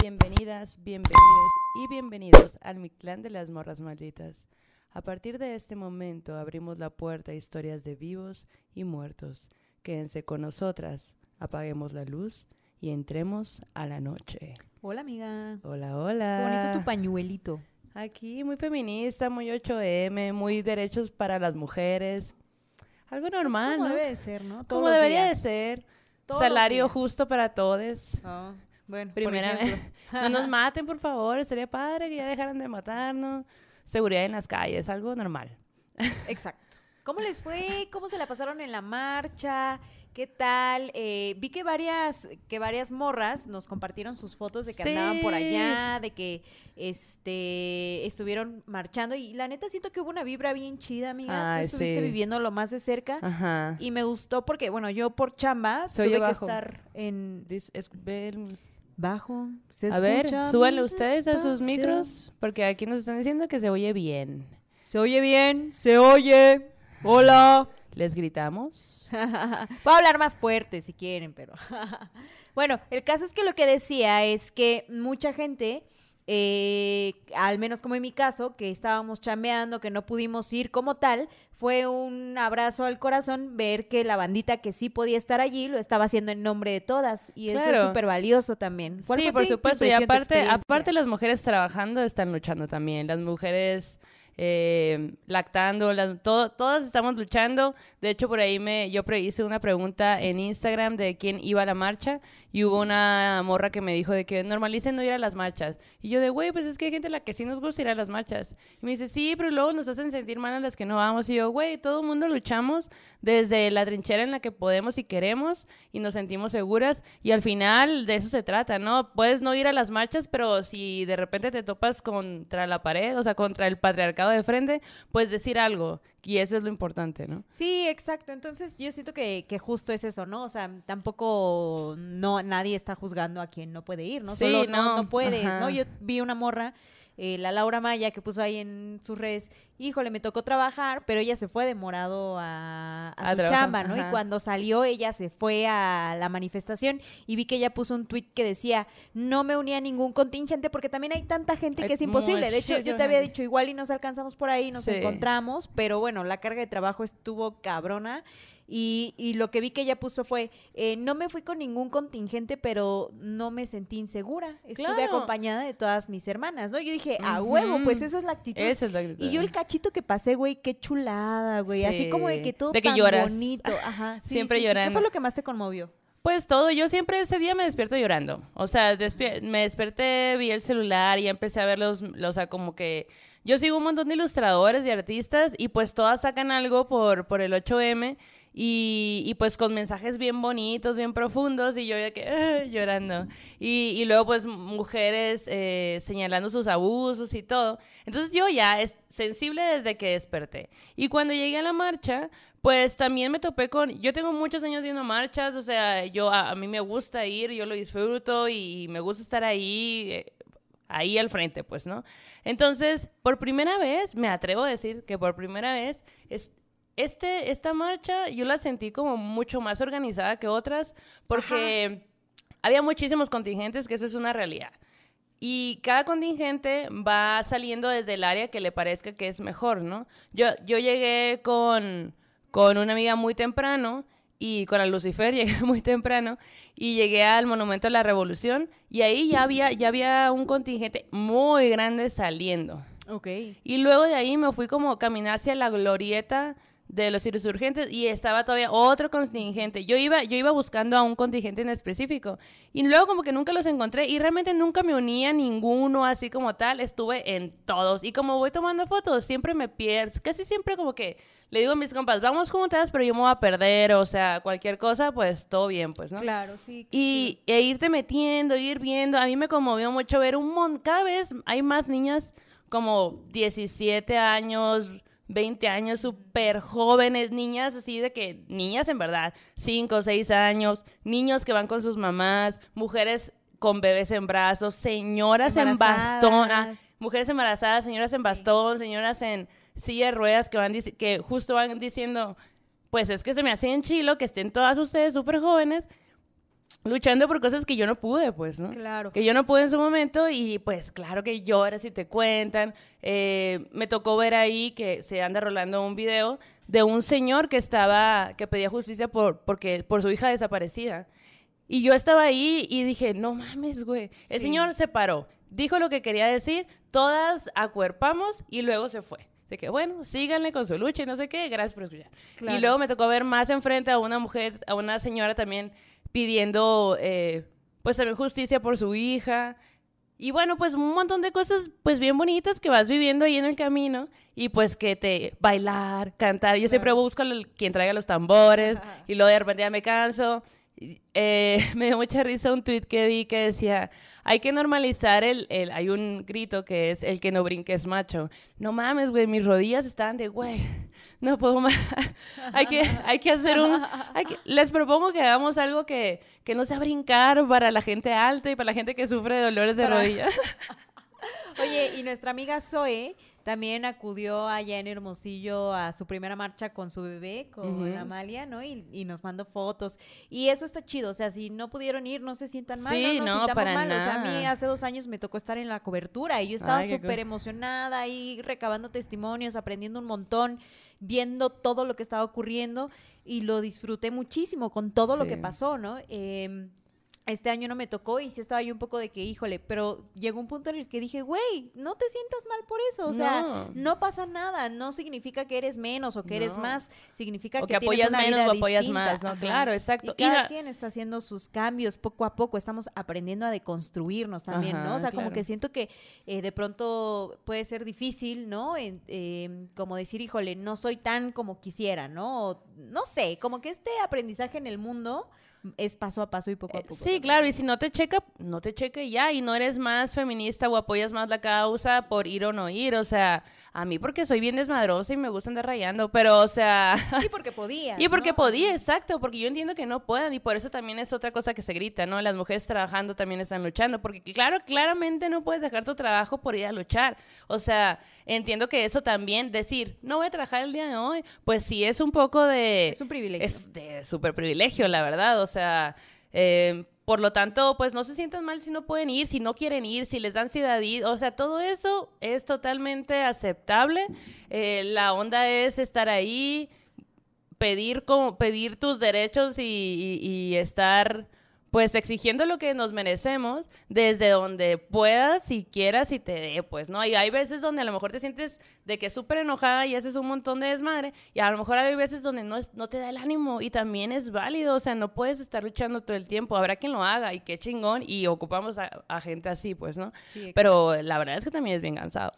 Bienvenidas, bienvenidos y bienvenidos al Mi Clan de las Morras Malditas. A partir de este momento abrimos la puerta a historias de vivos y muertos. Quédense con nosotras, apaguemos la luz y entremos a la noche. Hola, amiga. Hola, hola. Qué bonito tu pañuelito. Aquí muy feminista, muy 8M, muy derechos para las mujeres. Algo normal, como ¿no? debe de ser, ¿no? Todos Como debería días. de ser. Todos Salario justo para todos. Ah, bueno, por Primera ejemplo. No nos maten, por favor. Estaría padre que ya dejaran de matarnos. Seguridad en las calles, algo normal. Exacto. ¿Cómo les fue? ¿Cómo se la pasaron en la marcha? ¿Qué tal? Eh, vi que varias, que varias morras nos compartieron sus fotos de que andaban por allá, de que este estuvieron marchando. Y la neta siento que hubo una vibra bien chida, amiga. Ay, Tú estuviste sí. viviendo lo más de cerca. Ajá. Y me gustó porque, bueno, yo por chamba tuve que estar en ver- bajo. Se a ver, súbanle ustedes a sus micros, porque aquí nos están diciendo que se oye bien. Se oye bien, se oye. Hola. ¿Les gritamos? Puedo hablar más fuerte si quieren, pero. bueno, el caso es que lo que decía es que mucha gente, eh, al menos como en mi caso, que estábamos chambeando, que no pudimos ir como tal, fue un abrazo al corazón ver que la bandita que sí podía estar allí lo estaba haciendo en nombre de todas. Y eso es súper valioso también. ¿Cuál Sí, por supuesto. Y aparte, aparte las mujeres trabajando están luchando también. Las mujeres eh, lactando, las, todo- todas estamos luchando. De hecho, por ahí me, yo hice una pregunta en Instagram de quién iba a la marcha y hubo una morra que me dijo de que normalicen no ir a las marchas. Y yo de, güey, pues es que hay gente a la que sí nos gusta ir a las marchas. Y me dice, sí, pero luego nos hacen sentir mal a las que no vamos. Y yo, güey, todo el mundo luchamos desde la trinchera en la que podemos y queremos y nos sentimos seguras. Y al final de eso se trata, ¿no? Puedes no ir a las marchas, pero si de repente te topas contra la pared, o sea, contra el patriarcado de frente, puedes decir algo. Y eso es lo importante, ¿no? Sí, exacto. Entonces yo siento que, que justo es eso, ¿no? O sea, tampoco no nadie está juzgando a quien no puede ir, ¿no? Sí, Solo no, no, no puedes, ajá. ¿no? Yo vi una morra, eh, la Laura Maya, que puso ahí en sus redes, híjole, me tocó trabajar, pero ella se fue de morado a, a A su trabajar, chamba, ¿no? Y cuando salió ella se fue a la manifestación y vi que ella puso un tweet que decía, no me uní a ningún contingente porque también hay tanta gente que es imposible. De hecho, yo te había dicho, igual y nos alcanzamos por ahí, nos Sí. encontramos, pero bueno, la carga de trabajo estuvo cabrona. Y, y lo que vi que ella puso fue, eh, no me fui con ningún contingente, pero no me sentí insegura. Estuve Claro. acompañada de todas mis hermanas, ¿no? Yo dije, a huevo, pues esa es la actitud. Esa es la actitud. Y yo el cachito que pasé, güey, qué chulada, güey. Así como de que todo De que tan lloras. bonito. Ajá. sí, Siempre sí, sí. ¿Qué llorando. fue lo que más te conmovió? Pues todo, yo siempre ese día me despierto llorando. O sea, despi- me desperté, vi el celular y empecé a ver los, los, o sea, como que yo sigo un montón de ilustradores y artistas y pues todas sacan algo por, por el 8M y, y pues con mensajes bien bonitos, bien profundos y yo ya que ah, llorando. Y, y luego pues mujeres eh, señalando sus abusos y todo. Entonces yo ya es sensible desde que desperté. Y cuando llegué a la marcha, pues también me topé con, yo tengo muchos años yendo a marchas, o sea, yo a, a mí me gusta ir, yo lo disfruto y, me gusta estar ahí, eh, ahí al frente, pues, ¿no? Entonces, por primera vez, me atrevo a decir que por primera vez, es, este, esta marcha yo la sentí como mucho más organizada que otras, porque había muchísimos contingentes, que eso es una realidad. Y cada contingente va saliendo desde el área que le parezca que es mejor, ¿no? Yo, yo llegué con, con una amiga muy temprano y con la Lucifer llegué muy temprano y llegué al Monumento a la Revolución y ahí ya había, ya había un contingente muy grande saliendo. Ok. Y luego de ahí me fui como a caminar hacia la glorieta de los insurgentes y estaba todavía otro contingente. Yo iba, yo iba buscando a un contingente en específico y luego como que nunca los encontré y realmente nunca me unía a ninguno así como tal. Estuve en todos y como voy tomando fotos siempre me pierdo. Casi siempre como que le digo a mis compas, vamos juntas, pero yo me voy a perder, o sea, cualquier cosa, pues todo bien, pues, ¿no? Claro, sí. Y e irte metiendo, ir viendo. A mí me conmovió mucho ver un montón. Cada vez hay más niñas como 17 años, 20 años, súper jóvenes, niñas así de que, niñas en verdad, 5 o 6 años, niños que van con sus mamás, mujeres con bebés en brazos, señoras en bastón, ah, mujeres embarazadas, señoras en Sí. bastón, señoras en silla de ruedas que van que justo van diciendo, pues es que se me hace en chilo que estén todas ustedes súper jóvenes luchando por cosas que yo no pude, pues, ¿no? Claro. Que yo no pude en su momento y pues claro que lloras y te cuentan. Eh, me tocó ver ahí que se anda rolando un video de un señor que estaba, que pedía justicia por, porque, por su hija desaparecida. Y yo estaba ahí y dije, no mames, güey. El Sí. señor se paró, dijo lo que quería decir, todas acuerpamos y luego se fue. De que, bueno, síganle con su lucha y no sé qué, gracias por escuchar. Claro. Y luego me tocó ver más enfrente a una mujer, a una señora también pidiendo, eh, pues también justicia por su hija. Y bueno, pues un montón de cosas, pues bien bonitas que vas viviendo ahí en el camino y pues que te bailar, cantar. Yo siempre busco el- quien traiga los tambores y luego de repente ya me canso. Eh, me dio mucha risa un tweet que vi que decía, hay que normalizar el, el, hay un grito que es el que no brinque es macho. No mames, güey, mis rodillas estaban de, güey, no puedo más. hay, que, hay que hacer un, que- les propongo que hagamos algo que, que no sea brincar para la gente alta y para la gente que sufre de dolores de rodillas. Oye, y nuestra amiga Zoe también acudió allá en Hermosillo a su primera marcha con su bebé, con. Amalia, ¿no? Y, y nos mandó fotos. Y eso está chido, o sea, si no pudieron ir, no se sientan mal, Sí, no nos no, sintamos para mal. O sea, a mí hace dos años me tocó estar en la cobertura y yo estaba súper emocionada ahí recabando testimonios, aprendiendo un montón, viendo todo lo que estaba ocurriendo y lo disfruté muchísimo con todo lo que pasó, ¿no? Em, este año no me tocó y sí estaba yo un poco de que, híjole, pero llegó un punto en el que dije, güey, no te sientas mal por eso. O sea, No. no pasa nada. No significa que eres menos o que eres No. más. Significa O que, que tienes apoyas una menos vida o apoyas distinta. más, ¿no? Claro, exacto. Y Y cada quien está haciendo sus cambios poco a poco. Estamos aprendiendo a deconstruirnos también, ¿no? O sea, como que siento que eh, de pronto puede ser difícil, ¿no? En- em, como decir, híjole, no soy tan como quisiera, ¿no? O, no sé, como que este aprendizaje en el mundo es paso a paso y poco a Eh, poco. Sí, también. claro, y si no te checa, no te cheque ya, y no eres más feminista o apoyas más la causa por ir o no ir, o sea, a mí porque soy bien desmadrosa y me gusta andar rayando, pero, o sea, Y porque podía. y porque ¿no? podía, exacto, porque yo entiendo que no puedan, y por eso también es otra cosa que se grita, ¿no? Las mujeres trabajando también están luchando, porque claro, claramente no puedes dejar tu trabajo por ir a luchar, o sea, entiendo que eso también, decir, no voy a trabajar el día de hoy, pues sí es un poco de... Es un privilegio. Es de súper privilegio, la verdad. O sea, eh, por lo tanto, pues no se sientan mal si no pueden ir, si no quieren ir, si les dan ansiedad. O sea, todo eso es totalmente aceptable. Eh, la onda es estar ahí, pedir, como, pedir tus derechos y estar pues exigiendo lo que nos merecemos desde donde puedas, si quieras y te dé, pues, ¿no? Y hay veces donde a lo mejor te sientes de que súper enojada y haces un montón de desmadre, y a lo mejor hay veces donde no, es- no te da el ánimo y también es válido, o sea, no puedes estar luchando todo el tiempo, habrá quien lo haga y qué chingón, y ocupamos a, a gente así, pues, ¿no? Sí. Pero la verdad es que también es bien cansado.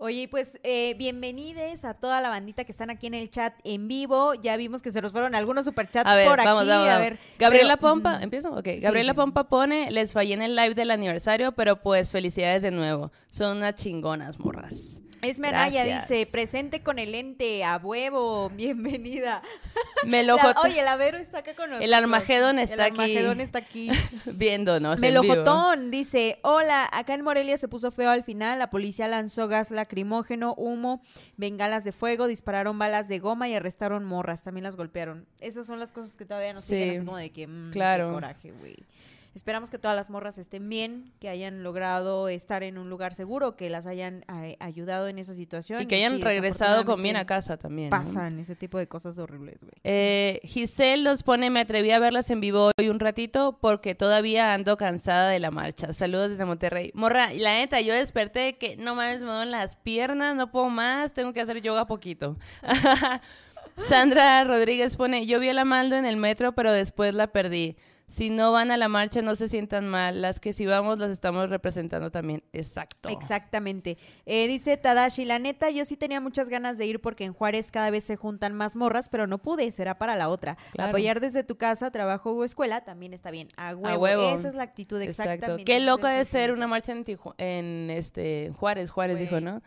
Oye, pues eh, bienvenides a toda la bandita que están aquí en el chat en vivo. Ya vimos que se nos fueron algunos superchats A ver, por aquí. vamos, a vamos. ver, Gabriela pero- Pompa. ¿empiezo? Ok. Sí, Gabriela sí. Pompa pone, les fallé en el live del aniversario, pero pues felicidades de nuevo. Son unas chingonas, morras. Esme Anaya dice, presente con el ente, a huevo, bienvenida. La- oye, el Avero está acá con nosotros. El Armagedón está El aquí. Armagedón está aquí. viéndonos en vivo. Melojotón dice, hola, acá en Morelia se puso feo al final, la policía lanzó gas lacrimógeno, humo, bengalas de fuego, dispararon balas de goma y arrestaron morras, también las golpearon. Esas son las cosas que todavía nos siguen Sí, así como de que, mm, claro. qué coraje, güey. Esperamos que todas las morras estén bien, que hayan logrado estar en un lugar seguro, que las hayan eh, ayudado en esa situación. Y que hayan sí, regresado con bien a casa también. ¿no? Pasan ese tipo de cosas horribles, güey. Eh, Giselle nos pone, me atreví a verlas en vivo hoy un ratito porque todavía ando cansada de la marcha. Saludos desde Monterrey. Morra, la neta, yo desperté de que no mames, me duelen las piernas, no puedo más, tengo que hacer yoga poquito. Sandra Rodríguez pone, yo vi a la Maldo en el metro, pero después la perdí. Si no van a la marcha, no se sientan mal. Las que si vamos, las estamos representando también. Exacto. Exactamente. Eh, dice Tadashi, la neta, yo sí tenía muchas ganas de ir porque en Juárez cada vez se juntan más morras, pero no pude, será para la otra. Claro. Apoyar desde tu casa, trabajo o escuela también está bien. A huevo. huevo. Esa es la actitud exactamente. Exacto. Qué loca de ser una marcha en, Tiju- en este Juárez, Juárez dijo, ¿no?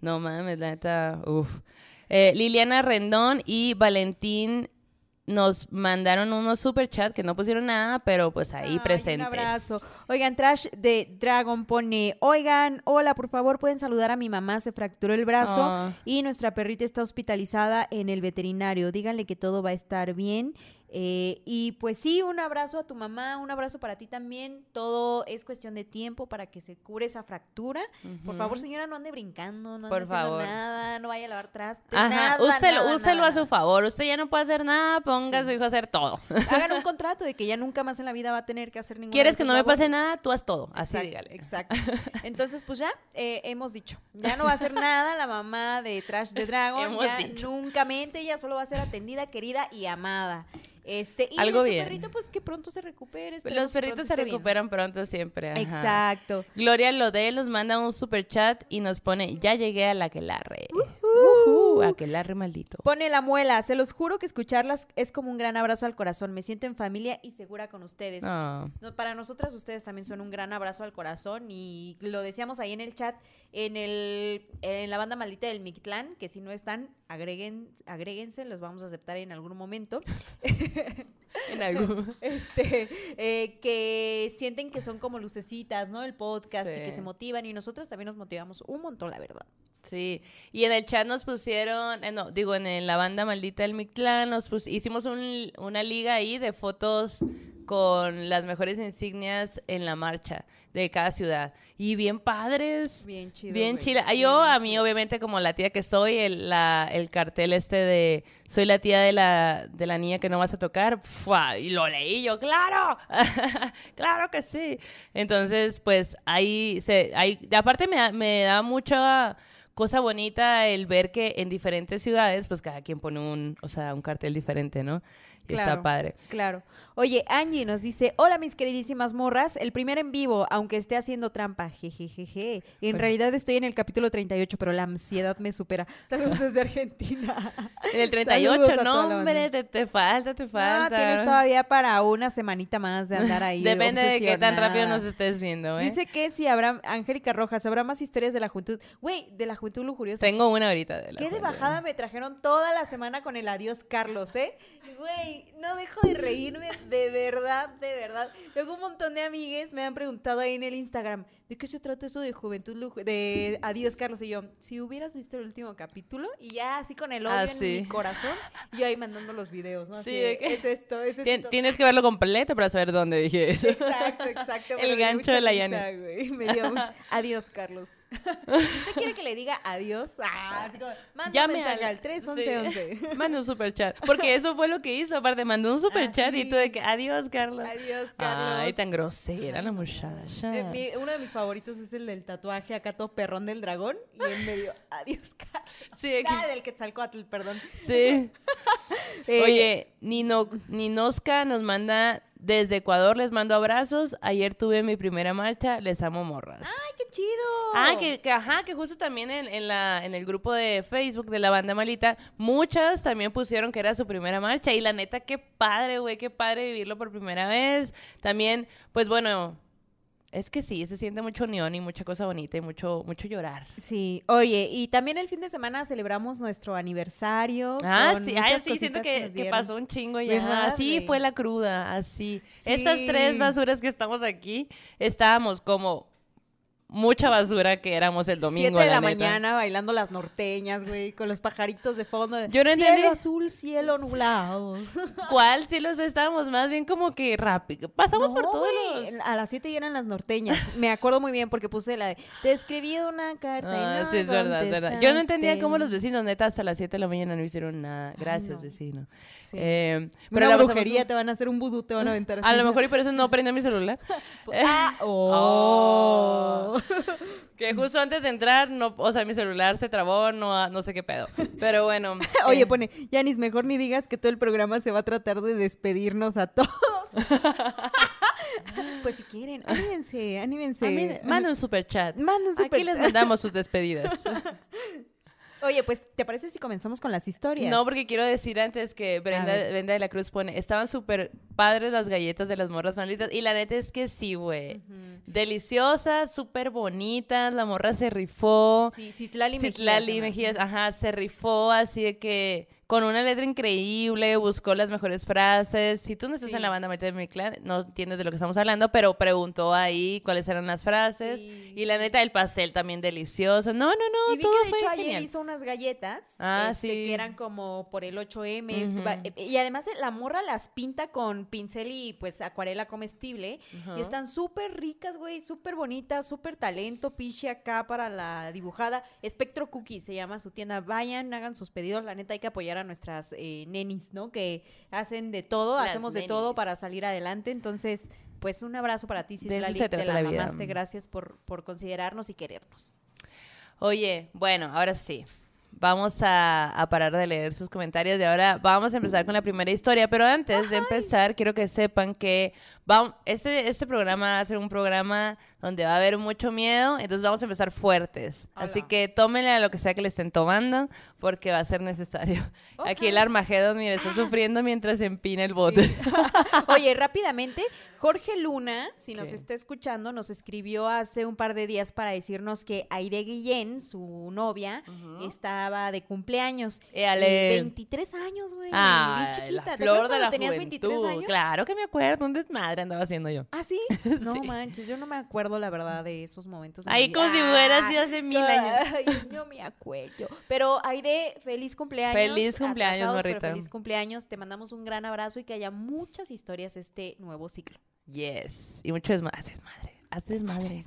No mames, la neta, uff. Liliana Rendón y Valentín nos mandaron unos super chat que no pusieron nada, pero pues ahí Ay, presentes. Un abrazo. Oigan, Trash de Dragon pone, oigan, hola, por favor, pueden saludar a mi mamá, se fracturó el brazo Ah. y nuestra perrita está hospitalizada en el veterinario. Díganle que todo va a estar bien. Eh, y pues sí, un abrazo a tu mamá, un abrazo para ti también. Todo es cuestión de tiempo para que se cure esa fractura. Por favor, señora, no ande brincando, no ande Por haciendo favor. nada, no vaya a lavar trastes, Ajá, nada, úselo, nada, úselo nada, a su favor. Usted ya no puede hacer nada, ponga a su hijo a hacer todo. Hagan un contrato de que ya nunca más en la vida va a tener que hacer ninguna de ¿Quieres que no me pase nada? Tú haz todo. Así Exacto, dígale. Exacto. Entonces, pues ya eh, hemos dicho, ya no va a hacer nada la mamá de Trash the Dragon, Hemos ya dicho. nunca mente, ella solo va a ser atendida, querida y amada. Este, y Algo bien. perrito, pues que pronto se recupere. Los que perritos se bien. recuperan pronto siempre. ajá. Exacto. Gloria Lodel nos manda un super chat y nos pone, ya llegué a la aquelarre. Ujú, aquelarre maldito. Pone la muela, se los juro que escucharlas es como un gran abrazo al corazón. Me siento en familia y segura con ustedes. No, para nosotras ustedes también son un gran abrazo al corazón y lo decíamos ahí en el chat, en el en la banda maldita del Mictlán, que si no están, agreguen, agréguense, los vamos a aceptar en algún momento. En algún... Este, eh, que sienten que son como lucecitas, ¿no? El podcast y que se motivan y nosotras también nos motivamos un montón, la verdad. Sí, y en el chat nos pusieron, eh, no, digo, en, la banda maldita del Mictlán, nos pus- hicimos un- una liga ahí de fotos con las mejores insignias en la marcha de cada ciudad. Y bien padres. Bien chido. Bien chila. Ah, Yo, bien a mí, chido. obviamente, como la tía que soy, el, la- el cartel este de soy la tía de la, de la niña que no vas a tocar, ¡fua! y lo leí yo, ¡claro! ¡Claro que sí! Entonces, pues ahí, se, ahí aparte me da, me da mucha cosa bonita el ver que en diferentes ciudades, pues cada quien pone un, o sea, un cartel diferente, ¿no? Claro. Está padre. Claro. Oye, Angie nos dice, hola mis queridísimas morras, el primer en vivo, aunque esté haciendo trampa, jejejeje. En Bueno. realidad estoy en el capítulo 38, pero la ansiedad me supera. Saludos desde Argentina. En el Saludos 38, a toda no, hombre, te, te falta, te No, falta. tienes todavía para una semanita más de andar ahí. Depende de qué tan rápido nos estés viendo, ¿eh? Dice que si habrá, Angélica Rojas, habrá más historias de la juventud. Güey, de la juventud lujuriosa. Tengo una ahorita de la Qué de bajada me trajeron toda la semana con el adiós Carlos, ¿eh? Güey, no dejo de reírme, de verdad, de verdad. Luego un montón de amigues me han preguntado ahí en el Instagram, ¿de qué se trata eso de juventud, lujo- de adiós Carlos? Y yo, si hubieras visto el último capítulo, y ya así con el odio Ah, en mi corazón, y yo ahí mandando los videos, ¿no? Así Sí, de, de que- es esto, es Tien- esto. Tienes que verlo completo para saber dónde dije eso. Exacto, exacto. El gancho de la güey. Me dio un- adiós, Carlos. ¿Usted quiere que le diga adiós? Ah, así como, manda Llame un mensaje al- al 3 sí. 11 11. Manda un super chat. Porque eso fue lo que hizo. Aparte, mandó un super Ah, chat y tú de que adiós, Carlos. Adiós, Carlos. Ay, tan grosera la muchacha. Eh, mi- uno de mis favoritos es el del tatuaje acá todo perrón del dragón y en medio, adiós, Carlos. Sí, que- Ah, del Quetzalcoatl, perdón. sí. Eh, Oye, Nino, Ninosca nos manda desde Ecuador, les mando abrazos. Ayer tuve mi primera marcha, les amo morras. ¡Ay, qué chido! Ah, que, que ajá, que justo también en, en la, en el grupo de Facebook de la banda malita, muchas también pusieron que era su primera marcha. Y la neta, qué padre, güey, qué padre vivirlo por primera vez. También, pues bueno, es que sí, se siente mucha unión y mucha cosa bonita y mucho, mucho llorar. Sí, oye, y también el fin de semana celebramos nuestro aniversario. Ah, sí, sí, siento que, pasó un chingo ya. ¿Verdad, Así güey? fue la cruda, así. Estas Sí. tres basuras que estamos aquí, estábamos como mucha basura que éramos el domingo. Siete de la, mañana bailando las norteñas, güey, con los pajaritos de fondo. Yo no cielo entendí. azul, cielo nublado. ¿Cuál? Sí, los estábamos más bien como que rápido. Pasamos por todos güey, los... A las 7 ya eran las norteñas. Me acuerdo muy bien porque puse la de Te escribí una carta. Ah, y no sí, es verdad, es verdad. Yo no entendía cómo los contestaste". vecinos, neta, hasta las 7 de la mañana no hicieron nada. Gracias, no. vecino. Sí. Eh, Una la brujería, un- te van a hacer un vudú, te van a aventar A lo mejor y por eso no prendí mi celular. Ah, oh. Que justo antes de entrar, no, o sea, mi celular se trabó, no, no sé qué pedo. Pero bueno. Oye, eh, pone, Yanis, mejor ni digas que todo el programa se va a tratar de despedirnos a todos. pues si quieren, anímense, anímense. manda un super chat. Manda un super Aquí les mandamos sus despedidas. Oye, pues, ¿te parece si comenzamos con las historias? No, porque quiero decir antes que Brenda, de la Cruz pone, estaban súper padres las galletas de las morras malditas. Y la neta es que sí, güey. Deliciosas, súper bonitas, la morra se rifó. Sí, Citlali Mejías. Citlali. Mejías, ajá, se rifó así de que con una letra increíble, buscó las mejores frases. Si tú no estás Sí. en la banda Mete mi clan, no entiendes de lo que estamos hablando, pero preguntó ahí cuáles eran las frases. Sí. Y la neta, el pastel también delicioso. No, no, no, y vi todo que de fue hecho ayer genial. hizo unas galletas Ah, este, sí. que eran como por el 8M Ujú. va- eh, y además la morra las pinta con pincel y pues acuarela comestible y están súper ricas, güey, súper bonitas, súper talento, piche acá para la dibujada. Espectro Cookies se llama su tienda. Vayan, hagan sus pedidos. La neta hay que apoyar a nuestras eh, nenis, ¿no? Que hacen de todo, Las hacemos de todo para salir adelante. Entonces, pues un abrazo para ti, se te la la vida. mamaste. Gracias por, por considerarnos y querernos. Oye, bueno, ahora sí. Vamos a, a parar de leer sus comentarios y ahora vamos a empezar con la primera historia. Pero antes de empezar, quiero que sepan que va, este, este programa va a ser un programa donde va a haber mucho miedo, entonces vamos a empezar fuertes. Así que tómenle a lo que sea que le estén tomando, porque va a ser necesario. Aquí el Armagedón, mire, está sufriendo mientras empina el bote. Sí. Oye, rápidamente, Jorge Luna, si nos está escuchando, nos escribió hace un par de días para decirnos que Aide Guillén, su novia, estaba de cumpleaños. Éale. Y 23 años, güey. Ah, chiquita. la ¿Te flor de la tenías 23 juventud. años? Claro que me acuerdo, un desmadre andaba haciendo yo. ¿Ah, sí? No Sí. manches, yo no me acuerdo la verdad de esos momentos. vida. como si hubiera sido hace mil años. Ay, no me acuerdo. Pero Aide, feliz cumpleaños. Feliz cumpleaños, morrita. Feliz cumpleaños. Te mandamos un gran abrazo y que haya muchas historias este nuevo ciclo. Yes. Y mucho desmadre. Haz desmadre. Haz desmadre.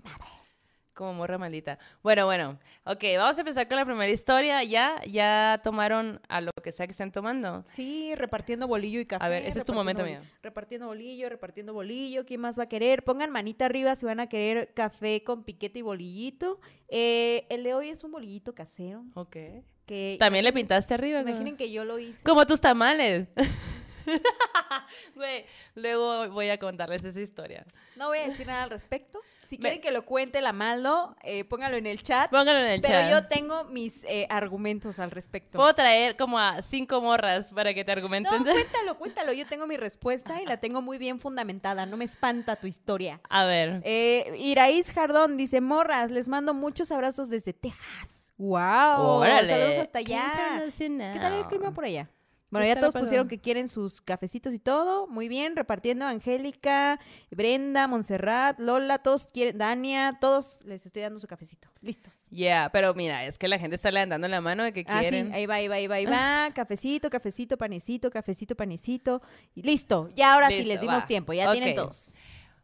Como morra maldita. Bueno, bueno. Ok, vamos a empezar con la primera historia. ¿Ya? ¿Ya tomaron a lo que sea que estén tomando? Sí, repartiendo bolillo y café. A ver, ese es tu momento, bol- Repartiendo bolillo, repartiendo bolillo. ¿Quién más va a querer? Pongan manita arriba si van a querer café con piquete y bolillito. Eh, el de hoy es un bolillito casero. Ok. Que También le pintaste arriba. Imaginen que yo lo hice. Como tus tamales. Güey, luego voy a contarles esa historia. No voy a decir nada al respecto. Si Me- quieren que lo cuente la Maldo, eh, póngalo en el chat. Pónganlo en el Pero chat. yo tengo mis eh, argumentos al respecto. Puedo traer como a cinco morras para que te No, argumenten. cuéntalo, cuéntalo. Yo tengo mi respuesta y la tengo muy bien fundamentada. No me espanta tu historia. A ver. Eh, Iraíz Jardón dice, morras, les mando muchos abrazos desde Texas. ¡Wow! Órale. Saludos hasta allá. ¿Qué tal el clima por allá? Bueno, ¿Qué ya todos pusieron que quieren sus cafecitos y todo. Muy bien, repartiendo Angélica, Brenda, Montserrat, Lola, todos quieren, Dania, todos les estoy dando su cafecito. Listos. Yeah, pero mira, es que la gente está levantando la mano de que Ah, sí, quieren. ahí va, ahí va, ahí va, ahí va. Cafecito, cafecito, panecito, cafecito, panecito. Y listo. Ya ahora sí les dimos va. tiempo, ya tienen todos.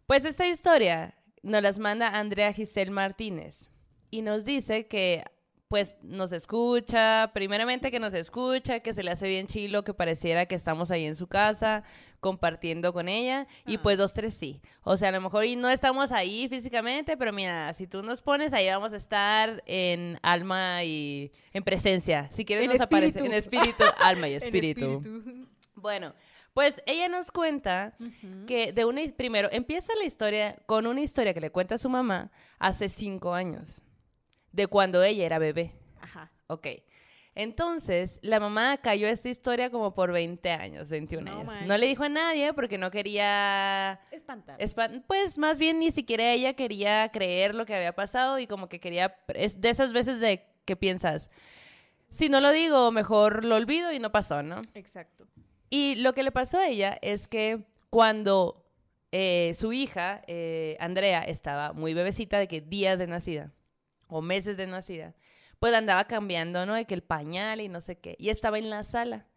Pues esta historia nos las manda Andrea Giselle Martínez y nos dice que pues nos escucha, primeramente que nos escucha, que se le hace bien chilo, que pareciera que estamos ahí en su casa compartiendo con ella y pues dos, tres sí. O sea, a lo mejor y no estamos ahí físicamente, pero mira, si tú nos pones ahí vamos a estar en alma y en presencia. Si quieres En nos aparece en espíritu, alma y espíritu. Bueno, pues ella nos cuenta que de una primero empieza la historia con una historia que le cuenta a su mamá hace cinco años, de cuando ella era bebé. Ajá. Ok. Entonces, la mamá cayó esta historia como por 20 años, 21 No años. No le dijo a nadie porque no quería Espantar. espan- pues más bien ni siquiera ella quería creer lo que había pasado y como que quería, es de esas veces de que piensas, si no lo digo, mejor lo olvido y no pasó, ¿no? Exacto. Y lo que le pasó a ella es que cuando eh, su hija, eh, Andrea, estaba muy bebecita, de que días de nacida o meses de nacida, pues andaba cambiando, ¿no? De que el pañal y no sé qué. Y estaba en la sala.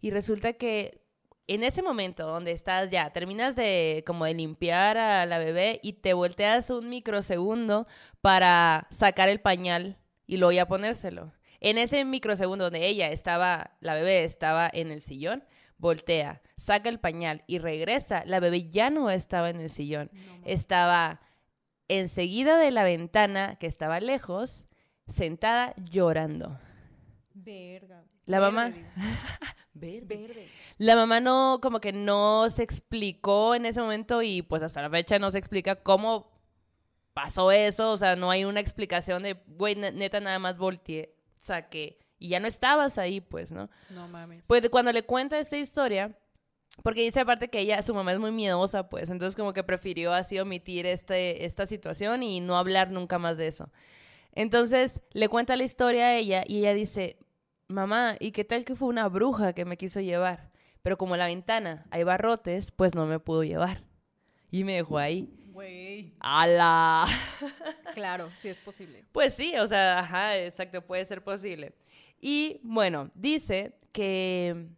Y resulta que en ese momento donde estás ya, terminas de como de limpiar a la bebé y te volteas un microsegundo para sacar el pañal y luego ya ponérselo. En ese microsegundo donde ella estaba, la bebé estaba en el sillón, voltea, saca el pañal y regresa. La bebé ya no estaba en el sillón, estaba enseguida de la ventana que estaba lejos, sentada llorando. Verga. La Verde, mamá-. Verde. Verde. La mamá no, como que no se explicó en ese momento y pues hasta la fecha no se explica cómo pasó eso, o sea, no hay una explicación de, güey, ne- neta nada más volteé, o sea, que, y ya no estabas ahí, pues, ¿no? No mames. Pues cuando le cuenta esta historia, porque dice aparte que ella, su mamá es muy miedosa, pues, entonces como que prefirió así omitir este, esta situación y no hablar nunca más de eso. Entonces le cuenta la historia a ella y ella dice, mamá, ¿y qué tal que fue una bruja que me quiso llevar? Pero como la ventana hay barrotes, pues no me pudo llevar. Y me dejó ahí. Güey. ¡Hala! Claro, sí es posible. Pues sí, o sea, ajá, exacto, puede ser posible. Y bueno, dice que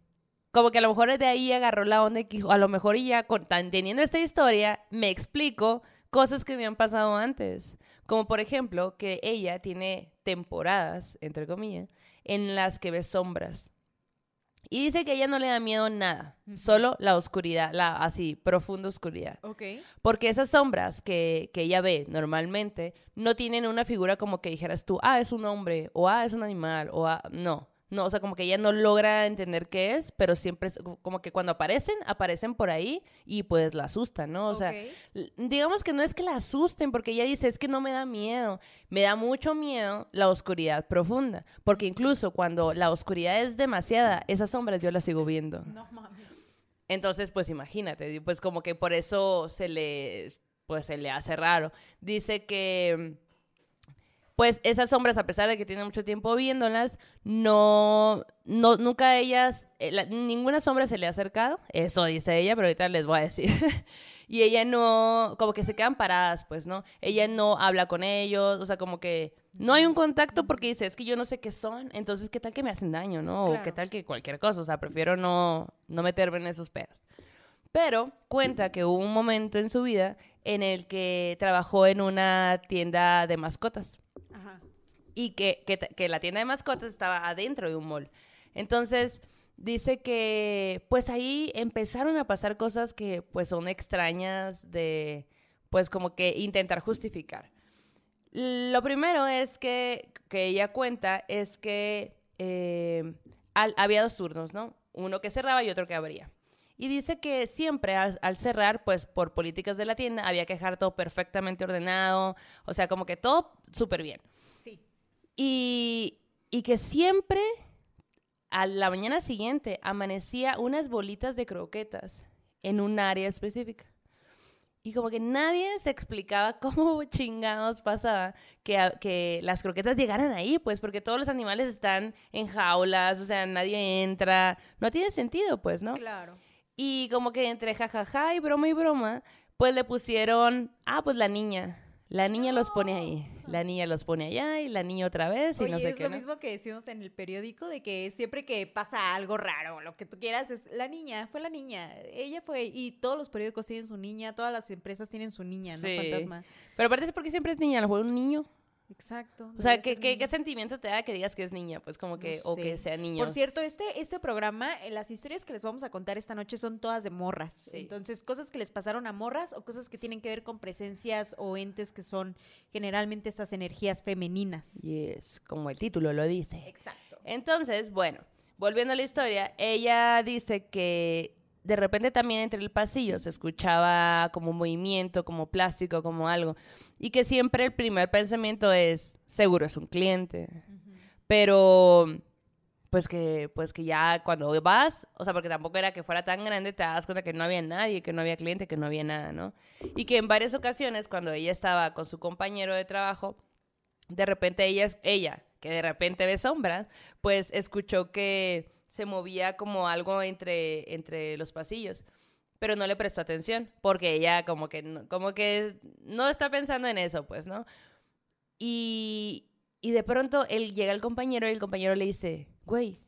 como que a lo mejor de ahí agarró la onda que a lo mejor ya con, teniendo esta historia me explico cosas que me han pasado antes. Como por ejemplo que ella tiene temporadas, entre comillas, en las que ve sombras. Y dice que a ella no le da miedo nada, solo la oscuridad, la así, profunda oscuridad. Ok. Porque esas sombras que, que ella ve normalmente no tienen una figura como que dijeras tú, ah, es un hombre, o ah, es un animal, o ah, no. No, o sea, como que ella no logra entender qué es, pero siempre es como que cuando aparecen, aparecen por ahí y pues la asustan, ¿no? O sea, digamos que no es que la asusten, porque ella dice, es que no me da miedo, me da mucho miedo la oscuridad profunda, porque incluso cuando la oscuridad es demasiada, esas sombras yo las sigo viendo. No mames. Entonces, pues imagínate, pues como que por eso se le, pues se le hace raro. Dice que, pues esas sombras, a pesar de que tiene mucho tiempo viéndolas, no, no, nunca ellas, eh, la- ninguna sombra se le ha acercado. Eso dice ella, pero ahorita les voy a decir. y ella no, como que se quedan paradas, pues, ¿no? Ella no habla con ellos, o sea, como que no hay un contacto porque dice, es que yo no sé qué son, entonces, ¿qué tal que me hacen daño, no? O qué Claro. tal que cualquier cosa, o sea, prefiero no, no meterme en esos pedos. Pero cuenta que hubo un momento en su vida en el que trabajó en una tienda de mascotas Y que, que, que la tienda de mascotas estaba adentro de un mall. Entonces, dice que pues ahí empezaron a pasar cosas que pues son extrañas de pues como que intentar justificar. Lo primero es que, que ella cuenta es que eh, al- había dos turnos, ¿no? Uno que cerraba y otro que abría. Y dice que siempre al, al cerrar, pues por políticas de la tienda, había que dejar todo perfectamente ordenado, o sea, como que todo súper bien. Sí. Y, y que siempre a la mañana siguiente amanecía unas bolitas de croquetas en un área específica. Y como que nadie se explicaba cómo chingados pasaba que, que las croquetas llegaran ahí, pues porque todos los animales están en jaulas, o sea, nadie entra. No tiene sentido, pues, ¿no? Claro. Y como que entre jajaja y broma y broma, pues le pusieron, ah, pues la niña. La niña los pone ahí. La niña los pone allá y la niña otra vez y Oye, no sé es qué. lo ¿no? mismo que decimos en el periódico de que siempre que pasa algo raro, lo que tú quieras, es la niña, fue la niña, ella fue, y todos los periódicos tienen su niña, todas las empresas tienen su niña, ¿no? Sí. Fantasma. Pero aparte es porque siempre es niña, lo fue un niño. Exacto. O sea, ¿qué, qué, qué sentimiento te da que digas que es niña? Pues como que, No o que sea niño. Por cierto, este, este programa, eh, las historias que les vamos a contar esta noche son todas de morras. Sí. Entonces, cosas que les pasaron a morras o cosas que tienen que ver con presencias o entes que son generalmente estas energías femeninas. Y es como el título lo dice. Exacto. Entonces, bueno, volviendo a la historia, ella dice que de repente también entre el pasillo se escuchaba como movimiento, como plástico, como algo, y que siempre el primer pensamiento es, seguro es un cliente, pero pues que pues que ya cuando vas, o sea, porque tampoco era que fuera tan grande, te das cuenta que no había nadie, que no había cliente, que no había nada, ¿no? Y que en varias ocasiones cuando ella estaba con su compañero de trabajo, de repente ella, ella que de repente ve sombras, pues escuchó que se movía como algo entre, entre los pasillos, pero no le prestó atención, porque ella como que, no, como que no está pensando en eso, pues, ¿no? Y, y de pronto él llega el compañero y el compañero le dice, güey,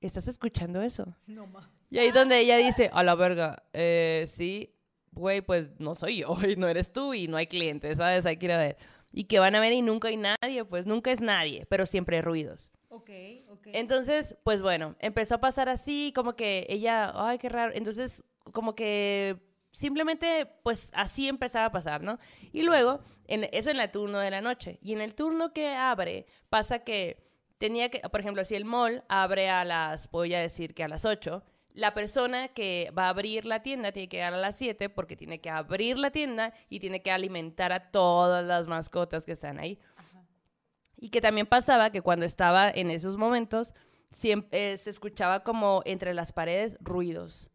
¿estás escuchando eso? No más. Y ahí es donde ella dice, a la verga, eh, sí, güey, pues no soy yo, y no eres tú, y no hay clientes, ¿sabes? Hay que ir a ver. Y que van a ver y nunca hay nadie, pues nunca es nadie, pero siempre hay ruidos. Ok, ok. Entonces, pues bueno, empezó a pasar así, como que ella, ay, qué raro. Entonces, como que simplemente, pues así empezaba a pasar, ¿no? Y luego, en, eso en el turno de la noche. Y en el turno que abre, pasa que tenía que, por ejemplo, si el mall abre a las, voy a decir que a las 8, la persona que va a abrir la tienda tiene que llegar a las 7 porque tiene que abrir la tienda y tiene que alimentar a todas las mascotas que están ahí. Y que también pasaba que cuando estaba en esos momentos, siempre, se escuchaba como entre las paredes ruidos.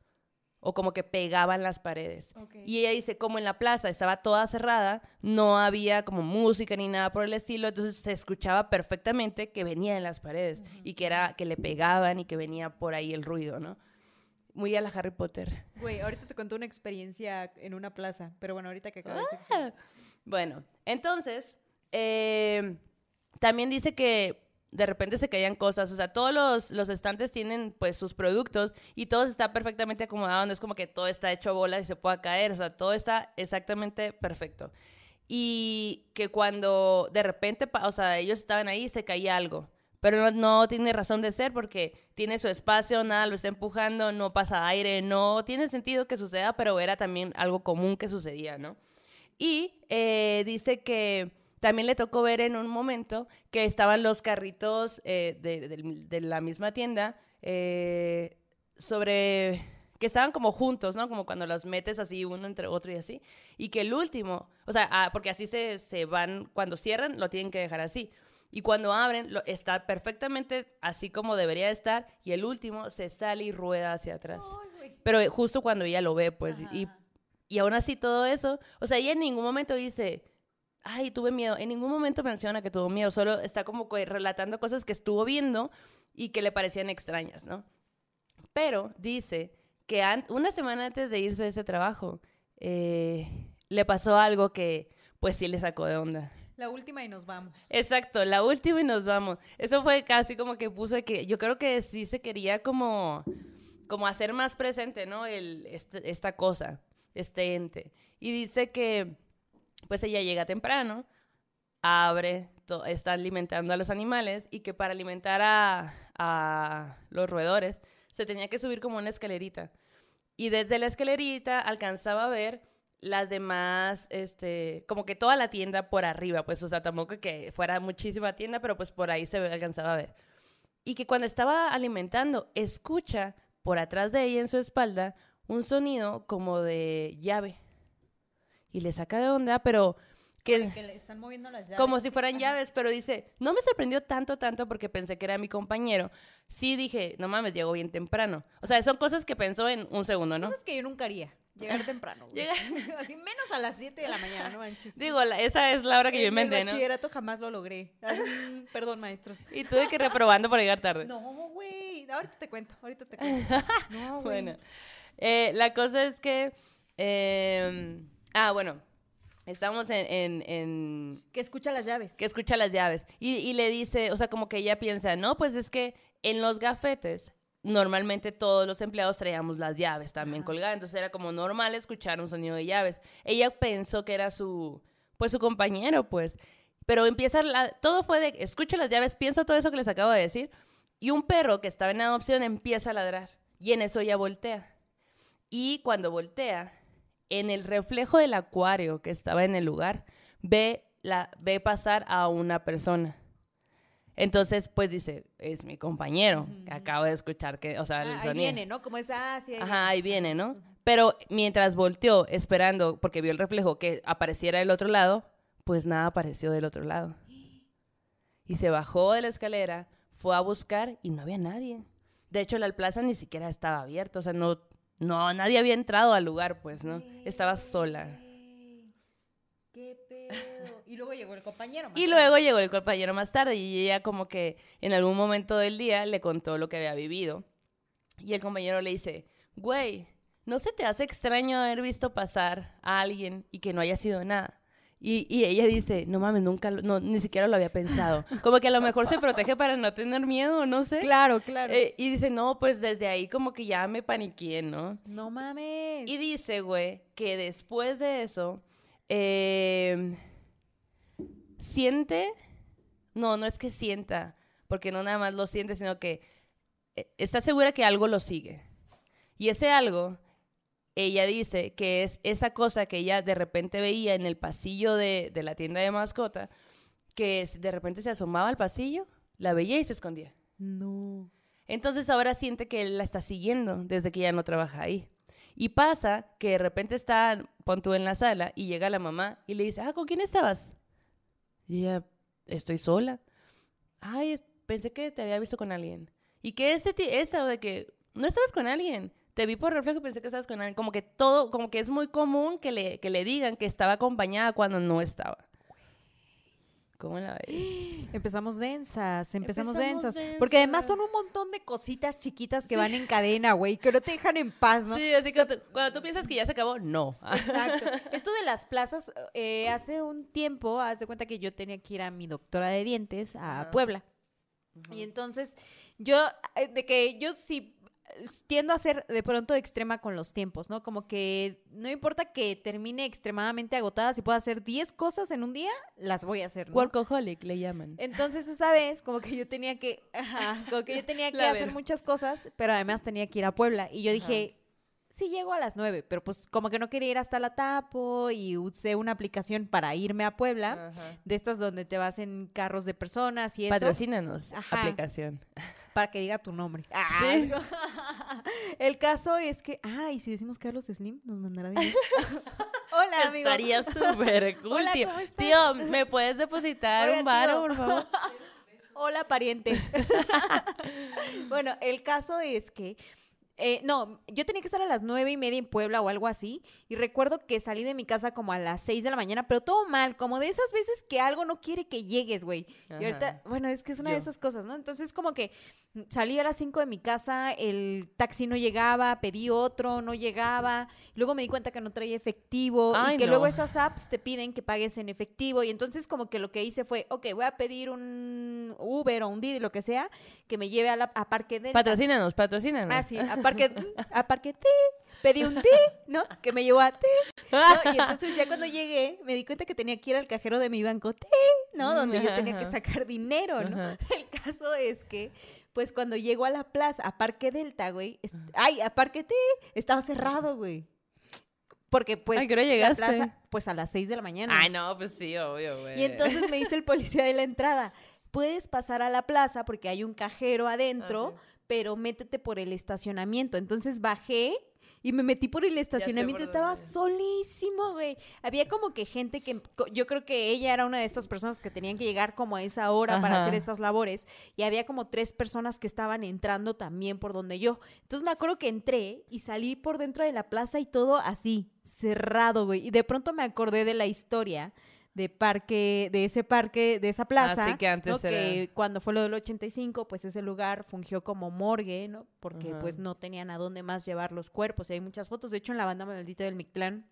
o como que pegaban las paredes. Ok. Y ella dice, como en la plaza estaba toda cerrada, no había como música ni nada por el estilo, entonces se escuchaba perfectamente que venía en las paredes y que era que le pegaban y que venía por ahí el ruido, ¿no? Muy a la Harry Potter. Güey, ahorita te cuento una experiencia en una plaza, pero bueno, ahorita que acabas. Ah. Bueno, entonces, eh, también dice que de repente se caían cosas, o sea, todos los, los estantes tienen pues sus productos y todo está perfectamente acomodado, no es como que todo está hecho bola y se pueda caer, o sea, todo está exactamente perfecto. Y que cuando de repente, o sea, ellos estaban ahí, se caía algo, pero no, no tiene razón de ser porque tiene su espacio, nada lo está empujando, no pasa aire, no tiene sentido que suceda, pero era también algo común que sucedía, ¿no? Y eh, dice que también le tocó ver en un momento que estaban los carritos eh, de, de la misma tienda eh, sobre que estaban como juntos, ¿no? Como cuando los metes así uno entre otro y así. Y que el último, o sea, ah, porque así se, se van, cuando cierran, lo tienen que dejar así. Y cuando abren, lo, está perfectamente así como debería estar. Y el último se sale y rueda hacia atrás. Pero eh, justo cuando ella lo ve, pues, y, y aún así todo eso, o sea, ella en ningún momento dice, ay, tuve miedo, en ningún momento menciona que tuvo miedo, solo está como relatando cosas que estuvo viendo y que le parecían extrañas, ¿no? Pero dice que una semana antes de irse de ese trabajo, eh, le pasó algo que, pues sí le sacó de onda. La última y nos vamos. Exacto, la última y nos vamos. Eso fue casi como que puso que yo creo que sí se quería como, como hacer más presente, ¿no? El, este- esta cosa, este ente. Y dice que, pues ella llega temprano, abre, está alimentando a los animales y que para alimentar a, los roedores se tenía que subir como una escalerita. Y desde la escalerita alcanzaba a ver las demás, este, como que toda la tienda por arriba, pues, o sea, tampoco que fuera muchísima tienda, pero pues por ahí se alcanzaba a ver. Y que cuando estaba alimentando, escucha por atrás de ella en su espalda un sonido como de llave. Y le saca de onda, pero que Que le están moviendo las llaves. como si fueran Ajá. llaves, pero dice, no me sorprendió tanto, tanto porque pensé que era mi compañero. Sí dije, no mames, llegó bien temprano. O sea, son cosas que pensó en un segundo, ¿no? Cosas que yo nunca haría. Llegar temprano. güey. Llega- Así, menos a las 7 de la mañana, no manches. Digo, la- esa es la hora que yo En el inventé, ¿no? bachillerato jamás lo logré. Así, perdón, maestros. Y tuve que reprobando por llegar tarde. No, güey. Ahorita te cuento, ahorita te cuento. No, güey. Bueno, eh, la cosa es que... eh, ah, bueno, estamos en- en- en Que escucha las llaves. que escucha las llaves. Y, y le dice, o sea, como que ella piensa, no, pues es que en los gafetes normalmente todos los empleados traíamos las llaves también Ajá. colgadas, entonces era como normal escuchar un sonido de llaves. Ella pensó que era su, pues su compañero, pues. Pero empieza, la- todo fue de, escucho las llaves, pienso todo eso que les acabo de decir, y un perro que estaba en adopción empieza a ladrar, y en eso ella voltea. Y cuando voltea, en el reflejo del acuario que estaba en el lugar, ve, la, ve pasar a una persona. Entonces, pues dice, es mi compañero, que acabo de escuchar que, o sea, el Ah, ahí sonido. viene, ¿no? Como es, ah, sí, ahí Ajá, ahí viene, ¿no? Pero mientras volteó, esperando, porque vio el reflejo, que apareciera del otro lado, pues nada apareció del otro lado. Y se bajó de la escalera, fue a buscar y no había nadie. De hecho, la plaza ni siquiera estaba abierta, o sea, no, no, nadie había entrado al lugar, pues, ¿no? Estaba sola. ¿Qué pedo? Y luego llegó el compañero. más Y tarde. luego llegó el compañero más tarde y ella como que en algún momento del día le contó lo que había vivido. Y el compañero le dice, güey, ¿no se te hace extraño haber visto pasar a alguien y que no haya sido nada? Y, y ella dice, no mames, nunca, lo- no, ni siquiera lo había pensado. Como que a lo mejor se protege para no tener miedo, no sé. Claro, claro. Eh, y dice, no, pues desde ahí como que ya me paniqué, ¿no? no mames. Y dice, güey, que después de eso, eh, siente, no, no es que sienta, porque no nada más lo siente, sino que eh, está segura que algo lo sigue. Y ese algo, ella dice que es esa cosa que ella de repente veía en el pasillo de, de la tienda de mascota, que es- de repente se asomaba al pasillo, la veía y se escondía. No. Entonces ahora siente que él la está siguiendo desde que ya no trabaja ahí. Y pasa que de repente está, pon tú en la sala, y llega la mamá y le dice, ah, ¿con quién estabas? Y ella, estoy sola. Ay, pensé que te había visto con alguien. Y que ese eso de que no estabas con alguien, Te vi por reflejo y pensé que estabas con alguien. Como que todo, como que es muy común que le, que le digan que estaba acompañada cuando no estaba. ¿Cómo la ves? Empezamos densas, empezamos, Empezamos densas. Porque además son un montón de cositas chiquitas que van en cadena, güey, que no te dejan en paz, ¿no? Sí, así que cuando tú piensas que ya se acabó, no. Exacto. Esto de las plazas, eh, hace un tiempo, haz de cuenta que yo tenía que ir a mi doctora de dientes a. Puebla. Y entonces, yo, eh, de que yo sí tiendo a ser de pronto extrema con los tiempos, ¿no? Como que no importa que termine extremadamente agotada, si puedo hacer 10 cosas en un día, las voy a hacer, ¿no? Workaholic le llaman. Entonces, esa vez, como que yo tenía que, ajá, como que yo tenía que hacer muchas cosas, pero además tenía que ir a Puebla. Y yo Ajá. dije, sí llego a las nueve, pero pues como que no quería ir hasta la Tapo y usé una aplicación para irme a Puebla, Ajá. de estas donde te vas en carros de personas y eso, Patrocínanos, Ajá. aplicación. para que diga tu nombre. Sí. El caso es que, ah, y si decimos Carlos Slim, nos mandará dinero. Hola, amigo. Estaría súper cool, Hola, tío. Tío, ¿me puedes depositar Oiga, un varo, por favor? Hola, pariente. bueno, el caso es que. Eh, no, yo tenía que estar a las nueve y media en Puebla o algo así. Y recuerdo que salí de mi casa como a las seis de la mañana, pero todo mal, como de esas veces que algo no quiere que llegues, güey. Y ahorita, bueno, es que es una de esas cosas, ¿no? Entonces, como que salí a las cinco de mi casa, el taxi no llegaba, pedí otro, no llegaba. Luego me di cuenta que no traía efectivo Ay, y que no. luego esas apps te piden que pagues en efectivo. Y entonces, como que lo que hice fue, ok, voy a pedir un Uber o un Didi, lo que sea, que me lleve a, la, a Parque Delta. Patrocínanos, patrocínanos. Ah, sí, a Parque, a Parque T. Pedí un T, ¿no? Que me llevó a T. ¿no? Y entonces ya cuando llegué, me di cuenta que tenía que ir al cajero de mi banco T, ¿no? Donde yo tenía que sacar dinero, ¿no? Ajá. El caso es que, pues cuando llego a la plaza, a Parque Delta, güey, ay, a Parque T, estaba cerrado, güey. Porque pues Ay, ¿qué hora la plaza, pues a las 6 de la mañana. Ay, no, pues sí, obvio, güey. Y entonces me dice el policía de la entrada, puedes pasar a la plaza porque hay un cajero adentro, Ah, pero métete por el estacionamiento. Entonces bajé y me metí por el estacionamiento. Estaba solísimo, güey. Había como que gente que, yo creo que ella era una de estas personas que tenían que llegar como a esa hora para hacer estas labores. Y había como tres personas que estaban entrando también por donde yo. Entonces me acuerdo que entré y salí por dentro de la plaza y todo así, cerrado, güey. Y de pronto me acordé de la historia de parque, de ese parque, de esa plaza. Así que antes ¿no? era- Que cuando fue lo del 85, pues ese lugar fungió como morgue, ¿no? Porque pues no tenían a dónde más llevar los cuerpos. Y hay muchas fotos. De hecho, en la banda maldita del Mictlán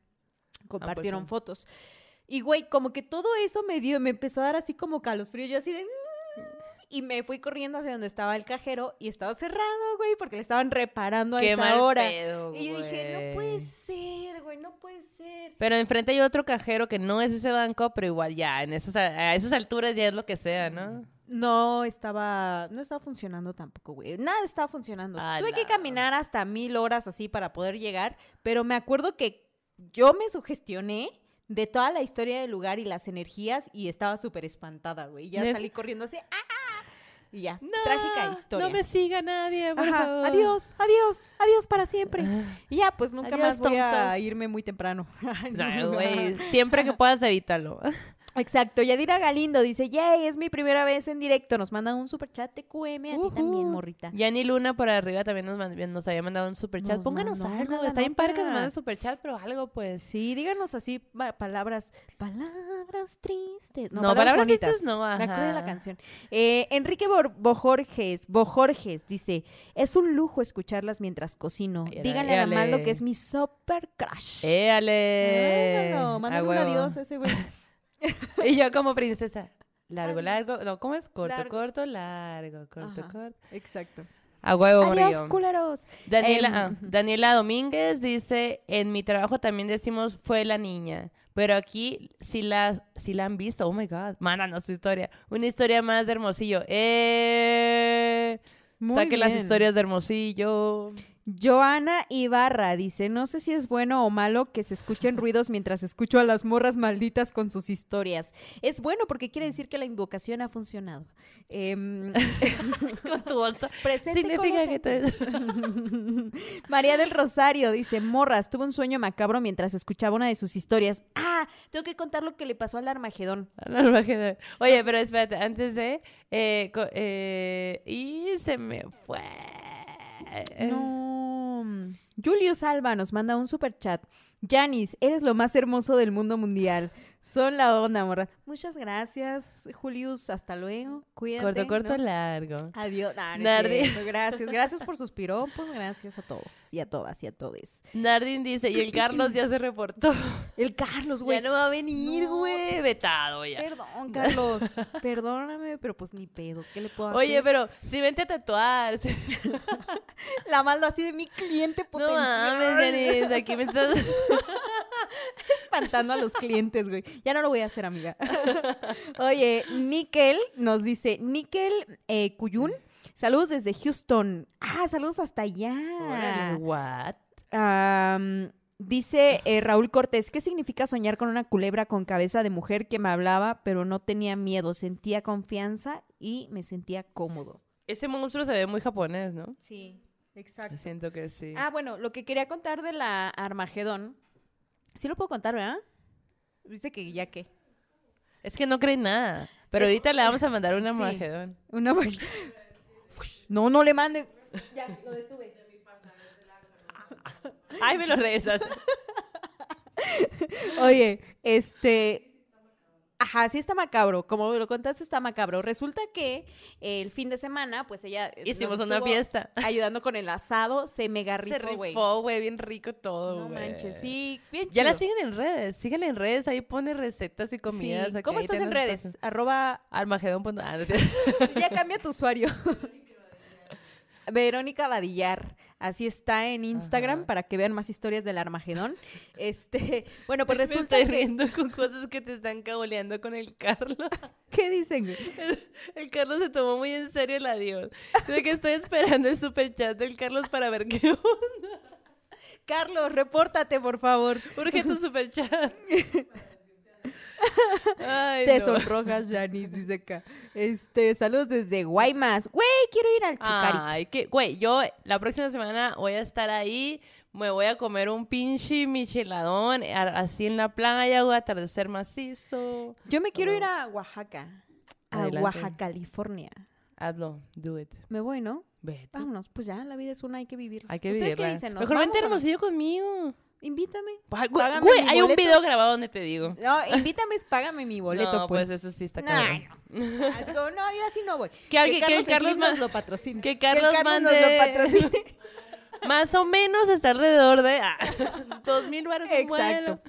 compartieron sí. fotos. Y güey, como que todo eso me dio, me empezó a dar así como calosfrío. Yo así de. Y me fui corriendo hacia donde estaba el cajero y estaba cerrado, güey, porque le estaban reparando a Qué esa mal hora. pedo, y yo dije, no puede ser, güey, no puede ser. Pero enfrente hay otro cajero que no es ese banco, pero igual ya, en esas, a esas alturas ya es lo que sea, ¿no? No estaba, no estaba funcionando tampoco, güey. Nada estaba funcionando. Tuve que caminar hasta mil horas así para poder llegar, pero me acuerdo que yo me sugestioné de toda la historia del lugar y las energías y estaba súper espantada, güey. Ya salí corriendo así, ¡ah! Y ya, No, trágica historia. No me siga nadie, por Ajá, favor. adiós, adiós, adiós para siempre. Y ya, pues nunca Adiós, más voy a irme muy temprano. No. Güey, siempre que puedas evítalo. Exacto, Yadira Galindo dice, yay, es mi primera vez en directo. Nos manda un super chat TQM, a ti también, morrita. Yani Luna por arriba también nos, nos había mandado un superchat. Nos Pónganos algo. Está bien padre que nos manden superchat, pero algo, pues. Sí, díganos así pa- palabras, palabras tristes. No, No, palabras, palabras bonitas. tristes no, acuerdo de la canción. Eh, Enrique Bor- Bojorges, Bojorges dice, es un lujo escucharlas mientras cocino. Díganle a Armando que es mi super crush. ¡Éale! Mándale un adiós a ese güey. Y yo como princesa. Largo, Adiós. largo. No, ¿cómo es? Corto, Largo. corto, largo, corto, Ajá. corto. Exacto. A huevo, Adiós, culeros. Daniela, Em, ah. Daniela Domínguez dice, en mi trabajo también decimos fue la niña, pero aquí sí la, sí la han visto, oh my god, mándanos su historia, una historia más de Hermosillo, eh, Muy saquen las historias de Hermosillo, Joana Ibarra dice, no sé si es bueno o malo que se escuchen ruidos mientras escucho a las morras malditas con sus historias. Es bueno porque quiere decir que la invocación ha funcionado. Em, con tu bolsa, presente significa que te... María del Rosario dice, morras, tuve un sueño macabro mientras escuchaba una de sus historias. Ah, tengo que contar lo que le pasó al Armagedón. Lo imagino. Oye, pero espérate, antes de... eh, eh, y se me fue. No. Julius Alba nos manda un super chat. Janis, eres lo más hermoso del mundo mundial. Son la onda, morra. Muchas gracias, Julius. Hasta luego. Cuídate. Corto, corto, ¿no? largo. Adiós. Nah, no cierto. Gracias. Gracias por sus piropos. Gracias a todos y a todas y a todes. Nardin dice, y el Carlos ya se reportó. El Carlos, güey. ya no va a venir, No. güey. Vetado ya. Perdón, Carlos. Perdóname, pero pues ni pedo. ¿Qué le puedo hacer? Oye, pero si vente a tatuar. la mando así de mi cliente No potencial. mames, Denis, aquí me estás... espantando a los clientes, güey. Ya no lo voy a hacer, amiga. Oye, Nickel nos dice, Nickel eh, Cuyún, saludos desde Houston. Ah, saludos hasta allá. What? Dice eh, Raúl Cortés, ¿qué significa soñar con una culebra con cabeza de mujer que me hablaba, pero no tenía miedo, sentía confianza y me sentía cómodo? Ese monstruo se ve muy japonés, ¿no? Sí, exacto. siento que sí. Ah, bueno, lo que quería contar de la Armagedón, sí lo puedo contar, ¿verdad? Dice que ya que. Es que no cree nada. Pero ahorita le vamos a mandar un Sí. Una No, no le mandes. Ya, lo detuve. Ay, me lo regresas. Oye, este. Ajá, sí está macabro. Como lo contaste, está macabro. Resulta que el fin de semana, pues ella. eh, Hicimos una fiesta. Ayudando con el asado, se mega Se rifó, güey. rifó, güey, bien rico todo, No manches, sí, bien Ya la chido. siguen en redes, síguenla en redes, ahí pone recetas y comidas. Sí. ¿Cómo estás en redes? Arroba. Armagedón. punto- Ah, no. Ya cambia tu usuario. Verónica Badillar, así está en Instagram Ajá. para que vean más historias del Armagedón. Este, bueno, pues Me resulta que riendo con cosas que te están caboleando con el Carlos. ¿Qué dicen? El Carlos se tomó muy en serio el adiós. De que estoy esperando el super chat del Carlos para ver qué onda. Carlos, repórtate, por favor. Urge tu super chat. Ay, Te no. sonrojas, Janice, dice acá. Este, saludos desde Guaymas. Güey, quiero ir al Chucari. Ay, que, güey, yo la próxima semana voy a estar ahí, me voy a comer un pinche micheladón, a- así en la playa, voy a atardecer macizo. Yo me quiero ir a Oaxaca. A. Oaxaca, California. Hazlo, do it. Me voy, ¿no? Vete. Vámonos, pues ya, la vida es una, hay que vivirla. Hay que ¿Ustedes vivirla. qué dicen? ¿Nos Mejor vente no? Hermosillo conmigo. Invítame. Págame güey, mi hay un boleto. video grabado donde te digo. No, invítame, págame mi boleto, no, pues. pues eso sí está cabrón. no. Así como, no, yo así no voy. Que alguien- que Carlos ma- nos lo patrocine. que Carlos nos mande- lo patrocine. Más o menos está alrededor de ah, dos mil baros vuelo.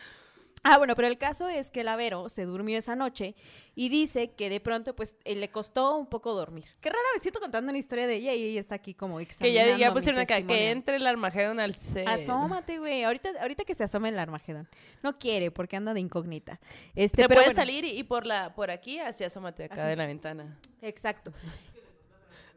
Ah, bueno, pero el caso es que el Avero se durmió esa noche y dice que de pronto, pues, eh, le costó un poco dormir. Qué rara me siento contando una historia de ella y ella está aquí como Que examinando ya, ya pusieron acá, que entre el Armagedón al set. Asómate, güey. Ahorita, ahorita que se asome el Armagedón. No quiere porque anda de incógnita. Este, Te pero puedes bueno, salir y, y por la por aquí, así asómate acá Así. de la ventana. Exacto.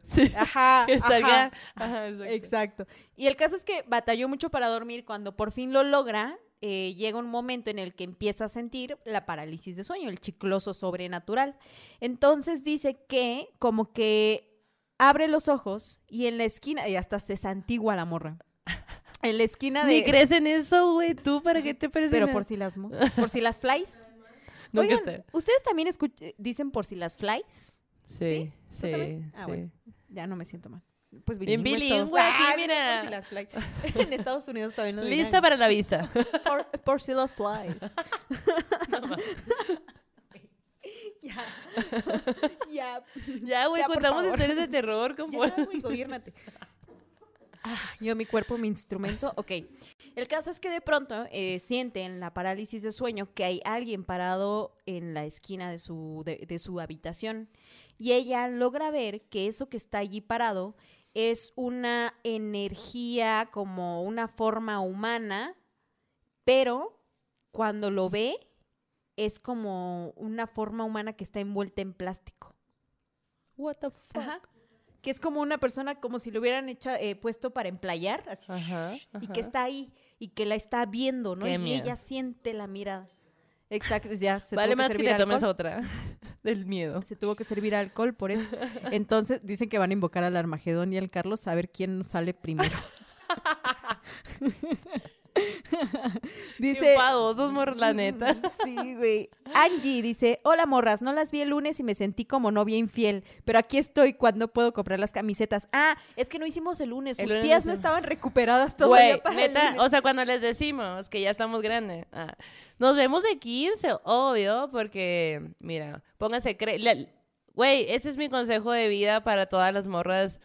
Sí. Ajá. Que salga. ajá. Ajá, exacto. Exacto. Y el caso es que batalló mucho para dormir. Cuando por fin lo logra, eh, llega un momento en el que empieza a sentir la parálisis de sueño, el chicloso sobrenatural. Entonces dice que como que abre los ojos y en la esquina, y hasta se santigua la morra. En la esquina de... Ni crees en eso, güey. ¿Tú para qué te parece? Pero por si las mos- por si las flies. No, que Oigan, te- ¿ustedes también dicen por si las flies? Sí, ¿Tú sí? Ah, sí. bueno. Ya no me siento mal. Pues Bien bilingües todos. bilingüe aquí, Ah, mira. Por si las flies. En Estados Unidos también lo dirán. Lista para la visa. Por, por si los flies. ya. ya. ya, güey, contamos historias de terror. Como... Ya, güey, gobiérnate. Ah, yo, mi cuerpo, mi instrumento. Ok. El caso es que de pronto eh, siente en la parálisis de sueño que hay alguien parado en la esquina de su, de, de su habitación. Y ella logra ver que eso que está allí parado es una energía como una forma humana, pero cuando lo ve es como una forma humana que está envuelta en plástico. What the fuck. Ajá. Que es como una persona como si lo hubieran hecho, eh, puesto para emplayar, así, Ajá, y que está ahí y que la está viendo, ¿no? Qué y miedo. ella siente la mirada. Exacto, ya se Vale tuvo más que que servir te tomes otra. Del miedo. Se tuvo que servir alcohol por eso. Entonces dicen que van a invocar al Armagedón y al Carlos a ver quién sale primero. Dice, Enfadosos, mor, la neta. Sí, güey. Angie dice, hola morras, no las vi el lunes y me sentí como novia infiel, pero aquí estoy cuando puedo comprar las camisetas. Ah, es que no hicimos el lunes, sus tías no estaban recuperadas todavía Güey, para el neta, lunes. o sea, cuando les decimos que ya estamos grandes, ah, nos vemos de 15, obvio, porque, mira, pónganse, cre la- güey, ese es mi consejo de vida para todas las morras.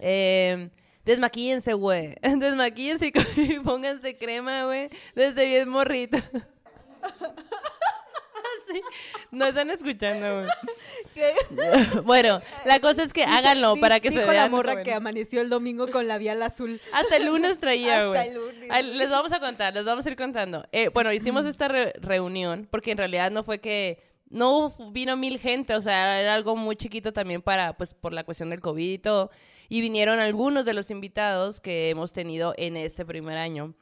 Eh, desmaquíllense, güey, desmaquíllense y pónganse crema, güey, desde bien morrito. Sí, no están escuchando, güey. ¿Qué? Bueno, la cosa es que háganlo para que se vean. la morra que amaneció el domingo con labial azul. Hasta el lunes traía, Hasta güey. el lunes. Les vamos a contar, les vamos a ir contando. Eh, bueno, hicimos esta re- reunión porque en realidad no fue que no vino mil gente, o sea, era algo muy chiquito también para, pues, por la cuestión del COVID y todo. Y vinieron algunos de los invitados que hemos tenido en este primer año.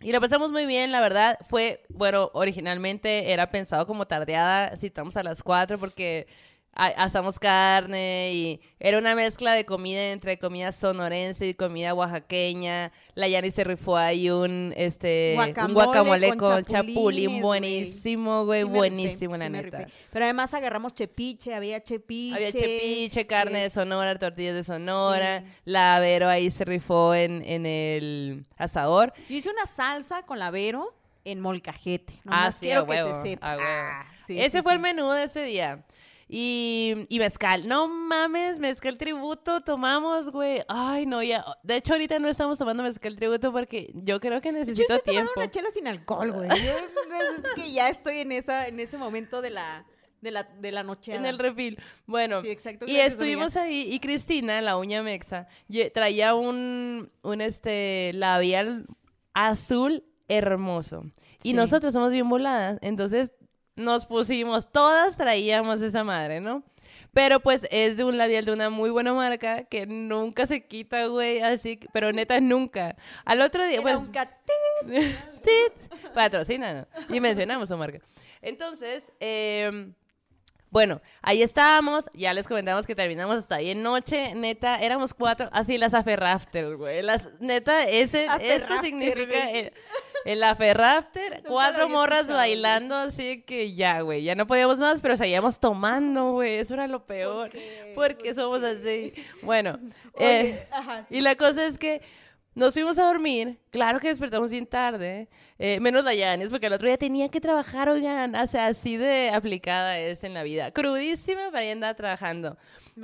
Y lo pasamos muy bien, la verdad. Fue, bueno, originalmente era pensado como tardeada, citamos a las 4 porque asamos carne y era una mezcla de comida entre comida sonorense y comida oaxaqueña. La Yani se rifó ahí un, este, un Guacamole guacamole con chapulín buenísimo, güey, Sí buenísimo, sí la me neta. Pero además agarramos chepiche, había chepiche. Había chepiche, carne de Sonora, tortillas de Sonora. Sí. La Vero ahí se rifó en, en el asador. Yo hice una salsa con la Vero en molcajete. Ah, Nomás sí, quiero a que se sepa. a huevo. Ah, sí, Ese sí, fue sí. el menú de ese día. Y, y mezcal. No mames, mezcal tributo tomamos, güey. Ay, no, ya. De hecho, ahorita no estamos tomando mezcal tributo porque yo creo que Yo necesito estoy tomando tiempo. una chela sin alcohol, güey. Yo- es que ya estoy en esa en ese momento de la de la de la noche. En el refil. Bueno, Sí, exacto. y estuvimos ahí y Cristina, la uña mexa, traía un, un este labial azul hermoso. Y nosotros somos bien voladas, entonces nos pusimos, todas traíamos esa madre, ¿no? Pero pues es de un labial de una muy buena marca que nunca se quita, güey, así, pero neta nunca. Al otro día, Era pues... un Tit. Patrocina. Y mencionamos su marca. Entonces, eh, bueno, ahí estábamos. Ya les comentamos que terminamos hasta bien noche. Neta, éramos cuatro. Así las aferrafter, güey. Las, neta, ese, eso significa el, el aferrafter. Cuatro morras escuchado, güey. bailando, así que ya, güey. Ya no podíamos más, pero seguíamos tomando, güey. Eso era lo peor. Porque somos así. Bueno, eh, ajá, sí. y la cosa es que nos fuimos a dormir. Claro que despertamos bien tarde. eh, menos la Yanis, porque el otro día tenía que trabajar, oigan. O sea, así de aplicada es en la vida. Crudísima, pero ahí andaba trabajando.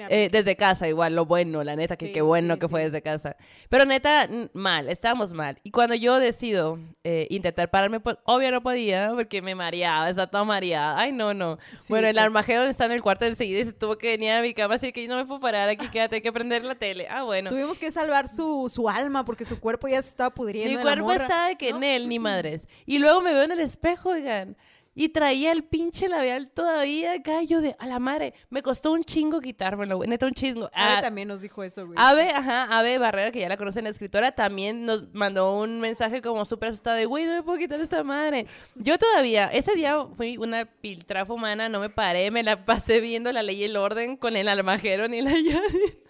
Eh, desde casa, igual, lo bueno, la neta, que Sí, qué bueno sí, que fue sí. desde casa. Pero neta, mal, estábamos mal. Y cuando yo decido eh, intentar pararme, pues obvio no podía, porque me mareaba, estaba toda mareada. Ay, no, no. Bueno, el. Armagedón está en el cuarto enseguida y se tuvo que venir a mi cama, así que yo no me puedo parar aquí, quédate, hay que prender la tele. Ah, bueno. Tuvimos que salvar su, su alma porque su cuerpo ya se estaba pudriendo. Mi cuerpo estaba de que ¿no? en él, ni madres. Y luego me veo en el espejo, oigan. Y traía el pinche labial todavía acá. Yo de, a la madre, me costó un chingo quitármelo, güey. Neta, un chingo. Ave Ah, también nos dijo eso, güey. Ave, ajá, Ave Barrera, que ya la conocen, la escritora, también nos mandó un mensaje como súper asustada de, güey, no me puedo quitar esta madre. Yo todavía, ese día fui una piltrafa humana, no me paré, me la pasé viendo la ley y el orden con el Armagedón y la llave.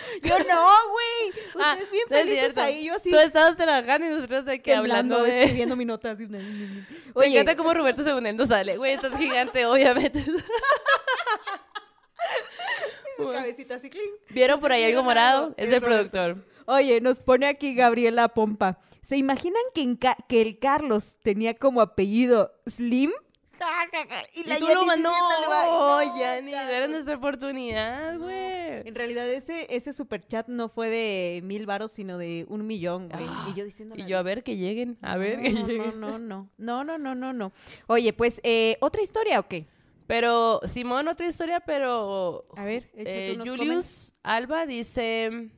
Yo no, güey. Ah, Ustedes bien no es felices ahí, yo así Tú estabas trabajando y nosotros de que hablando de... escribiendo mi nota. Así. Me Oye, encanta cómo Roberto Segundo sale. Güey, estás gigante, obviamente. su cabecita así, clink. ¿Vieron por ahí algo morado? Es del productor. Oye, nos pone aquí Gabriela Pompa. ¿Se imaginan que, en que el Carlos tenía como apellido Slim? Y la tú Yanis lo mandó. diciéndole, va, No, no, era nuestra oportunidad, güey. En realidad ese, ese superchat no fue de mil varos, sino de un millón, güey. y yo diciendo Y yo, a ver que lleguen, a ver que no, lleguen. no, no, no, no, no, no, no, no. Oye, pues, eh, ¿otra historia o qué? Pero, Simón, otra historia, pero... A ver, eh, unos Julius Alba dice...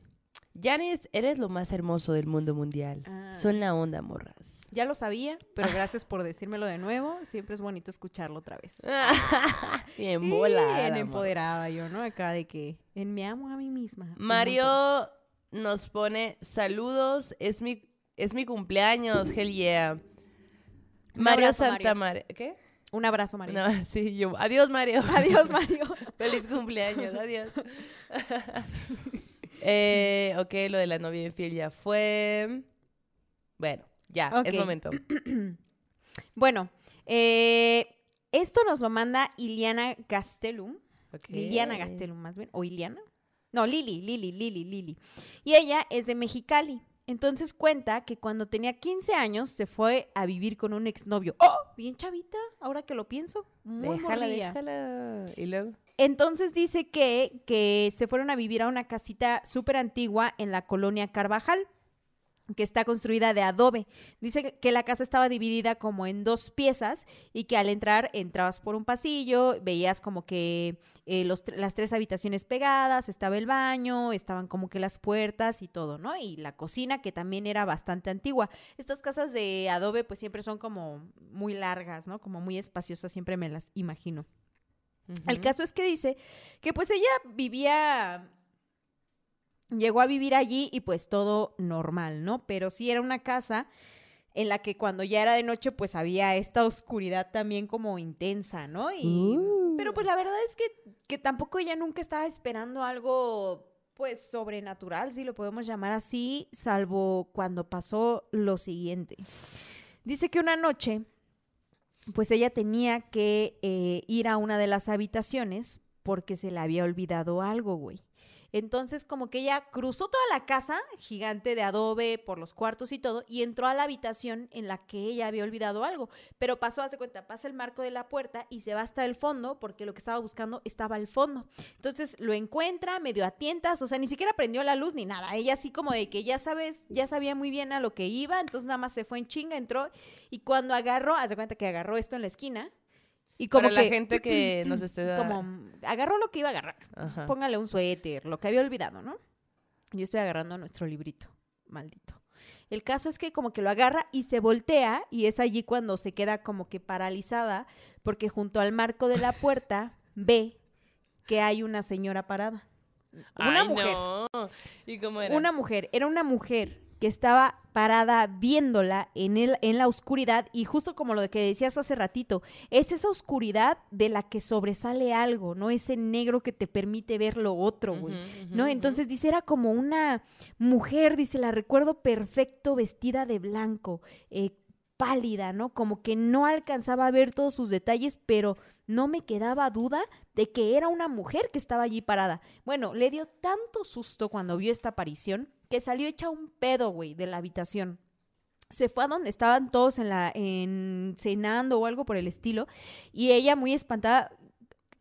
Yanis, eres lo más hermoso del mundo mundial. Ah. Son la onda, morras. Ya lo sabía, pero gracias por decírmelo de nuevo. Siempre es bonito escucharlo otra vez. Bien volada. Bien empoderada yo, ¿no? Acá de que en me amo a mí misma. Mario nos pone saludos, es mi, es mi cumpleaños, hell yeah. Un Mario abrazo, Santa Mario. María. ¿Qué? Un abrazo, María. No, sí, yo. Adiós, Mario. Adiós, Mario. Feliz cumpleaños, adiós. eh, ok, lo de la novia infiel ya fue. Bueno, Ya, es Ok. momento. Bueno, eh, esto nos lo manda Iliana Gastelum. Ok. Liliana Gastelum, más bien. ¿O Iliana? No, Lili, Lili, Lili, Lili. Y ella es de Mexicali. Entonces cuenta que cuando tenía 15 años se fue a vivir con un exnovio. ¡Oh! Bien chavita, ahora que lo pienso. Muy Déjala, déjala. Y luego. Entonces dice que, que se fueron a vivir a una casita súper antigua en la colonia Carvajal, que está construida de adobe. Dice que la casa estaba dividida como en dos piezas y que al entrar entrabas por un pasillo, veías como que eh, los las tres habitaciones pegadas, estaba el baño, estaban como que las puertas y todo, ¿no? Y la cocina que también era bastante antigua. Estas casas de adobe pues siempre son como muy largas, ¿no? Como muy espaciosas, siempre me las imagino. El caso es que dice que pues ella vivía, llegó a vivir allí y pues todo normal, ¿no? Pero sí era una casa en la que cuando ya era de noche pues había esta oscuridad también como intensa, ¿no? Y, Uh. Pero pues la verdad es que, que tampoco ella nunca estaba esperando algo pues sobrenatural, si lo podemos llamar así, salvo cuando pasó lo siguiente. Dice que una noche pues ella tenía que eh, ir a una de las habitaciones porque se le había olvidado algo, güey. Entonces, como que ella cruzó toda la casa gigante de adobe por los cuartos y todo, y entró a la habitación en la que ella había olvidado algo. Pero pasó, hace cuenta, pasa el marco de la puerta y se va hasta el fondo, porque lo que estaba buscando estaba al fondo. Entonces lo encuentra, medio a tientas, o sea, ni siquiera prendió la luz ni nada. Ella así como de que ya sabes, ya sabía muy bien a lo que iba, entonces nada más se fue en chinga, entró, y cuando agarró, hace cuenta que agarró esto en la esquina. Y como Para que, la gente que nos esté... como agarró lo que iba a agarrar. Ajá. Póngale un suéter, lo que había olvidado, ¿no? Yo estoy agarrando nuestro librito, maldito. El caso es que como que lo agarra y se voltea y es allí cuando se queda como que paralizada porque junto al marco de la puerta ve que hay una señora parada. Una Ay, mujer. no. ¿Y cómo era? Una mujer, era una mujer que estaba parada viéndola en, el, en la oscuridad y justo como lo que decías hace ratito, es esa oscuridad de la que sobresale algo, ¿no? Ese negro que te permite ver lo otro, güey. ¿No? Entonces dice, era como una mujer, dice, la recuerdo perfecto, vestida de blanco, eh, pálida, ¿no? Como que no alcanzaba a ver todos sus detalles, pero no me quedaba duda de que era una mujer que estaba allí parada. Bueno, le dio tanto susto cuando vio esta aparición que salió hecha un pedo, güey, de la habitación. Se fue a donde estaban todos en la, en cenando o algo por el estilo, y ella muy espantada,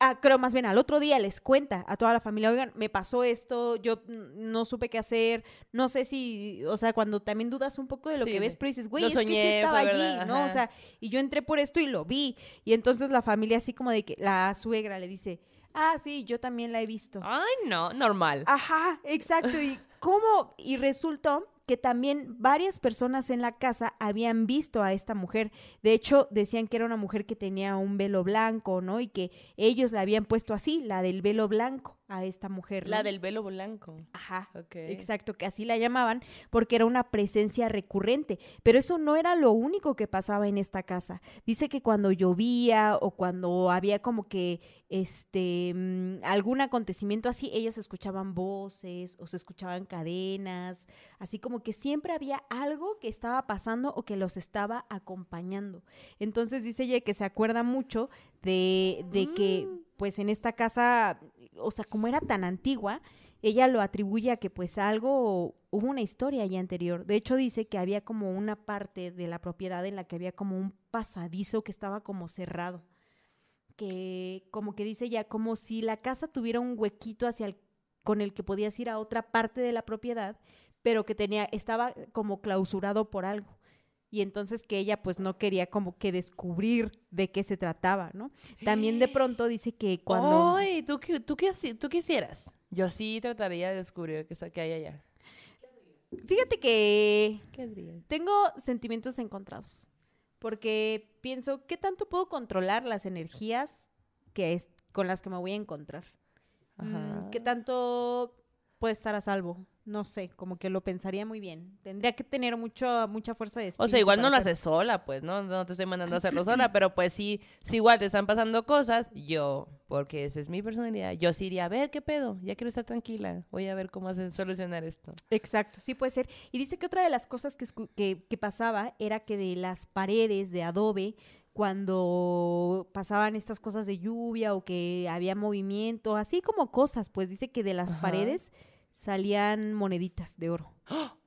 ah, creo más bien al otro día les cuenta a toda la familia, oigan, me pasó esto, yo no supe qué hacer, no sé si, o sea, cuando también dudas un poco de lo Sí, que ves, pero dices, güey, es que sí estaba allí, verdad, ¿no? O sea, y yo entré por esto y lo vi, y entonces la familia así como de que la suegra le dice, ah, sí, yo también la he visto. Ay, no, normal. Ajá, exacto. ¿Y cómo? Y resultó que también varias personas en la casa habían visto a esta mujer. De hecho, decían que era una mujer que tenía un velo blanco, ¿no? Y que ellos la habían puesto así, la del velo blanco, a esta mujer. La del velo blanco. Ajá. Ok. Exacto, que así la llamaban porque era una presencia recurrente. Pero eso no era lo único que pasaba en esta casa. Dice que cuando llovía o cuando había como que este mm, algún acontecimiento así, ellas escuchaban voces o se escuchaban cadenas, así como que siempre había algo que estaba pasando o que los estaba acompañando. Entonces dice ella que se acuerda mucho de, de que Mm. Pues en esta casa, o sea, como era tan antigua, ella lo atribuye a que pues algo, hubo una historia allá anterior. De hecho dice que había como una parte de la propiedad en la que había como un pasadizo que estaba como cerrado. Que como que dice ya como si la casa tuviera un huequito hacia el con el que podías ir a otra parte de la propiedad, pero que tenía estaba como clausurado por algo. Y entonces que ella pues no quería como que descubrir de qué se trataba, ¿no? También de pronto dice que cuando Ay, ¿tú, tú, ¿tú quisieras? Yo sí trataría de descubrir qué, hay allá. Fíjate que ¿Qué tengo sentimientos encontrados. Porque pienso, ¿qué tanto puedo controlar las energías que es, con las que me voy a encontrar? Mm, Ajá. ¿Qué tanto puedo estar a salvo? No sé, como que lo pensaría muy bien. Tendría que tener mucho, mucha fuerza de O espíritu sea, igual no lo haces sola, pues, ¿no? No te estoy mandando a hacerlo sola, pero pues sí, si igual te están pasando cosas, yo, porque esa es mi personalidad, yo sí iría a ver qué pedo, ya quiero estar tranquila, voy a ver cómo hacer, solucionar esto. Exacto, sí puede ser. Y dice que otra de las cosas que, que, que pasaba era que de las paredes de adobe, cuando pasaban estas cosas de lluvia o que había movimiento, así como cosas, pues dice que de las Ajá. paredes salían moneditas de oro.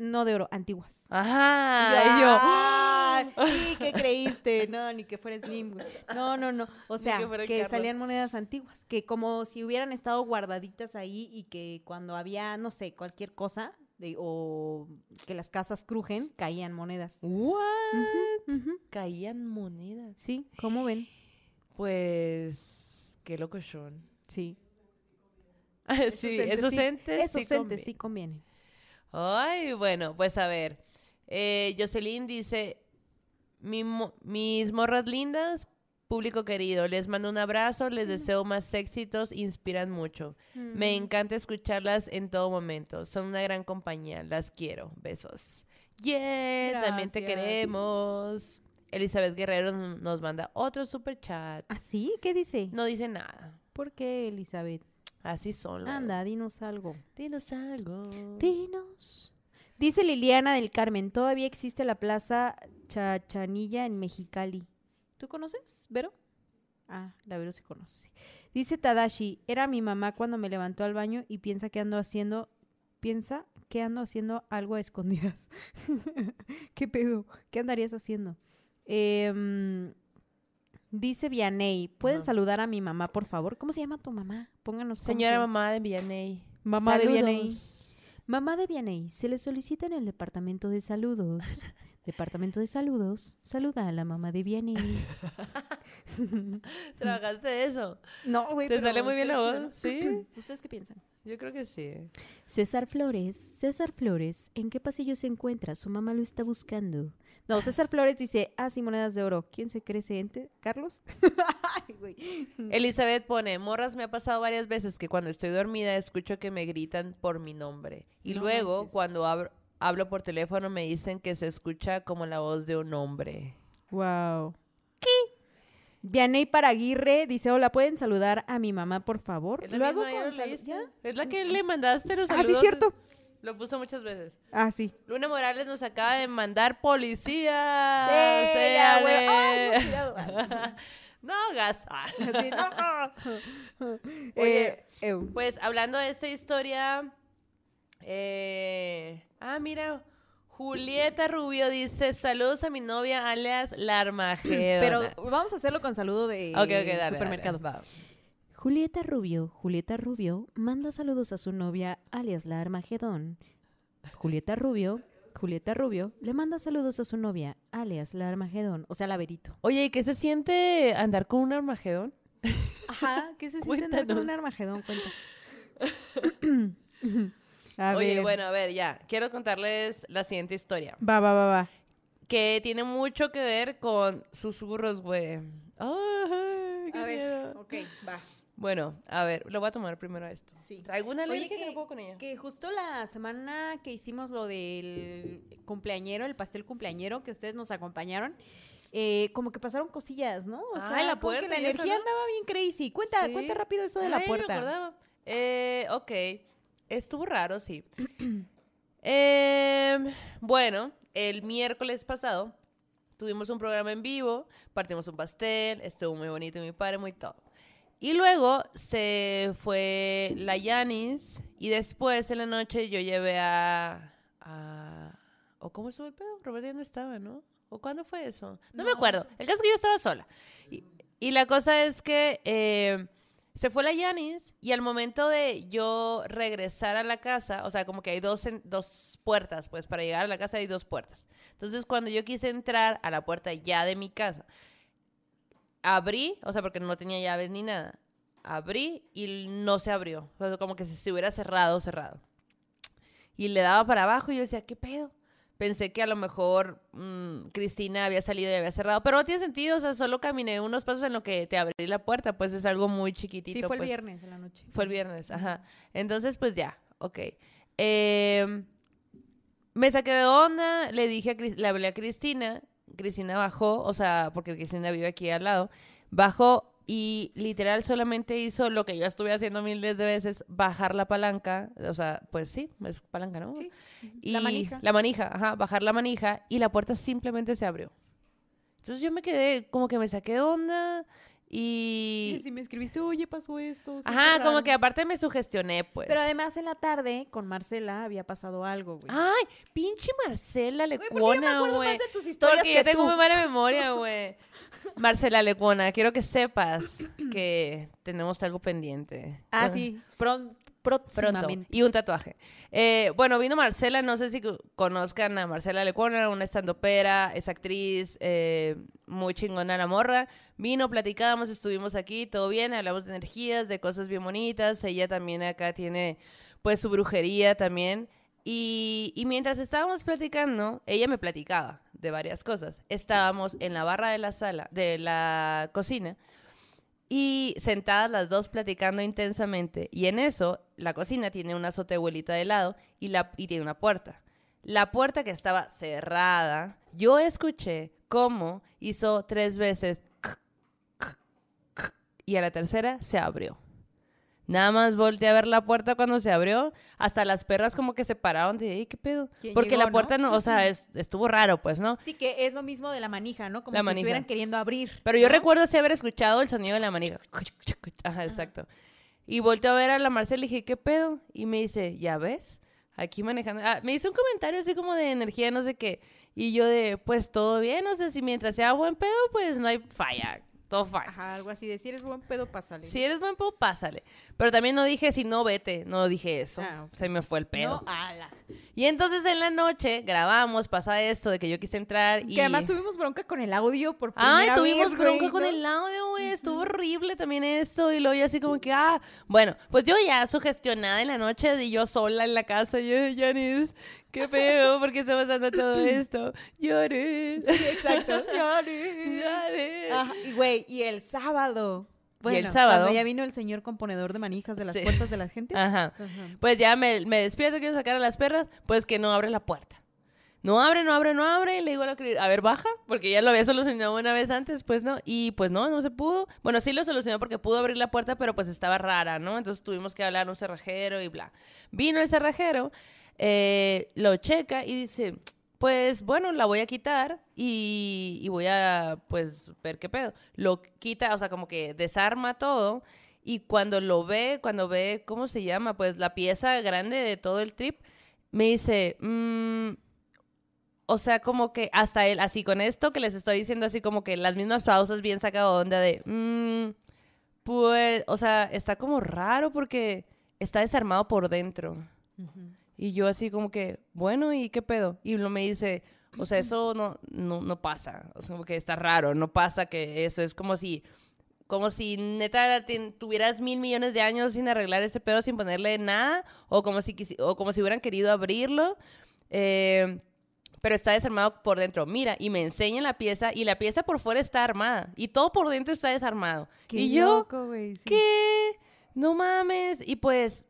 No de oro, antiguas. Ajá, Y yo, ¡ay! ¿Y qué creíste? No, ni que fuera Slim. No, no, no. O sea, que salían monedas antiguas, que como si hubieran estado guardaditas ahí y que cuando había, no sé, cualquier cosa de- o que las casas crujen, caían monedas. ¿what? Caían monedas. Sí, ¿cómo ven? Pues, qué loco son. Sí. sí, esos entes, Esos sí entes sí convienen. Ay, bueno, pues a ver. Eh, Jocelyn dice, "Mi mo- mis morras lindas, público querido, les mando un abrazo, les deseo más éxitos, inspiran mucho. Me encanta escucharlas en todo momento. Son una gran compañía, las quiero. Besos. Yeah, también te queremos. Elizabeth Guerrero nos manda otro super chat. ¿Ah, sí? ¿Qué dice? No dice nada. ¿Por qué, Elizabeth? Así son. luego. Anda, dinos algo. Dinos algo. Dinos. Dice Liliana del Carmen, todavía existe la Plaza Chachanilla en Mexicali. ¿Tú conoces, Vero? Ah, la Vero se conoce. Dice Tadashi, era mi mamá cuando me levantó al baño y piensa que ando haciendo, piensa que ando haciendo algo a escondidas. ¿Qué pedo? ¿Qué andarías haciendo? Em, dice Vianey, ¿pueden Ajá. saludar a mi mamá, por favor? ¿Cómo se llama tu mamá? Pónganos Señora se- mamá de Villaney. Mamá de Vianey. Mamá de Vianey, se le solicita en el departamento de saludos. departamento de saludos, saluda a la mamá de Vianey. ¿Trabajaste eso? no, güey, ¿Te sale muy bien la voz? Sí. ¿Ustedes qué piensan? Yo creo que sí. César Flores, César Flores, ¿en qué pasillo se encuentra? Su mamá lo está buscando. No, César Flores dice, ah, sí, monedas de oro. ¿Quién se cree ese ente? ¿Carlos? Ay, güey. Elizabeth pone, morras, me ha pasado varias veces que cuando estoy dormida escucho que me gritan por mi nombre. Y No luego, manches. cuando abro- hablo por teléfono, me dicen que se escucha como la voz de un hombre. Wow. ¿Qué? Vianey Paraguirre dice, hola, ¿pueden saludar a mi mamá, por favor? ¿Es la Lo hago con? ¿Ya? Es la que le mandaste los Ah, sí, saludos. cierto. Lo puso muchas veces. Ah, sí. Luna Morales nos acaba de mandar policía. ¡Eh, ya, güey! ¡Ay, Séale. no, gas. Ah. No. Oye, Eh. Pues hablando de esta historia, eh, ah, mira, Julieta Rubio dice, saludos a mi novia alias La Armagedona. Pero vamos a hacerlo con saludo de ok, ok, dale, dale, supermercado. Julieta Rubio, Julieta Rubio, manda saludos a su novia, alias la Armagedón. Julieta Rubio, Julieta Rubio, le manda saludos a su novia, alias la Armagedón, o sea, la Verito. Oye, ¿y qué se siente andar con un Armagedón? Ajá, ¿qué se siente andar con un Armagedón? Cuéntanos. a Oye, ver. bueno, a ver, ya, quiero contarles la siguiente historia, Va, va, va, va. que tiene mucho que ver con susurros, güey. Ay, qué miedo. ok, va. Bueno, a ver, lo voy a tomar primero esto. Sí. Traigo una Oye, alergia que que- no puedo con ella. Que justo la semana que hicimos lo del cumpleañero, el pastel cumpleañero, que ustedes nos acompañaron, eh, como que pasaron cosillas, ¿no? O Ay, la como que puerta la y eso, energía ¿no? andaba bien crazy. Cuenta, Sí. cuenta rápido eso de Ay, la me puerta. acordaba. Eh, ok, estuvo raro, sí. Em, bueno, el miércoles pasado tuvimos un programa en vivo, partimos un pastel, estuvo muy bonito, muy padre, muy todo. Y luego se fue la Yanis y después en la noche yo llevé a... a- ¿O cómo estuvo el pedo? Roberto ya no estaba, ¿no? ¿O cuándo fue eso? No, me No, acuerdo. El caso es que yo estaba sola. Y, y la cosa es que eh, se fue la Yanis y al momento de yo regresar a la casa, o sea, como que hay dos, en- dos puertas, pues para llegar a la casa hay dos puertas. Entonces, cuando yo quise entrar a la puerta ya de mi casa, abrí, o sea, porque no tenía llaves ni nada, abrí y no se abrió. O sea, como que si se hubiera cerrado, cerrado. Y le daba para abajo y yo decía, ¿qué pedo? Pensé que a lo mejor mm, Cristina había salido y había cerrado, pero no tiene sentido, o sea, solo caminé unos pasos en lo que te abrí la puerta, pues es algo muy chiquitito. Sí, fue el pues. viernes en la noche. Fue el viernes, ajá. Entonces, pues ya, ok. Eh, me saqué de onda, le dije a Cris- le hablé a Cristina, Cristina bajó, o sea, porque Cristina vive aquí al lado, bajó y literal solamente hizo lo que yo estuve haciendo miles de veces, bajar la palanca, o sea, pues sí, es palanca, ¿no? Sí, Y la manija. La manija, ajá, bajar la manija y la puerta simplemente se abrió. Entonces yo me quedé, como que me saqué de onda y... si me escribiste, oye, pasó esto. Ajá, como que aparte me sugestioné, pues. Pero además en la tarde con Marcela había pasado algo, güey. Ay, pinche Marcela Güey, ¿por qué yo me Lecuona, acuerdo güey. más de tus historias Porque que yo tengo tú? muy mala memoria, güey. Marcela Lecuona, quiero que sepas que tenemos algo pendiente. Ah, sí, pron- Pronto. Próximamente. Y un tatuaje. Eh, bueno, vino Marcela, no sé si co- conozcan a Marcela Lecuona, una estandopera, es actriz, eh, muy chingona la morra. Vino, platicamos, estuvimos aquí, todo bien, hablamos de energías, de cosas bien bonitas. Ella también acá tiene, pues, su brujería también. Y, y mientras estábamos platicando, ella me platicaba de varias cosas. Estábamos en la barra de la sala, de la cocina, y sentadas las dos platicando intensamente. Y en eso, la cocina tiene una azotehuelita de lado y, la, y tiene una puerta. La puerta que estaba cerrada, yo escuché cómo hizo tres veces y a la tercera se abrió. Nada más volteé a ver la puerta cuando se abrió. Hasta las perras como que se pararon de, "Ey, ¿qué pedo? ¿Quién Porque llegó, la puerta no, o sea, es- estuvo raro, pues, ¿no? Sí, que es lo mismo de la manija, ¿no? Como La si manija. estuvieran queriendo abrir. Pero yo recuerdo sí haber escuchado el sonido de la manija. Ajá, exacto. Y volteé a ver a la Marcela y dije, ¿qué pedo? Y me dice, ¿ya ves? Aquí manejando. Ah, me hizo un comentario así como de energía, no sé qué. Y yo de, pues todo bien, no sé si mientras sea buen pedo, pues no hay falla. Todo fine. Ajá, algo así de si eres buen pedo, pásale. Si eres buen pedo, pásale. Pero también no dije, si no, vete. No dije eso. Ah. Se me fue el pedo. No, ala. Y entonces en la noche grabamos, pasa esto de que yo quise entrar y... Que además tuvimos bronca con el audio por primera Ay, tuvimos vez, bronca güey, con ¿no? el audio, güey. Estuvo horrible también eso. Y luego yo así como que, ah, bueno, pues yo ya sugestionada en la noche y yo sola en la casa. Yo, Yanis, qué feo, ¿por qué está pasando todo esto? Llores. Sí, exacto. Llores. Ajá, y güey, y el sábado. Bueno, el sábado? Cuando ya vino el señor componedor de manijas de las Sí. puertas de la gente. Ajá. Ajá. Pues ya me, me despierto, quiero sacar a las perras, pues que no abre la puerta. No abre, no abre, no abre. Y le digo a la cri- a ver, baja, porque ya lo había solucionado una vez antes, pues no. Y pues no, no se pudo. Bueno, sí lo solucionó porque pudo abrir la puerta, pero pues estaba rara, ¿no? Entonces tuvimos que hablar a un cerrajero y bla. Vino el cerrajero, eh, lo checa y dice, pues bueno, la voy a quitar y, voy a, pues, ver qué pedo. Lo quita, o sea, como que desarma todo. Y cuando lo ve, cuando ve, ¿cómo se llama? Pues la pieza grande de todo el trip, me dice, "Mm, o sea, como que hasta él, así con esto que les estoy diciendo, así como que las mismas pausas bien sacado de onda de, "Mm, pues, o sea, está como raro porque está desarmado por dentro. Y yo así como que, bueno, ¿y qué pedo? Y lo me dice, o sea, eso no, no, no pasa. O sea, como que está raro, no pasa que eso es como si, como si neta tuvieras mil millones de años sin arreglar ese pedo, sin ponerle nada, o como si, o como si hubieran querido abrirlo. eh, pero está desarmado por dentro. Mira, y me enseña la pieza, y la pieza por fuera está armada, y todo por dentro está desarmado. Qué y yo, loco, güey, sí. ¿qué? No mames. Y pues,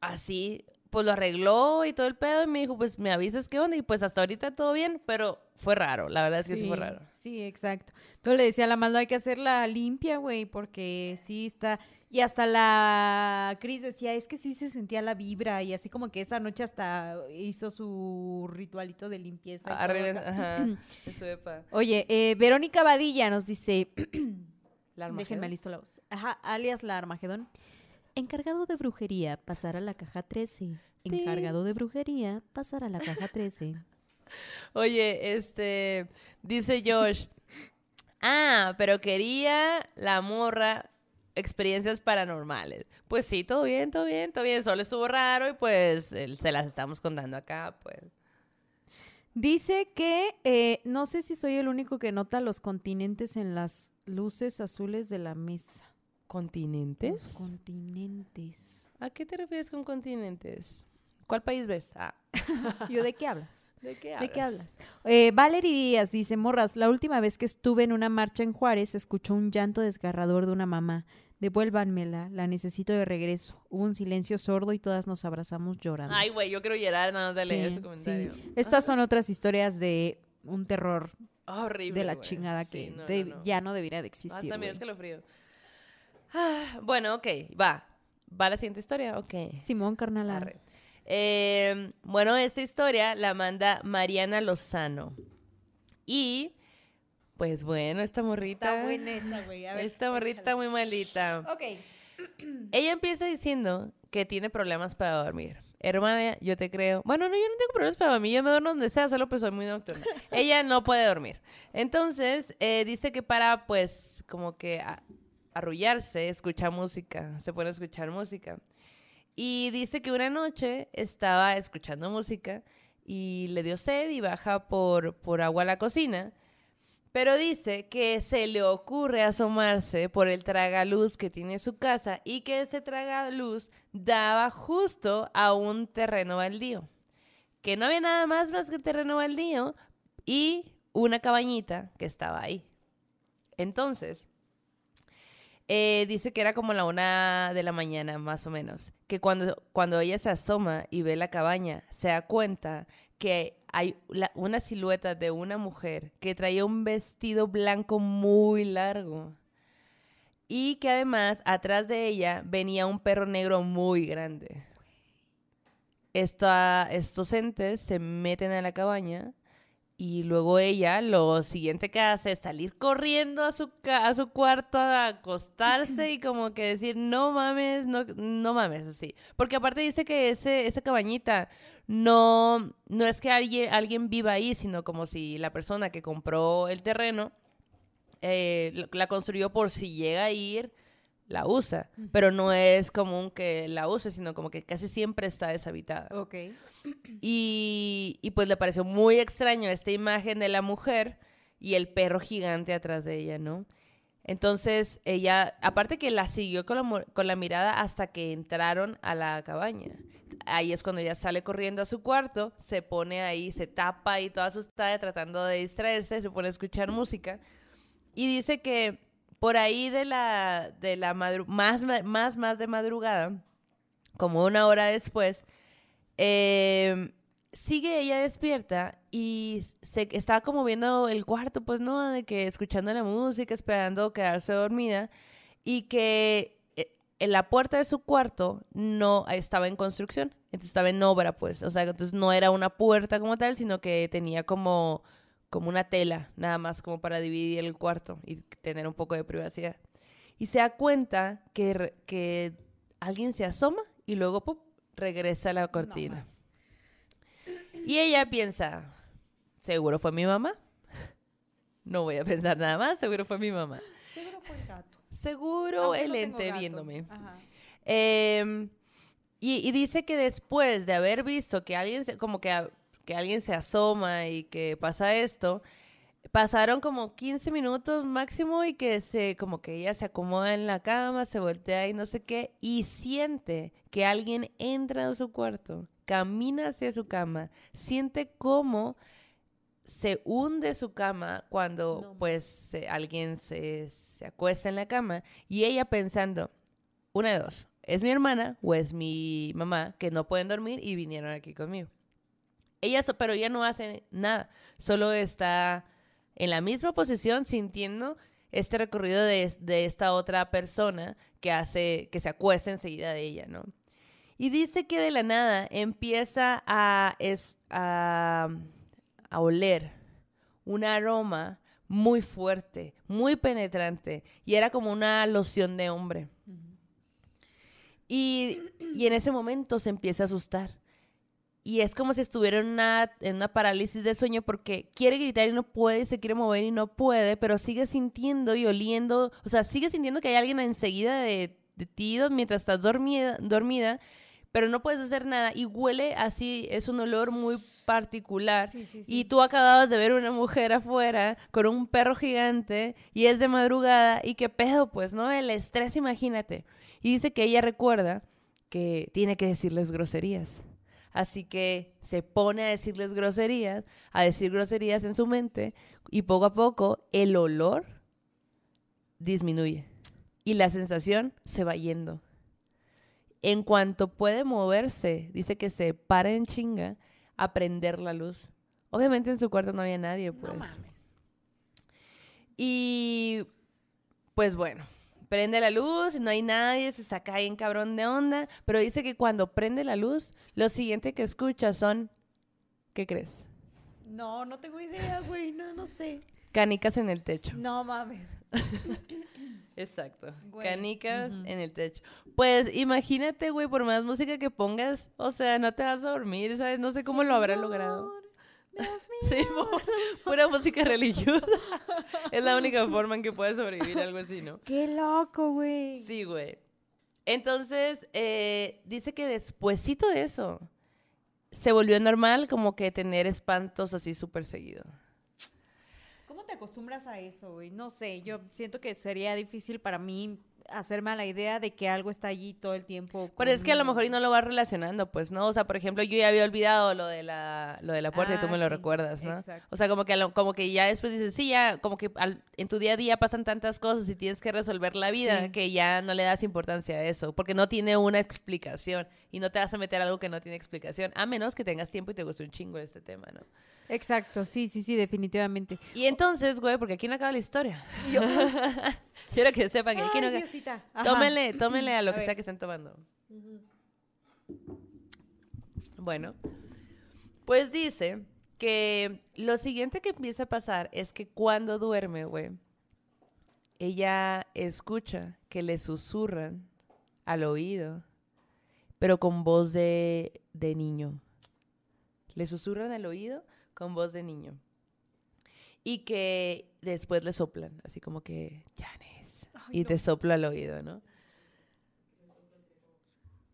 así, pues lo arregló y todo el pedo. Y me dijo, pues me avisas qué onda. Y pues hasta ahorita todo bien, pero fue raro. La verdad es que sí, fue raro. Sí, exacto. Entonces le decía a la Maldo, hay que hacerla limpia, güey, porque sí está... Y hasta la Cris decía, es que sí se sentía la vibra y así como que esa noche hasta hizo su ritualito de limpieza. Arriba, acá. ajá. Eso de pa- Oye, eh, Verónica Badilla nos dice, la déjenme listo la voz, ajá, alias la Armagedón. Encargado de brujería, pasar a la caja 13. Encargado de brujería, pasar a la caja 13. Oye, este, dice Josh. Ah, pero quería la morra experiencias paranormales. Pues sí, todo bien, todo bien, todo bien. Solo estuvo raro y pues se las estamos contando acá, pues. Dice que eh, no sé si soy el único que nota los continentes en las luces azules de la mesa. Los ¿Continentes? continentes. ¿A qué te refieres con continentes? ¿Cuál país ves? Ah, ¿Yo de qué hablas? ¿de qué ¿De hablas? qué hablas? Eh, Valerie Díaz dice, Morras, la última vez que estuve en una marcha en Juárez, escuchó un llanto desgarrador de una mamá. Devuélvanmela, la necesito de regreso. Hubo un silencio sordo y todas nos abrazamos llorando. Ay, güey, yo quiero llorar nada más de leer Sí, ese comentario. sí. Estas son otras historias de un terror Horrible. de la chingada Sí, que no, no, de- no. ya no debería de Ah, existir. también güey. es que lo frío. Ah, bueno, ok, va. ¿Va la siguiente historia? Ok. Simón Carnal. Arre. Eh, bueno, esta historia la manda Mariana Lozano. Y, pues bueno, esta morrita. Está buena esa, güey. A ver, esta morrita échala. muy malita. Ok. Ella empieza diciendo que tiene problemas para dormir. Hermana, yo te creo. Bueno, no, yo no tengo problemas para dormir. Yo me duermo donde sea, solo pues soy muy nocturna. Ella no puede dormir. Entonces, eh, dice que para, pues, como que a- arrullarse, escucha música. Se pone escuchar música. Y dice que una noche estaba escuchando música y le dio sed y baja por, por agua a la cocina. Pero dice que se le ocurre asomarse por el tragaluz que tiene su casa y que ese tragaluz daba justo a un terreno baldío. Que no había nada más más que el terreno baldío y una cabañita que estaba ahí. Entonces, eh, dice que era como la una de la mañana, más o menos. Que cuando, cuando ella se asoma y ve la cabaña, se da cuenta que hay una silueta de una mujer que traía un vestido blanco muy largo. Y que además, atrás de ella, venía un perro negro muy grande. Estos entes se meten a la cabaña y luego ella lo siguiente que hace es salir corriendo a su, a su cuarto a acostarse y como que decir, no mames, no, no mames, así. Porque aparte dice que ese, esa cabañita no, no es que alguien, alguien viva ahí, sino como si la persona que compró el terreno eh, la construyó por si llega a ir, la usa. Pero no es común que la use, sino como que casi siempre está deshabitada. Ok. Y, pues le pareció muy extraño esta imagen de la mujer y el perro gigante atrás de ella, ¿no? Entonces ella, aparte que la siguió con la, con la mirada hasta que entraron a la cabaña. Ahí es cuando ella sale corriendo a su cuarto, se pone ahí, se tapa y toda asustada tratando de distraerse, se pone a escuchar música y dice que por ahí de la, de la más, más, más de madrugada, como una hora después, eh, sigue ella despierta y se está como viendo el cuarto, pues no, de que escuchando la música, esperando quedarse dormida y que eh, en la puerta de su cuarto no estaba en construcción, entonces estaba en obra, pues, o sea, entonces no era una puerta como tal, sino que tenía como como una tela, nada más como para dividir el cuarto y tener un poco de privacidad. Y se da cuenta que, que alguien se asoma y luego ¡pum! Regresa a la cortina. y ella piensa, seguro fue mi mamá. No voy a pensar nada más, seguro fue mi mamá. Seguro fue el gato. Seguro Aunque el no ente gato. viéndome. Ajá. Eh, y, y dice que después de haber visto que alguien se, como que, a- que alguien se asoma y que pasa esto, pasaron como 15 minutos máximo y que se como que ella se acomoda en la cama, se voltea y no sé qué y siente que alguien entra en su cuarto, camina hacia su cama, siente cómo se hunde su cama cuando No. pues se- alguien se, se acuesta en la cama y ella pensando, una de dos, ¿es mi hermana o es mi mamá que no pueden dormir y vinieron aquí conmigo? Ella, so- pero ella no hace nada, solo está en la misma posición sintiendo este recorrido de, de esta otra persona que hace, que se acuesta enseguida de ella, ¿no? Y dice que de la nada empieza a, es, a, a oler un aroma muy fuerte, muy penetrante, y era como una loción de hombre. Y, y en ese momento se empieza a asustar. Y es como si estuviera en una, en una parálisis de sueño porque quiere gritar y no puede, y se quiere mover y no puede, pero sigue sintiendo y oliendo, o sea, sigue sintiendo que hay alguien enseguida de, de ti mientras estás dormida, dormida, pero no puedes hacer nada y huele así, es un olor muy particular. Sí, sí, Y tú acababas de ver una mujer afuera con un perro gigante y es de madrugada y qué pedo, pues, ¿no? El estrés, imagínate. Y dice que ella recuerda que tiene que decirles groserías. Así que se pone a decirles groserías, a decir groserías en su mente y poco a poco el olor disminuye. y la sensación se va yendo. En cuanto puede moverse, dice que se para en chinga a prender la luz. Obviamente en su cuarto no había nadie, pues. No mames. Y pues bueno, prende la luz, no hay nadie, se saca ahí en cabrón de onda, pero dice que cuando prende la luz, lo siguiente que escucha son, ¿qué crees? No, no tengo idea, güey. No, no sé. Canicas en el techo. No mames. Exacto. Güey, Canicas en el techo. Pues imagínate, güey, por más música que pongas, o sea, no te vas a dormir, ¿sabes? No sé cómo lo habrá logrado. Sí, pura música religiosa. es la única forma en que puedes sobrevivir algo así, ¿no? Qué loco, güey. Sí, güey. Entonces, eh, dice que despuésito de eso, se volvió normal como que tener espantos así súper seguido. ¿Cómo te acostumbras a eso, güey? No sé, yo siento que sería difícil para mí hacerme a la idea de que algo está allí todo el tiempo. Pero es que a lo mejor y no lo vas relacionando, pues, ¿no? O sea, por ejemplo, yo ya había olvidado lo de la, lo de la puerta y tú Ah, me lo recuerdas, ¿no? exacto. O sea, como que, como que ya después dices, sí, ya, como que al- en tu día a día pasan tantas cosas y tienes que resolver la vida Sí. que ya no le das importancia a eso, porque no tiene una explicación y no te vas a meter algo que no tiene explicación, a menos que tengas tiempo y te guste un chingo este tema, ¿no? Exacto, sí, sí, sí, definitivamente. Y entonces, güey, porque aquí no acaba la historia. Quiero que sepan que aquí no acaba. Tómenle, tómenle a lo A que ver. sea que estén tomando. Bueno, pues dice que lo siguiente que empieza a pasar es que cuando duerme, güey, ella escucha que le susurran al oído, pero con voz de, de niño. Le susurran al oído con voz de niño. Y que después le soplan, así como que, Janes. Ay, Y no. te sopla al oído, ¿no?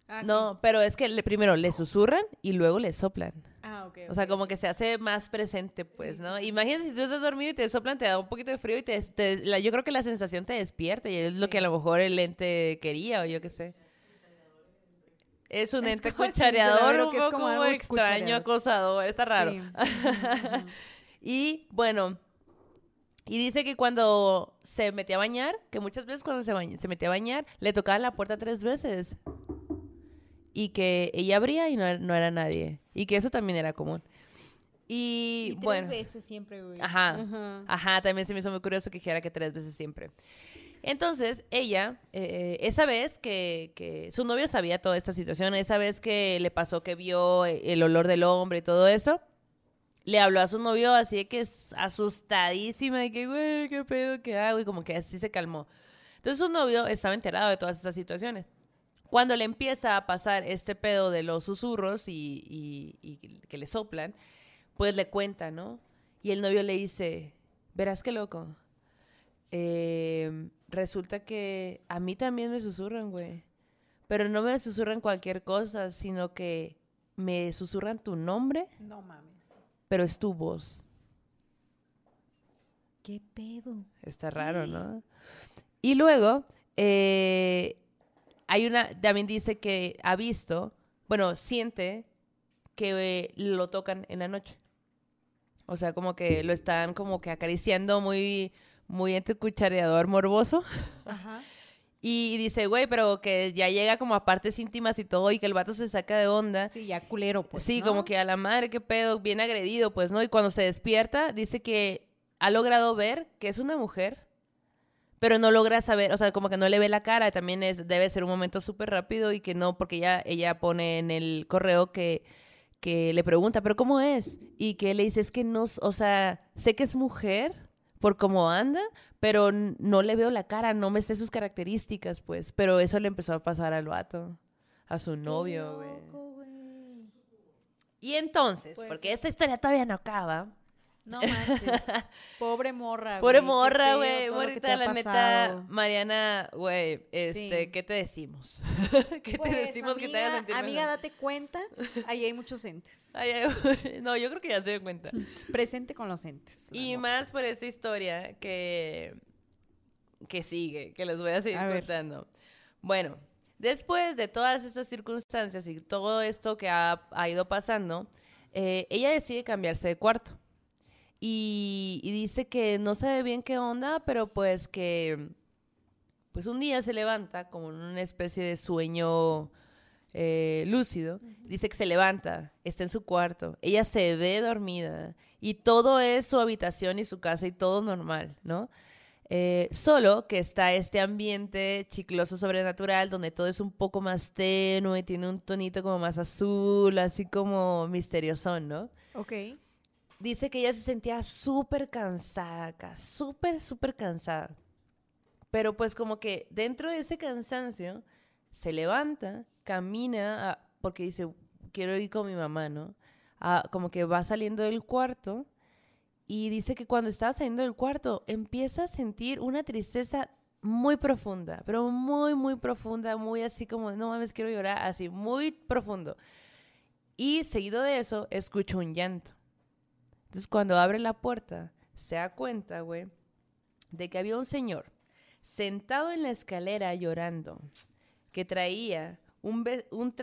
Ah, sí. No, pero es que le- primero le susurran y luego le soplan. Ah, ok. O sea, como que se hace más presente, pues, ¿no? Imagínate si tú estás dormido y te soplan, te da un poquito de frío y te, te- la- yo creo que la sensación te despierta y es lo que a lo mejor el ente quería o yo qué sé. Es un Es ente cuchareador, un poco como extraño, acosador, está raro. Sí. Y bueno, y dice que cuando se metía a bañar, que muchas veces cuando se, se metía a bañar, le tocaban la puerta tres veces. Y que ella abría y no, era- no era nadie. Y que eso también era común. Y, Y tres bueno. veces siempre, güey. Ajá. Ajá, también se me hizo muy curioso que dijera que tres veces siempre. Entonces, ella, eh, esa vez que, que su novio sabía toda esta situación, esa vez que le pasó que vio eh, el olor del hombre y todo eso, le habló a su novio así de que es asustadísima, de que, güey, qué pedo, qué hago, y como que así se calmó. Entonces su novio estaba enterado de todas estas situaciones. Cuando le empieza a pasar este pedo de los susurros y, y- que le soplan, pues le cuenta, ¿no? Y el novio le dice, verás qué loco. Eh, resulta que a mí también me susurran, güey. Pero no me susurran cualquier cosa, sino que me susurran tu nombre, No mames. pero es tu voz. ¿Qué pedo? Está raro, ¿no? Y luego, eh, hay una, también dice que ha visto, bueno, siente que eh, lo tocan en la noche. O sea, como que lo están como que acariciando muy, muy entre cuchareador morboso. Ajá. Y dice, güey, pero que ya llega como a partes íntimas y todo, y que el vato se saca de onda. Sí, ya culero, pues. sí, ¿no? como que a la madre, qué pedo, bien agredido, pues, ¿no? Y cuando se despierta, dice que ha logrado ver que es una mujer, pero no logra saber, o sea, como que no le ve la cara, también es, debe ser un momento súper rápido y que no, porque ella, ella pone en el correo que, que le pregunta, ¿pero cómo es? Y que le dice, es que no, o sea, sé que es mujer por cómo anda, pero no le veo la cara, no me sé sus características, pues, pero eso le empezó a pasar al vato, a su novio, güey. Y entonces, Pues porque esta historia todavía no acaba. No manches. Pobre morra, güey. Pobre morra, güey. ha la neta. Mariana, güey, este, Sí. ¿qué te decimos? ¿Qué Pues, te decimos que te haga sentir Amiga, mejor? date cuenta, ahí hay muchos entes. No, yo creo que ya se dio cuenta. Presente con los entes. Y más por esta historia que, que sigue, que les voy a seguir A contando. Bueno, después de todas estas circunstancias y todo esto que ha, ha ido pasando, eh, ella decide cambiarse de cuarto. Y, y dice que no sabe bien qué onda, pero pues que pues un día se levanta como en una especie de sueño eh, lúcido. Dice que se levanta, está en su cuarto, ella se ve dormida y todo es su habitación y su casa y todo normal, ¿no? Eh, solo que está este ambiente chicloso sobrenatural donde todo es un poco más tenue, tiene un tonito como más azul, así como misterioso, ¿no? Ok. Dice que ella se sentía súper cansada acá, súper, súper cansada. Pero pues como que dentro de ese cansancio se levanta, camina, porque dice, quiero ir con mi mamá, ¿no? como que va saliendo del cuarto y dice que cuando estaba saliendo del cuarto empieza a sentir una tristeza muy profunda, pero muy, muy profunda, muy así como, no mames, quiero llorar, así, muy profundo. Y seguido de eso, escucha un llanto. Entonces, cuando abre la puerta, se da cuenta, güey, de que había un señor sentado en la escalera llorando, que traía un, un,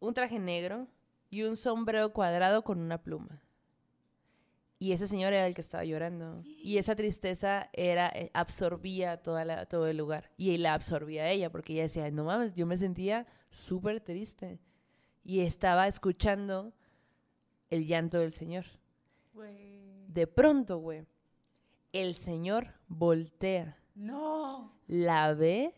un traje negro y un sombrero cuadrado con una pluma. Y ese señor era el que estaba llorando. Y esa tristeza era, eh, absorbía todo el lugar. Y la absorbía a ella, porque ella decía, no mames, yo me sentía súper triste. Y estaba escuchando el llanto del señor. De pronto, güey, el señor voltea. No. La ve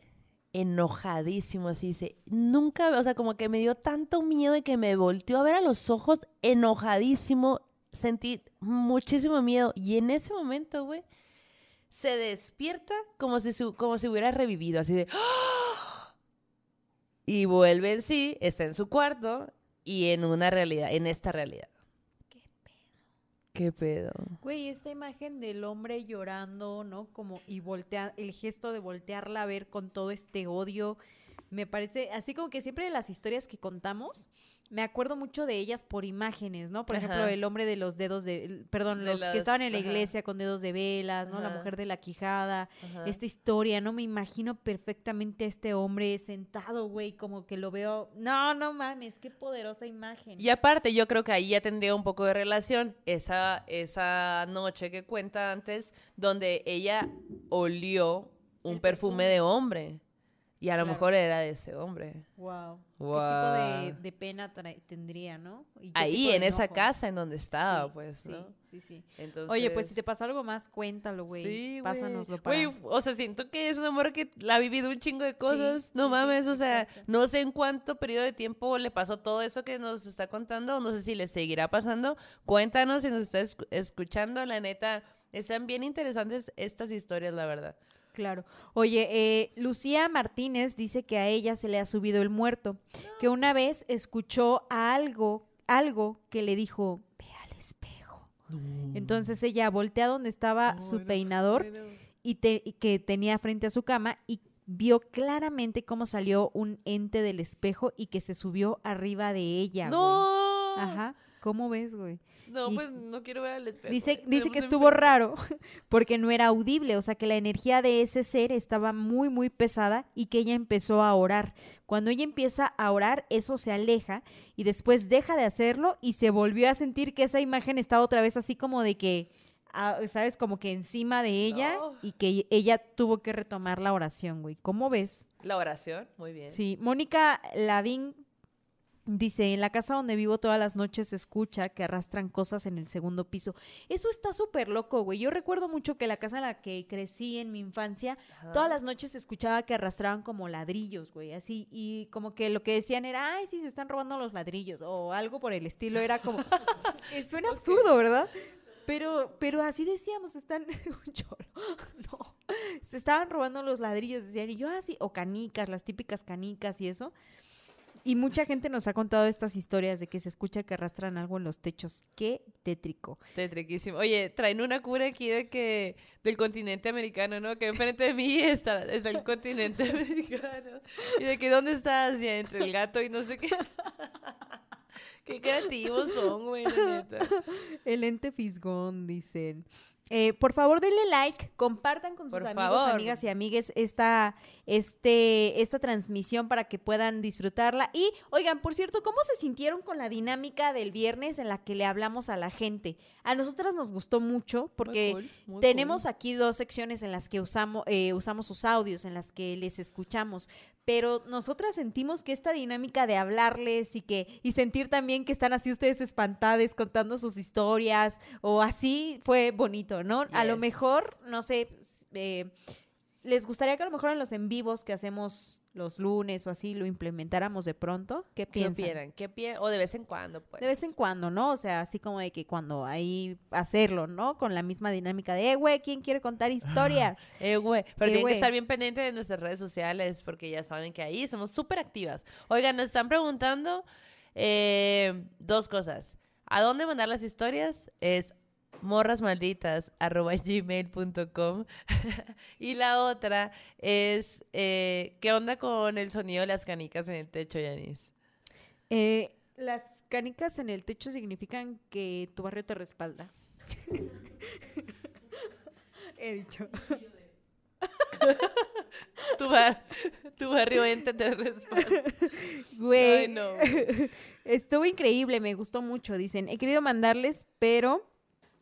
enojadísimo, así dice, nunca, o sea, como que me dio tanto miedo de que me volteó a ver a los ojos enojadísimo, sentí muchísimo miedo y en ese momento, güey, se despierta como si, como si hubiera revivido, así de... Y vuelve en sí, está en su cuarto y en una realidad, en esta realidad. ¿Qué pedo? Güey, esta imagen del hombre llorando, ¿no? Como y voltea, el gesto de voltearla a ver con todo este odio, me parece, así como que siempre de las historias que contamos, me acuerdo mucho de ellas por imágenes, ¿no? Por ejemplo, el hombre de los dedos de, perdón, los que estaban en la iglesia con dedos de velas, ¿no? La mujer de la quijada, esta historia, ¿no? Me imagino perfectamente a este hombre sentado, güey, como que lo veo, no, no mames, qué poderosa imagen. Y aparte, yo creo que ahí ya tendría un poco de relación esa, esa noche que cuenta antes, donde ella olió un perfume de hombre. Y a lo mejor era de ese hombre. Wow. ¿Qué tipo de, pena tendría, no? Ahí, en esa casa en donde estaba, pues, ¿no? Sí, sí, Oye, pues si te pasa algo más, cuéntalo, güey. Sí, Pásanoslo para... Güey, o sea, siento que es un amor que la ha vivido un chingo de cosas. no mames, o sea, no sé en cuánto periodo de tiempo le pasó todo eso que nos está contando. No sé si le seguirá pasando. Cuéntanos si nos estás escuchando. La neta, están bien interesantes estas historias, la verdad. Claro. Oye, eh, Lucía Martínez dice que a ella se le ha subido el muerto, que una vez escuchó algo, algo que le dijo, ve al espejo. Entonces ella voltea donde estaba su peinador y, que tenía frente a su cama y vio claramente cómo salió un ente del espejo y que se subió arriba de ella. No. Ajá. ¿Cómo ves, güey? No, pues no quiero ver al espejo. Dice, dice que estuvo raro porque no era audible, o sea que la energía de ese ser estaba muy, muy pesada y que ella empezó a orar. Cuando ella empieza a orar, eso se aleja y después deja de hacerlo y se volvió a sentir que esa imagen estaba otra vez así como de que, ah, ¿sabes? Como que encima de ella y que ella tuvo que retomar la oración, güey. ¿Cómo ves? La oración, muy bien. Sí, Mónica Lavín Dice, en la casa donde vivo todas las noches se escucha que arrastran cosas en el segundo piso. Eso está súper loco, güey. Yo recuerdo mucho que la casa en la que crecí en mi infancia, todas las noches se escuchaba que arrastraban como ladrillos, güey, así. Y como que lo que decían era, ay, sí, se están robando los ladrillos o algo por el estilo. Era como, suena absurdo, ¿verdad? Pero, pero así decíamos, están, no, se estaban robando los ladrillos, decían, y yo así, o canicas, las típicas canicas y eso. Y mucha gente nos ha contado estas historias de que se escucha que arrastran algo en los techos. Qué tétrico. Tétriquísimo. Oye, traen una cura aquí de que del continente americano, ¿no? Que enfrente de mí está, el continente americano. Y de que dónde está Asia entre el gato y no sé qué. qué creativos son, güey, la neta. El ente fisgón, dicen. Eh, por favor, denle like, compartan con sus Por amigos, favor. amigas y amigues esta, este, esta transmisión para que puedan disfrutarla. Y, oigan, por cierto, ¿cómo se sintieron con la dinámica del viernes en la que le hablamos a la gente? A nosotras nos gustó mucho porque Muy cool, muy tenemos cool. aquí dos secciones en las que usamos, eh, usamos sus audios, en las que les escuchamos, pero nosotras sentimos que esta dinámica de hablarles y que y sentir también que están así ustedes espantadas contando sus historias o así fue bonito, ¿no? A lo mejor, no sé, eh, les gustaría que a lo mejor en los en vivos que hacemos los lunes o así lo implementáramos de pronto. ¿Qué ¿Qué piensan? ¿Qué pi- O de vez en cuando, pues. De vez en cuando, ¿no? O sea, así como de que cuando hay hacerlo, ¿no? Con la misma dinámica de, eh, güey, ¿quién quiere contar historias? Eh, güey. Pero Eh, tienen güey. que estar bien pendientes de nuestras redes sociales porque ya saben que ahí somos súper activas. Oigan, nos están preguntando eh, dos cosas. ¿A dónde mandar las historias? Es morrasmalditas.gmail.com Y la otra es, eh, ¿qué onda con el sonido de las canicas en el techo, Yanis? Eh, las canicas en el techo significan que tu barrio te respalda. He dicho. Tu, bar- tu barrio ente te respalda. Güey. No. Estuvo increíble, me gustó mucho. Dicen, he querido mandarles, pero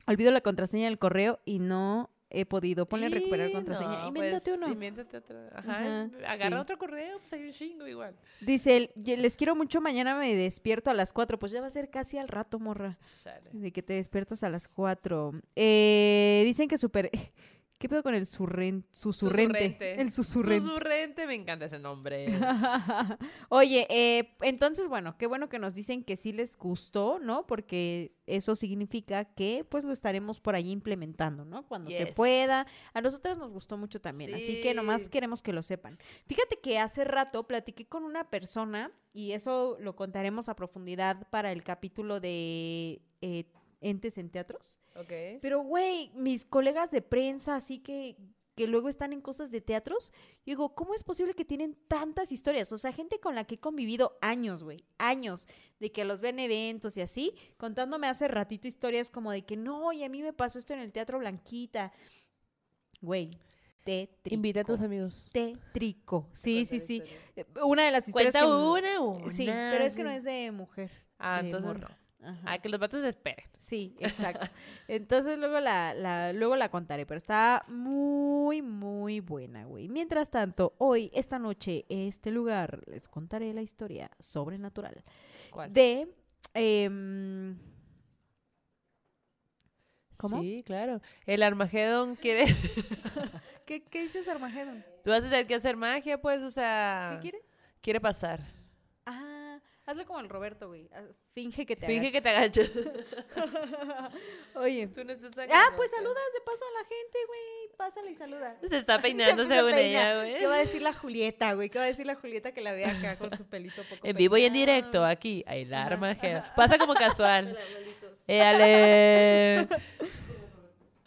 olvido la contraseña del correo y no he podido. Ponle recuperar contraseña. no, Invéntate pues, uno. Invéntate otro. Ajá, agarra sí. otro correo, pues hay un chingo igual. Dice, él, "Ye- les quiero mucho, mañana me despierto a las 4. Pues ya va a ser casi al rato, morra. Chale. De que te despiertas a las 4. Eh, dicen que super... ¿Qué pedo con el surren- susurrente? Susurrente. El susurrente. Susurrente, me encanta ese nombre. Oye, eh, entonces, bueno, qué bueno que nos dicen que sí les gustó, ¿no? Porque eso significa que pues lo estaremos por ahí implementando, ¿no? Cuando se pueda. A nosotras nos gustó mucho también, así que nomás queremos que lo sepan. Fíjate que hace rato platiqué con una persona y eso lo contaremos a profundidad para el capítulo de eh, entes en teatros. ok. Pero, güey, mis colegas de prensa, así que, que luego están en cosas de teatros, yo digo, ¿cómo es posible que tienen tantas historias? O sea, gente con la que he convivido años, güey, años, de que los ven eventos y así, contándome hace ratito historias como de que no, y a mí me pasó esto en el Teatro Blanquita. Güey, tétrico. Invita a tus amigos. Tétrico. Sí, sí, sí. historia. Una de las historias Cuenta que... una, una. Sí, pero es que no es de mujer. Ah, de entonces no. Ajá. Ah, que los vatos se esperen. Sí, exacto. Entonces luego la, la, luego la contaré, pero está muy, muy buena, güey. Mientras tanto, hoy, esta noche, este lugar, les contaré la historia sobrenatural ¿Cuál? de... em, ¿Cómo? Sí, claro. El Armagedón quiere... ¿Qué, ¿Qué dices, Armagedón? Tú vas a tener que hacer magia, pues, o ¿Qué sea... quieres? Quiere pasar. Ah, hazlo como el Roberto, güey. Haz- Finge que te Finge que te agachas. Oye. Tú no estás Ah, pues saludas de paso a la gente, güey. Pásale y saluda. Se está peinando Se según peina. ella, güey. ¿Qué va a decir la Julieta, güey? ¿Qué va a decir la Julieta que la ve acá con su pelito poco En vivo y en directo, aquí. Ay, el Ajá. Pasa como casual. Eh, ale.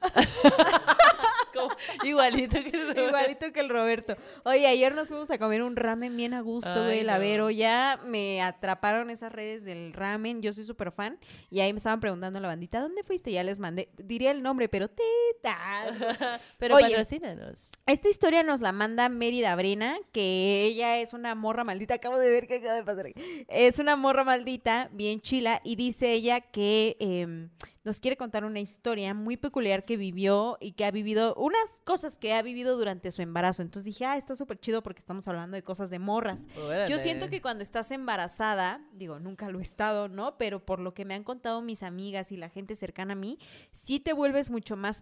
Como- igualito que el Roberto. Igualito que el Roberto. Oye, ayer nos fuimos a comer un ramen bien a gusto, güey, no. Avero. Ya me atraparon esas redes del ramen. Yo soy súper fan. Y ahí me estaban preguntando a la bandita, ¿dónde fuiste? Ya les mandé. Diría el nombre, pero teta. Pero Oye. patrocínanos. Esta historia nos la manda Mérida Brena, que ella es una morra maldita. Acabo de ver que acaba de pasar. Es una morra maldita, bien chila, y dice ella que em, nos quiere contar una historia muy peculiar que vivió y que ha vivido, unas cosas que ha vivido durante su embarazo. Entonces dije, ah, está súper chido porque estamos hablando de cosas de morras. Yo siento que cuando estás embarazada, digo, nunca lo he estado, ¿no? Pero por lo que me han contado mis amigas y la gente cercana a mí, sí te vuelves mucho más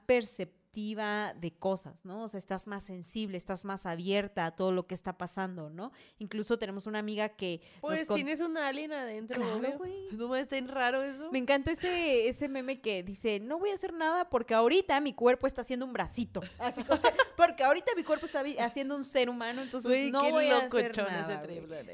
de cosas, ¿no? O sea, estás más sensible, estás más abierta a todo lo que está pasando, ¿no? Incluso tenemos una amiga que... Pues con- tienes un alien adentro, Claro, güey. ¿No me está bien raro eso? Me encanta ese, ese meme que dice, no voy a hacer nada porque ahorita mi cuerpo está haciendo un bracito. Así como- porque ahorita mi cuerpo está haciendo un ser humano, entonces no voy a hacer nada.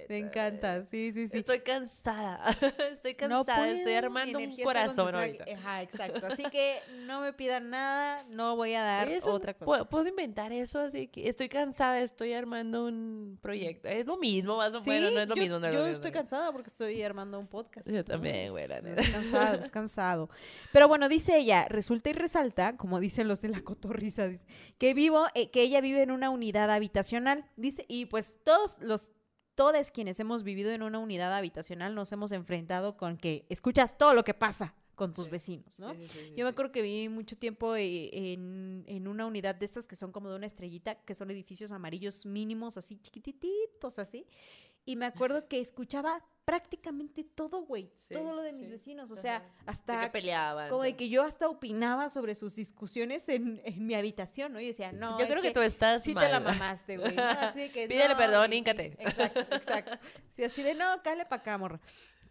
Me encanta, sí, sí, sí. Estoy cansada. Estoy No cansada. Estoy puedo, armando un corazón ahorita. Ajá, exacto. Así que no me pidan nada, no voy voy a dar Es otra cosa. puedo, puedo inventar eso, así que estoy cansada, estoy armando un proyecto. Es lo mismo, más o Sí, menos, no es lo yo, mismo. no es yo lo mismo, estoy no es cansada porque estoy armando un podcast. Yo también, Es- güey, Es, neta. cansado, es cansado. Pero bueno, dice ella, resulta y resalta, como dicen los de la cotorriza, dice, que vivo, eh, que ella vive en una unidad habitacional. Dice, y pues todos los todos quienes hemos vivido en una unidad habitacional nos hemos enfrentado con que escuchas todo lo que pasa con tus Sí. vecinos, ¿no? Sí, sí, Yo me acuerdo que viví mucho tiempo eh, en, en una unidad de estas que son como de una estrellita, que son edificios amarillos mínimos, así chiquititos, así. Y me acuerdo que escuchaba prácticamente todo, güey. Todo lo de mis vecinos. O sea, Ajá. De hasta que peleaban. como de todo. que yo hasta opinaba sobre sus discusiones en, en mi habitación, ¿no? Y decía, no, Yo creo que, tú estás sí mal. te la mamaste, güey. ¿no? Así de que, Pídele no, perdón, híncate. Exacto, exacto. Sí, así de, no, cále para acá, morra.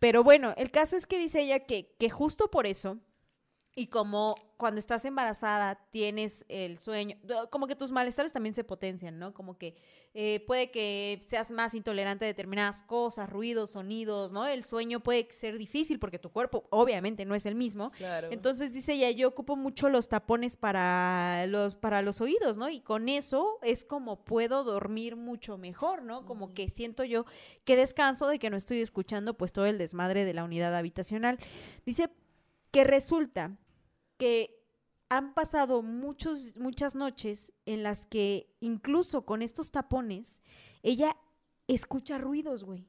Pero bueno, el caso es que dice ella que, que justo por eso, y como cuando estás embarazada tienes el sueño, como que tus malestares también se potencian, ¿no? Como que eh, puede que seas más intolerante a determinadas cosas, ruidos, sonidos, ¿no? El sueño puede ser difícil porque tu cuerpo obviamente no es el mismo. Claro. Entonces dice ella, yo ocupo mucho los tapones para los, para los oídos, ¿no? Y con eso es como puedo dormir mucho mejor, ¿no? Como Ujú. que siento yo que descanso de que no estoy escuchando pues todo el desmadre de la unidad habitacional. Dice que resulta que han pasado muchos, muchas noches en las que incluso con estos tapones, ella escucha ruidos, güey.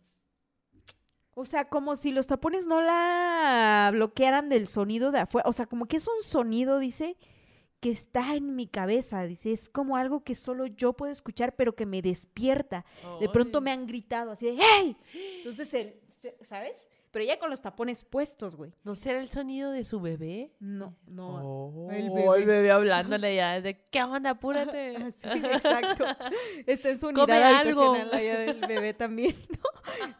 O sea, como si los tapones no la bloquearan del sonido de afuera. O sea, como que es un sonido, dice, que está en mi cabeza. Dice, es como algo que solo yo puedo escuchar, pero que me despierta. De pronto me han gritado así de ¡Hey! Entonces, el- ¿sabes? Pero ella con los tapones puestos, güey. ¿No será el sonido de su bebé? No, no. Oh, el el bebé. bebé. hablándole ya de ¿qué onda? Apúrate. Así, exacto. Está en su unidad Come algo. habitacional allá del bebé también, ¿no?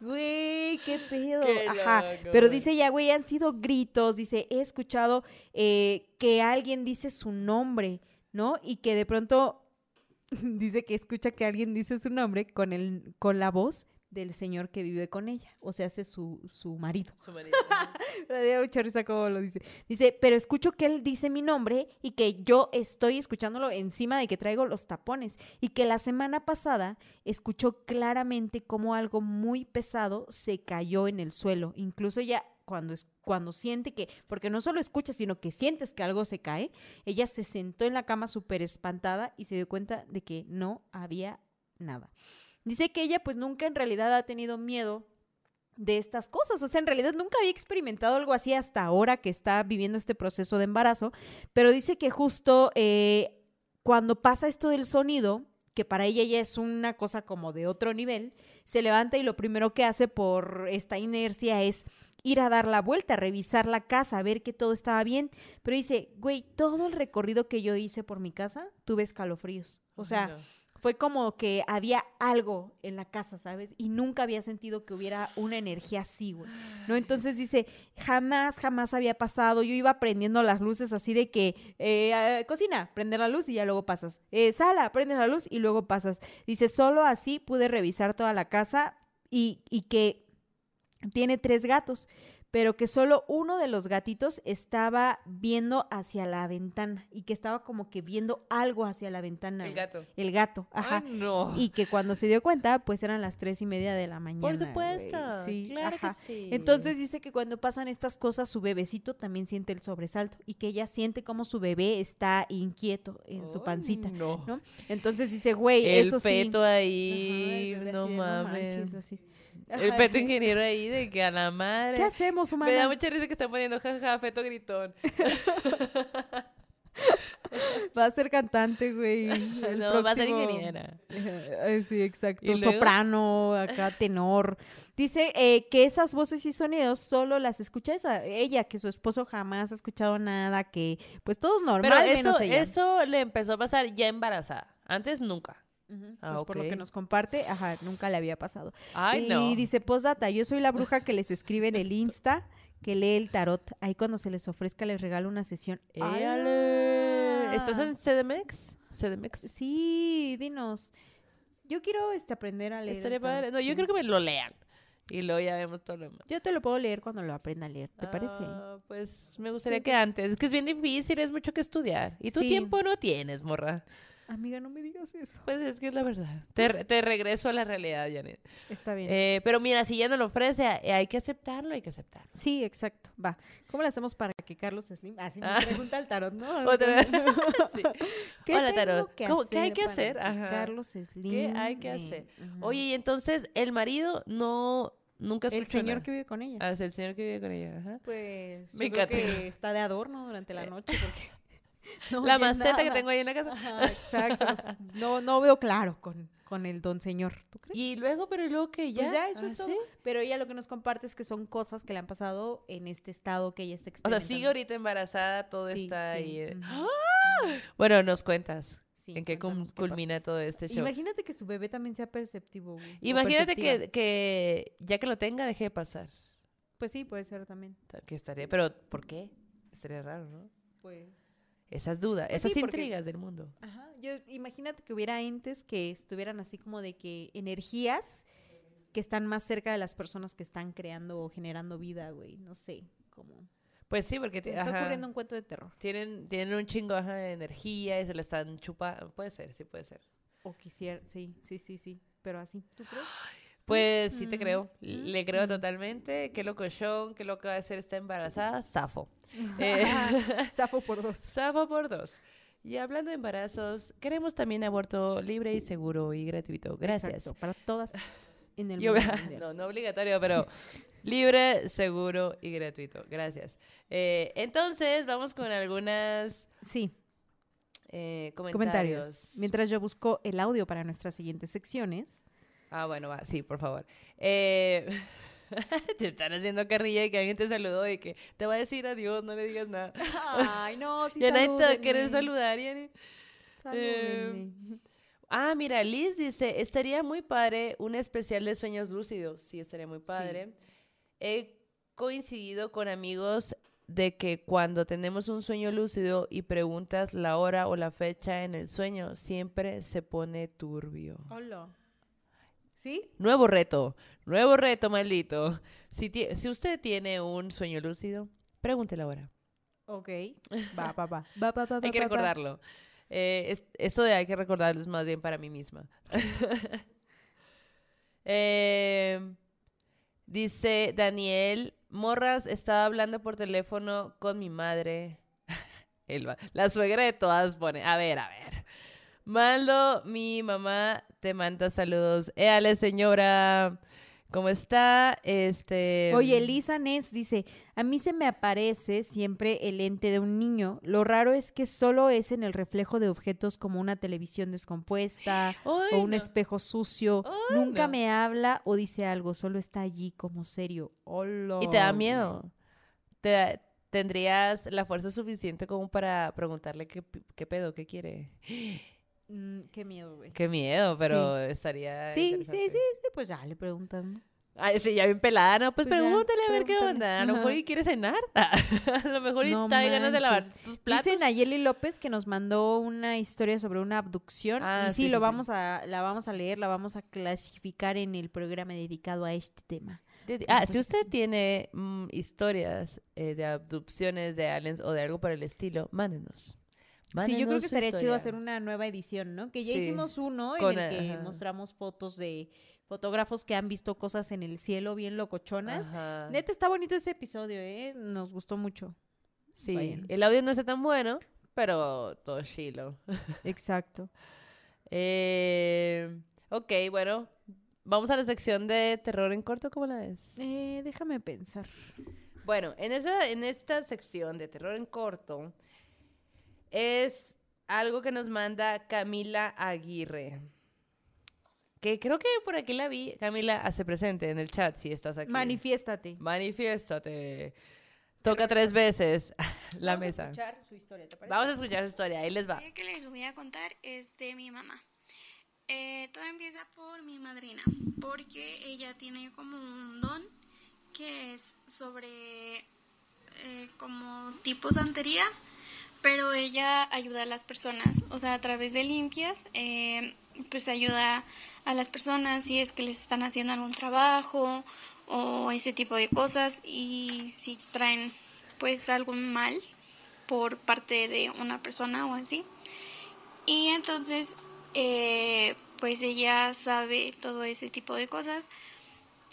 Güey, qué pedo. Qué Ajá. loco, Pero güey. dice ya, güey, han sido gritos. Dice, he escuchado eh, que alguien dice su nombre, ¿no? Y que de pronto dice que escucha que alguien dice su nombre con, el, con la voz del señor que vive con ella. O sea, hace su, su marido. Su marido. Mucha risa cómo lo dice. Dice, pero escucho que él dice mi nombre y que yo estoy escuchándolo encima de que traigo los tapones. Y que la semana pasada escuchó claramente cómo algo muy pesado se cayó en el suelo. Incluso ella, cuando, es, cuando siente que, porque no solo escucha, sino que sientes que algo se cae, ella se sentó en la cama súper espantada y se dio cuenta de que no había nada. Dice que ella pues nunca en realidad ha tenido miedo de estas cosas. O sea, en realidad nunca había experimentado algo así hasta ahora que está viviendo este proceso de embarazo, pero dice que justo eh, cuando pasa esto del sonido, que para ella ya es una cosa como de otro nivel, se levanta y lo primero que hace por esta inercia es ir a dar la vuelta, revisar la casa, ver que todo estaba bien. Pero dice, güey, todo el recorrido que yo hice por mi casa, tuve escalofríos. O sea. Fue como que había algo en la casa, ¿sabes? Y nunca había sentido que hubiera una energía así, güey. ¿No? Entonces dice, jamás, jamás había pasado. Yo iba prendiendo las luces así de que, eh, ah, cocina, prende la luz y ya luego pasas. Eh, sala, prende la luz y luego pasas. Dice, solo así pude revisar toda la casa y, y que tiene tres gatos, pero que solo uno de los gatitos estaba viendo hacia la ventana y que estaba como que viendo algo hacia la ventana. El gato. El gato, ajá. Ay, no. Y que cuando se dio cuenta, pues eran las tres y media de la mañana. Por supuesto. Sí, claro ajá. que sí. Entonces dice que cuando pasan estas cosas, su bebecito también siente el sobresalto y que ella siente como su bebé está inquieto en su pancita. No. ¿no? Entonces dice, güey, eso sí. feto Ajá, ahí, no así mames. manches, así. El feto ingeniero ahí de que a la madre. ¿Qué hacemos, humana? Me da mucha risa que están poniendo jaja, feto gritón. Va a ser cantante, güey. el no, va a ser ingeniera. Eh, Sí, exacto. Soprano, acá tenor. Dice eh, que esas voces y sonidos solo las escucha esa, ella, que su esposo jamás ha escuchado nada, que pues todos normal, Pero eso, menos ella. eso le empezó a pasar ya embarazada. Antes nunca. Ah, pues, Por lo que nos comparte, ajá, nunca le había pasado. Ay, y no. dice, postdata, yo soy la bruja que les escribe en el Insta, que lee el tarot. Ahí cuando se les ofrezca les regalo una sesión. ¿Estás en CDMX? CDMX. Sí, dinos. Yo quiero este, aprender a leer. Estaría tarot. No, yo creo que me lo lean. Y luego ya vemos todo lo demás. Yo te lo puedo leer cuando lo aprenda a leer, ¿te parece? Ah, pues me gustaría que antes. Es que es bien difícil, es mucho que estudiar. Y tu Sí. tiempo no tienes, morra. Amiga, no me digas eso. Pues es que es la verdad. Te, te regreso a la realidad, Janet. Está bien. Eh, pero mira, si ya no lo ofrece, hay que aceptarlo, hay que aceptarlo. Sí, exacto. Va. ¿Cómo le hacemos para que Carlos Slim? Así me Ah. pregunta el tarot, ¿no? Otra vez. Sí. ¿Qué Hola, tarot. que ¿Cómo- qué hay que hacer? Ajá. Carlos Slim. ¿Qué hay que hacer? Oye, y entonces el marido no nunca el señor nada? que vive con ella. Ah, es el señor que vive con ella. Ajá. Pues Me yo creo que está de adorno durante la noche porque no la maceta que tengo ahí en la casa. Ajá, exacto. No, no veo claro con, con el don señor. ¿Tú crees? Y luego, pero luego que ya. Pues ya, eso Ah, es todo. ¿sí? Pero ella lo que nos comparte es que son cosas que le han pasado en este estado que ella está O sea, experimentando. sigue ahorita embarazada, todo Sí, está sí, ahí. eh. ujú. Bueno, nos cuentas Sí, en qué culmina todo este show. Imagínate que su bebé también sea perceptivo. güey, Imagínate que, que ya que lo tenga, deje de pasar. Pues sí, puede ser también. Ta- Que estaría, pero ¿por qué? Estaría raro, ¿no? Pues... Esas dudas, Pues esas sí, porque- intrigas del mundo. Ajá. Yo, imagínate que hubiera entes que estuvieran así como de que energías que están más cerca de las personas que están creando o generando vida, güey. No sé, como... Pues sí, porque te- está ajá, ocurriendo un cuento de terror. tienen, tienen un chingo ajá, de energía y se le están chupando. Puede ser, sí puede ser. O quisiera, sí, sí, sí, sí. Pero así, ¿tú crees? Pues sí te Mm, creo, mm, le creo mm. totalmente. Qué locochón, qué loco va a ser está embarazada, zafo. Eh, Zafo por dos. Zafo por dos. Y hablando de embarazos, queremos también aborto libre y seguro y gratuito. Gracias. Exacto, para todas en el mundo no, no obligatorio, pero libre, seguro y gratuito. Gracias. Eh, entonces, vamos con algunas Sí, eh, comentarios. comentarios. Mientras yo busco el audio para nuestras siguientes secciones. Ah, bueno, va, sí, por favor. Eh, te están haciendo carrilla y que alguien te saludó y que te va a decir adiós, no le digas nada. Ay, no, sí, ya nadie te va a querer saludar, Yani. Salúdenme. Ah, mira, Liz dice, estaría muy padre un especial de sueños lúcidos. Sí, estaría muy padre. He coincidido con amigos de que cuando tenemos un sueño lúcido y preguntas la hora o la fecha en el sueño, siempre se pone turbio. Hola. ¿Sí? Nuevo reto, nuevo reto, maldito. Si, si usted tiene un sueño lúcido, pregúntele ahora. Ok. Va, va, va. Va, va, Hay que recordarlo. Eh, es- eso de hay que recordarlo es más bien para mí misma. Eh, dice Daniel, Morras estaba hablando por teléfono con mi madre. El la suegra de todas pone, a ver, a ver. Maldo, mi mamá te manda saludos. Éale, señora. ¿Cómo está? Este. Oye, Lisa Ness dice, a mí se me aparece siempre el ente de un niño. Lo raro es que solo es en el reflejo de objetos como una televisión descompuesta o un no. espejo sucio. Ay, Nunca no. me habla o dice algo, solo está allí como serio. Hola. Y te da miedo. Te da- tendrías la fuerza suficiente como para preguntarle qué, qué pedo, qué quiere. Mm, qué miedo, güey. Qué miedo, pero estaría. Sí, sí, sí, sí, pues ya le preguntan. Ay, sí, ya bien pelada, ¿no? Pues, Pues ya, pregúntale a ver qué onda. A lo mejor y quiere cenar. a lo mejor y No trae ganas de lavar tus platos. Dice Nayeli López que nos mandó una historia sobre una abducción. Ah, y sí, sí, lo sí, vamos a, la vamos a leer, la vamos a clasificar en el programa dedicado a este tema. De- Ah, Entonces, si usted tiene mm, historias eh, de abducciones de aliens o de algo por el estilo, mándenos. Sí, yo creo que estaría chido hacer una nueva edición, ¿no? Que ya Sí. hicimos uno Con, en el que ajá. mostramos fotos de fotógrafos que han visto cosas en el cielo bien locochonas. Ajá. Neta, está bonito ese episodio, ¿eh? Nos gustó mucho. Sí, Vayan. el audio no está tan bueno, pero todo chilo. Exacto. Eh, ok, bueno, vamos a la sección de terror en corto, ¿cómo la ves? Eh, déjame pensar. Bueno, en, esa, en esta sección de terror en corto es algo que nos manda Camila Aguirre. Que creo que por aquí la vi. Camila, hace presente en el chat si estás aquí. Manifiéstate. Manifiéstate. Toca tres veces la Vamos a mesa. escuchar su historia, ¿te parece? Vamos a escuchar su historia, ahí les va. historia que les voy a contar es de mi mamá. Eh, todo empieza por mi madrina, porque ella tiene como un don que es sobre eh, como tipo santería, pero ella ayuda a las personas, o sea, a través de limpias, eh, pues ayuda a las personas si es que les están haciendo algún trabajo o ese tipo de cosas y si traen pues algún mal por parte de una persona o así. Y entonces eh, pues ella sabe todo ese tipo de cosas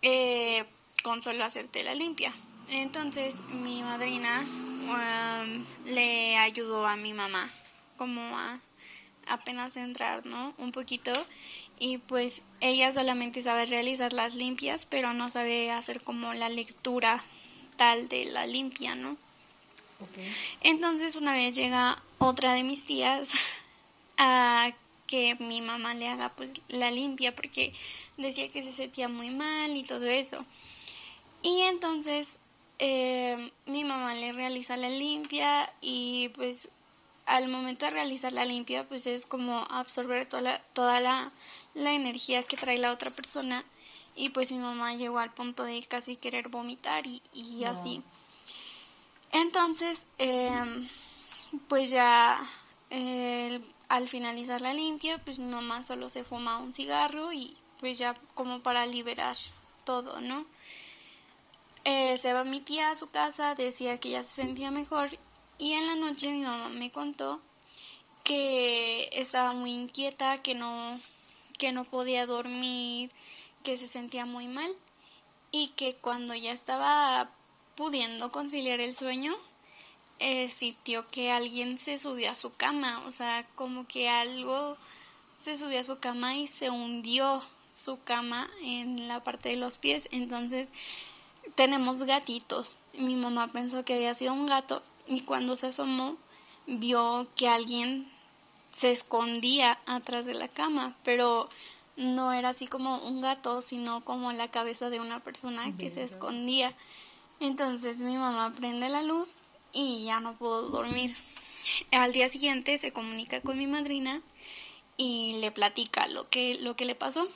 eh, con solo hacerte la limpia. Entonces mi madrina um, le ayudó a mi mamá como a apenas entrar, ¿no? Un poquito. Y pues ella solamente sabe realizar las limpias, pero no sabe hacer como la lectura tal de la limpia, ¿no? Entonces una vez llega otra de mis tías a que mi mamá le haga pues la limpia porque decía que se sentía muy mal y todo eso. Y entonces eh, mi mamá le realiza la limpia y pues al momento de realizar la limpia, pues es como absorber toda la, toda la, energía que trae la otra persona. Y pues mi mamá llegó al punto de casi querer vomitar y, y así. Entonces, em, pues ya al finalizar la limpia, pues mi mamá solo se fuma un cigarro y pues ya como para liberar todo, ¿no? Eh, se va mi tía a su casa, decía que ya se sentía mejor y en la noche mi mamá me contó que estaba muy inquieta, que no, que no podía dormir, que se sentía muy mal y que cuando ya estaba pudiendo conciliar el sueño, eh, sintió que alguien se subió a su cama, o sea, como que algo se subió a su cama y se hundió su cama en la parte de los pies. Entonces, tenemos gatitos. Mi mamá pensó que había sido un gato y cuando se asomó vio que alguien se escondía atrás de la cama, pero no era así como un gato, sino como la cabeza de una persona que se escondía. Entonces mi mamá prende la luz y ya no pudo dormir. Al día siguiente se comunica con mi madrina y le platica lo que, lo que le pasó.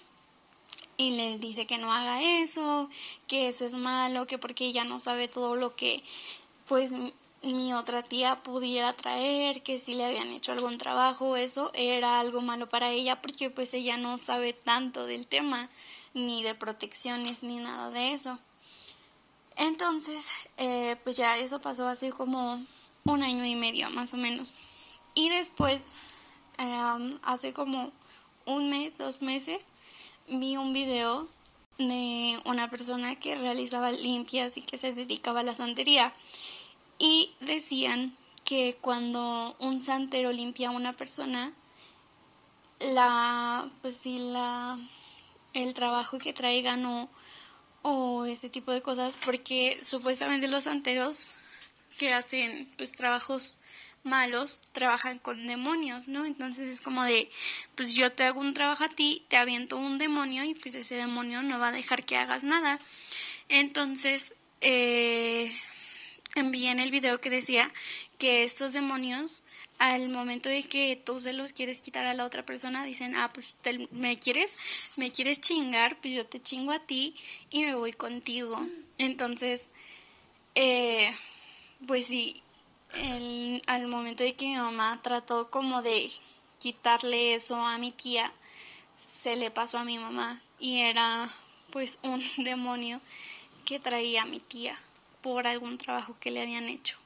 Y le dice que no haga eso, que eso es malo, que porque ella no sabe todo lo que pues mi otra tía pudiera traer, que si le habían hecho algún trabajo, eso era algo malo para ella porque pues ella no sabe tanto del tema, ni de protecciones, ni nada de eso. Entonces, eh, pues ya eso pasó así como un año y medio más o menos. Y después, em, hace como un mes, dos meses, vi un video de una persona que realizaba limpias y que se dedicaba a la santería. Y decían que cuando un santero limpia a una persona, la, pues sí, la, el trabajo que traigan o, o ese tipo de cosas, porque supuestamente los santeros que hacen pues trabajos malos trabajan con demonios, ¿no? Entonces es como de, pues yo te hago un trabajo a ti, te aviento un demonio y pues ese demonio no va a dejar que hagas nada. Entonces, eh, envié en el video que decía que estos demonios al momento de que tú se los quieres quitar a la otra persona dicen ah pues me quieres me quieres chingar pues yo te chingo a ti y me voy contigo entonces eh, pues sí al momento de que mi mamá trató como de quitarle eso a mi tía se le pasó a mi mamá y era pues un demonio que traía a mi tía por algún trabajo que le habían hecho.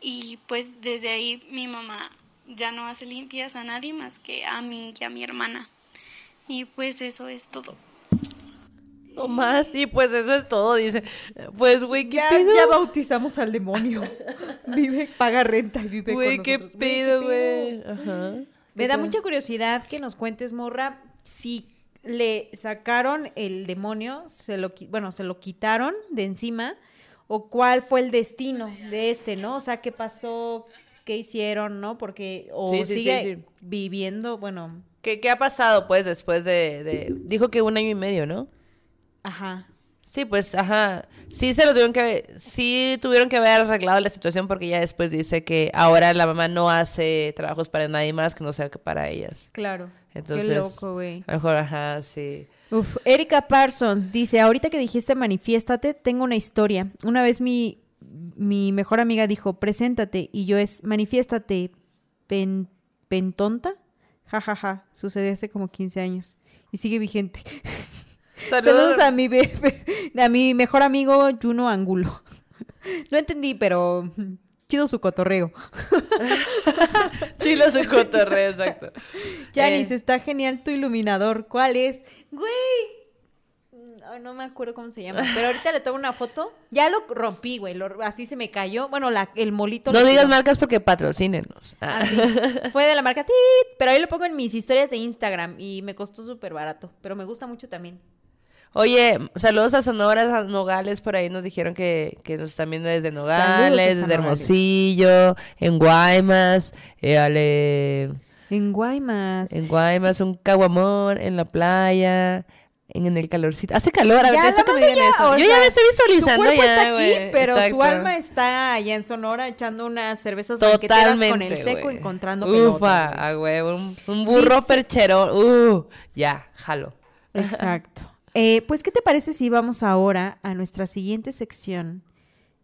Y pues desde ahí mi mamá ya no hace limpias a nadie más que a mí y a mi hermana. Y pues eso es todo. No más, y pues eso es todo, dice. Pues, güey, ¿qué ya, Ya bautizamos al demonio. vive, paga renta y vive con ¿qué Pedo, güey? Me da mucha curiosidad que nos cuentes, Morra, si le sacaron el demonio, se lo, bueno, se lo quitaron de encima o cuál fue el destino de este, ¿no? O sea, qué pasó, qué hicieron, ¿no? Porque o sigue viviendo, bueno. ¿Qué, ¿Qué, ha pasado, pues, después de, de, Dijo que un año y medio, ¿no? Ajá. Sí, pues, ajá. Sí se lo tuvieron que... Sí tuvieron que haber arreglado la situación porque ya después dice que ahora la mamá no hace trabajos para nadie más que no sea que para ellas. Claro. Entonces... Qué loco, güey. A lo mejor, ajá, sí. Uf, Erika Parsons dice, ahorita que dijiste manifiéstate, tengo una historia. Una vez mi, mi mejor amiga dijo, preséntate, y yo es, manifiéstate, pen, pentonta. Ja, ja, ja, sucede hace como 15 años y sigue vigente. Saludos, a mi bebé, a mi mejor amigo Juno Angulo. No entendí, pero chido su cotorreo. chido su cotorreo, exacto. Janice, eh. está genial tu iluminador. ¿Cuál es? Güey, no me acuerdo cómo se llama, pero ahorita le tomo una foto. Ya lo rompí, güey, así se me cayó. Bueno, la, el molito. No digas marcas porque patrocínenos. Ah. Fue de la marca Tit, pero ahí lo pongo en mis historias de Instagram y me costó súper barato, pero me gusta mucho también. Oye, saludos a Sonoras, a Nogales, por ahí nos dijeron que, que nos están viendo desde Nogales, desde Hermosillo, en Guaymas, eh, ale... En Guaymas. En Guaymas, un caguamón en la playa en el calorcito. Hace calor, a ver, eso que me digan eso. Yo ya me estoy visualizando su cuerpo está aquí, pero su alma está allá en Sonora echando unas cervezas Totalmente, con el seco, encontrando Ufa, a güey, un, burro perchero. Uh, ya, jalo. Exacto. Eh, pues, ¿qué te parece si vamos ahora a nuestra siguiente sección,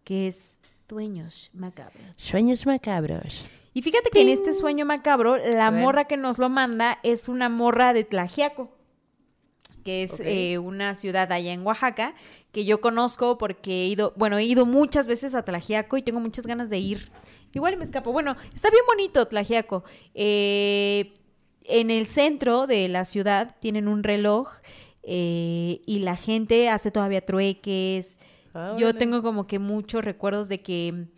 que es Sueños Macabros? Sueños Macabros. Y fíjate que en este sueño macabro, la morra que nos lo manda es una morra de Tlajiaco que es eh, una ciudad allá en Oaxaca, que yo conozco porque he ido, bueno, he ido muchas veces a Tlajiaco y tengo muchas ganas de ir. Igual me escapo. Bueno, está bien bonito Tlajiaco. Eh, en el centro de la ciudad tienen un reloj eh, y la gente hace todavía trueques. Ah, yo tengo como que muchos recuerdos de que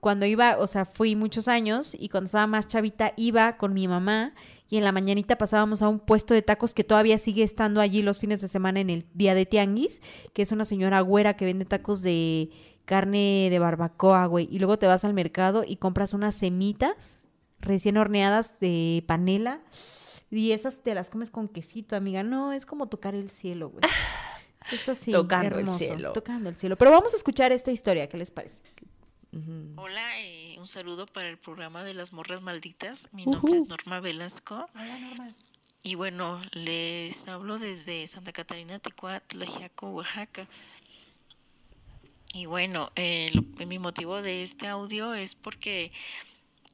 cuando iba, o sea, fui muchos años y cuando estaba más chavita iba con mi mamá y en la mañanita pasábamos a un puesto de tacos que todavía sigue estando allí los fines de semana en el día de tianguis, que es una señora güera que vende tacos de carne de barbacoa, güey. Y luego te vas al mercado y compras unas semitas recién horneadas de panela y esas te las comes con quesito, amiga. No, es como tocar el cielo, güey. Es así, tocando el cielo. Tocando el cielo. Pero vamos a escuchar esta historia, ¿qué les parece? Hola, eh, un saludo para el programa de las morras malditas. Mi nombre es Norma Velasco. Hola, Norma. Y bueno, les hablo desde Santa Catarina, Tlajiaco, Oaxaca. Y bueno, eh, mi motivo de este audio es porque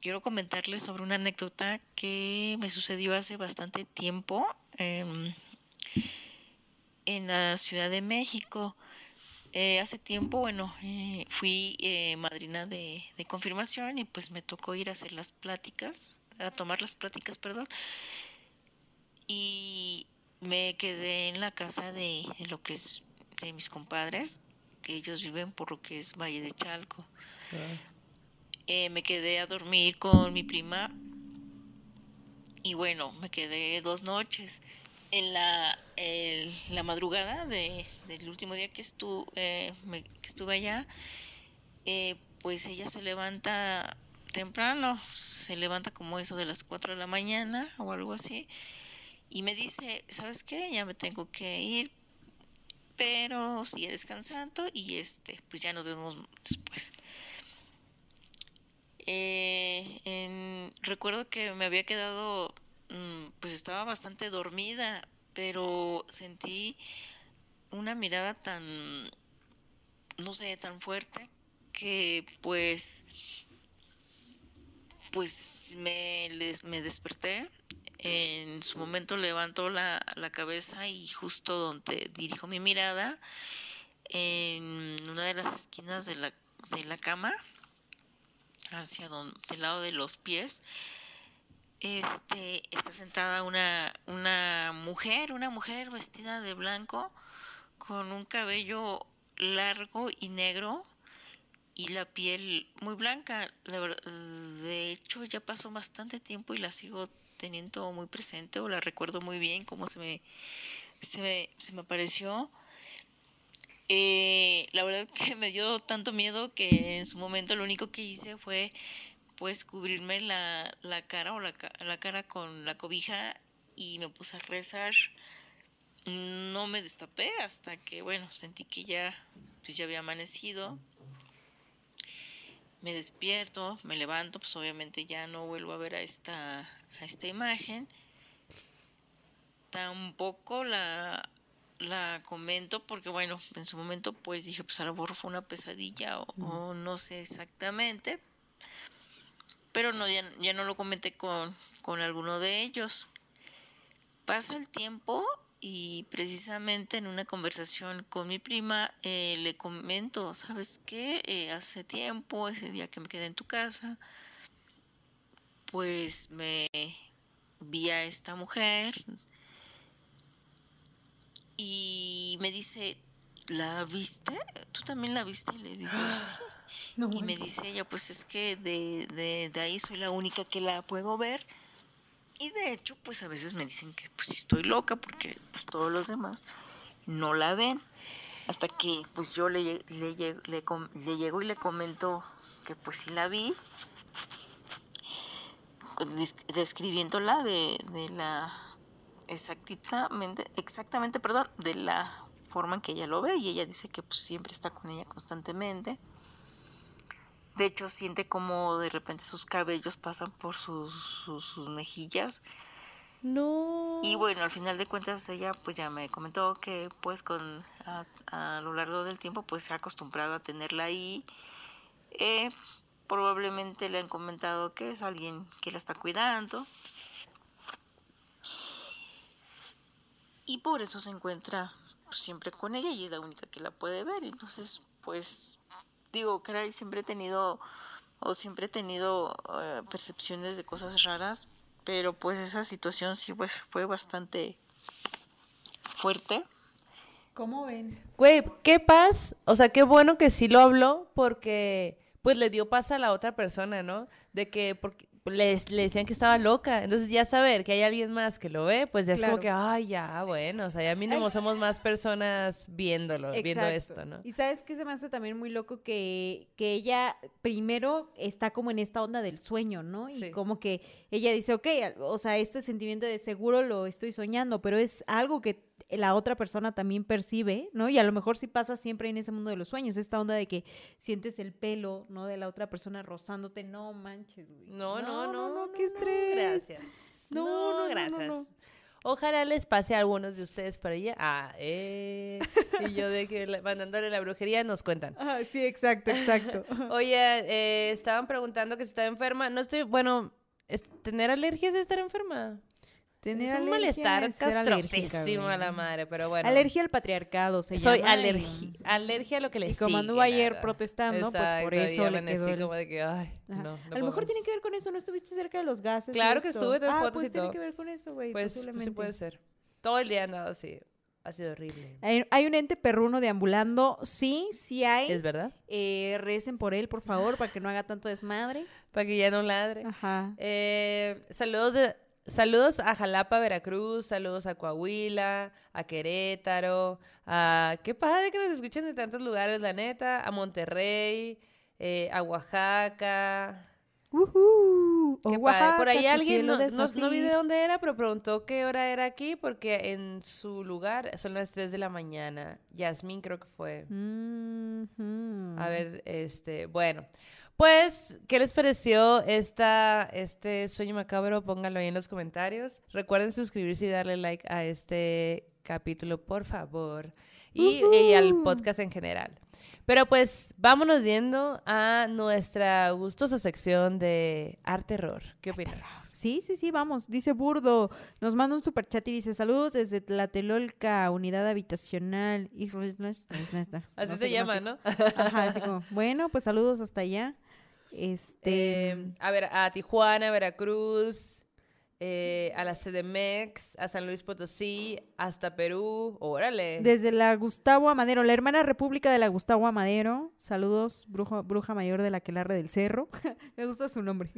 quiero comentarles sobre una anécdota que me sucedió hace bastante tiempo em, en la Ciudad de México. Eh, hace tiempo, bueno, eh, fui eh, madrina de, confirmación y pues me tocó ir a hacer las pláticas, a tomar las pláticas, perdón. Y me quedé en la casa de, lo que es de mis compadres, que ellos viven por lo que es Valle de Chalco. Ah. Me quedé a dormir con mi prima y bueno, me quedé dos noches en la, la madrugada de, del último día que, estuve eh, que estuve allá, eh, pues ella se levanta temprano, se levanta como eso de las 4 de la mañana o algo así, y me dice, ¿sabes qué? Ya me tengo que ir, pero sigue descansando y este, pues ya nos vemos después. Eh, recuerdo que me había quedado Mm, pues estaba bastante dormida, pero sentí una mirada tan, no sé, tan fuerte que pues, pues me, me desperté. En su momento levanto la, la cabeza y justo donde dirijo mi mirada, en una de las esquinas de la, de la cama, hacia donde, del lado de los pies, este, está sentada una, una mujer, una mujer vestida de blanco, con un cabello largo y negro y la piel muy blanca. De hecho, ya pasó bastante tiempo y la sigo teniendo muy presente o la recuerdo muy bien cómo se me, se me, se me apareció. Eh, la verdad que me dio tanto miedo que en su momento lo único que hice fue pues cubrirme la, la cara o la, la, cara con la cobija y me puse a rezar. No me destapé hasta que, bueno, sentí que ya, pues ya había amanecido. Me despierto, me levanto, pues obviamente ya no vuelvo a ver a esta, a esta imagen. Tampoco la, la comento porque, bueno, en su momento pues dije, pues a lo mejor fue una pesadilla o no sé exactamente, pero no, ya, no lo comenté con, con alguno de ellos. Pasa el tiempo y precisamente en una conversación con mi prima eh, le comento, ¿sabes qué? Eh, hace tiempo, ese día que me quedé en tu casa, pues me vi a esta mujer y me dice, ¿la viste? ¿Tú también la viste? Y le digo, sí. y me dice ella, pues es que de, de, de ahí soy la única que la puedo ver. Y de hecho, pues a veces me dicen que pues estoy loca porque pues todos los demás no la ven. Hasta que pues yo le, le, le, le llego y le comento que pues sí la vi, describiéndola de, de la exactamente, exactamente, perdón, de la forma en que ella lo ve y ella dice que pues siempre está con ella constantemente. De hecho, siente como de repente sus cabellos pasan por sus, sus, mejillas. No. Y bueno, al final de cuentas ella pues ya me comentó que pues con a, a lo largo del tiempo pues se ha acostumbrado a tenerla ahí. Eh, probablemente le han comentado que es alguien que la está cuidando. Y por eso se encuentra siempre con ella y es la única que la puede ver. Entonces, pues digo, caray, siempre he tenido o siempre he tenido eh, percepciones de cosas raras, pero pues esa situación sí pues fue bastante fuerte. ¿Cómo ven? Güey, qué paz, o sea, qué bueno que sí lo habló porque pues le dio paz a la otra persona, ¿no? De que porque le, le, decían que estaba loca. Entonces, ya saber que hay alguien más que lo ve, pues ya es como que, ay, ya, bueno, o sea, ya mínimo somos más personas viéndolo, viendo esto, ¿no? Y sabes que se me hace también muy loco que, que ella primero está como en esta onda del sueño, ¿no? Y como que ella dice, ok, o sea, este sentimiento de seguro lo estoy soñando, pero es algo que la otra persona también percibe, ¿no? Y a lo mejor sí pasa siempre en ese mundo de los sueños, esta onda de que sientes el pelo, ¿no? De la otra persona rozándote, no manches, güey. No, no, no, no, qué estrés. Gracias. No, no, gracias. Ojalá les pase a algunos de ustedes por allá. Ah, eh. Y yo de que mandándole la brujería nos cuentan. Ah, sí, exacto, exacto. Oye, eh, estaban preguntando que si estaba enferma. No estoy, bueno, ¿tener alergias es estar enferma? Tener es un malestar castrosísimo a la madre, pero bueno. Alergia al patriarcado, se Soy llama. alergia, alergia a lo que le Y como anduvo ayer protestando, pues por eso le quedó así como de que, ay, no, no A lo mejor tiene que ver con eso, ¿no estuviste cerca de los gases? Claro que estuve, tuve ah, fotos pues y todo. tiene que ver con eso, güey, pues, posiblemente. sí puede ser. Todo el día andado así. Ha sido horrible. Hay, hay, un ente perruno deambulando. Sí, sí hay. ¿Es verdad? Eh, recen por él, por favor, para que no haga tanto desmadre. Para que ya no ladre. Ajá. Eh, saludos de, Saludos a Jalapa, Veracruz, saludos a Coahuila, a Querétaro, a... Qué padre que nos escuchen de tantos lugares, la neta, a Monterrey, eh, a Oaxaca. Uh Qué padre. Por ahí alguien, no, no, no, vi de dónde era, pero preguntó qué hora era aquí, porque en su lugar son las 3 de la mañana. Yasmín creo que fue. Mm -hmm. A ver, este, bueno. Pues, ¿qué les pareció esta, este sueño macabro? Pónganlo ahí en los comentarios. Recuerden suscribirse y darle like a este capítulo, por favor. Y, uh -huh. y al podcast en general. Pero pues vámonos yendo a nuestra gustosa sección de arte terror. ¿Qué opinas? Sí, sí, sí, vamos. Dice Burdo, nos manda un super chat y dice saludos desde Tlatelolca, unidad habitacional. Así no se llama, ¿no? Ajá, así como, bueno, pues saludos hasta allá. Este, eh, a ver, a Tijuana, Veracruz, eh, a la CDMX, a San Luis Potosí, hasta Perú, órale. Desde la Gustavo Amadero, la hermana república de la Gustavo Amadero. Saludos, brujo, bruja mayor de la Quelarre del Cerro. Me gusta su nombre.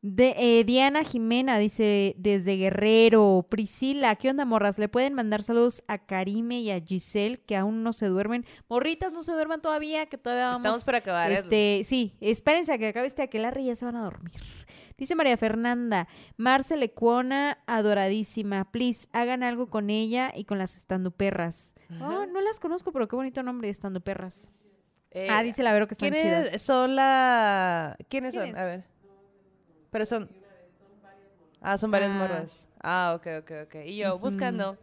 De, eh, Diana Jimena dice desde Guerrero, Priscila, ¿qué onda morras? Le pueden mandar saludos a Karime y a Giselle que aún no se duermen. Morritas no se duerman todavía, que todavía vamos. Estamos para acabar. Este, sí, espérense a que acabe este aquelarre y ya se van a dormir. Dice María Fernanda, Marcel Ecuona, adoradísima, please, hagan algo con ella y con las estanduperras. Oh, no las conozco, pero qué bonito nombre, estanduperras. Eh, ah, dice la Vero que están ¿quiénes chidas. son la... ¿Quiénes ¿Quién son? A ver. Pero son... Ah, son varias Ah. morras. Ah, ok, ok, ok. Y yo buscando...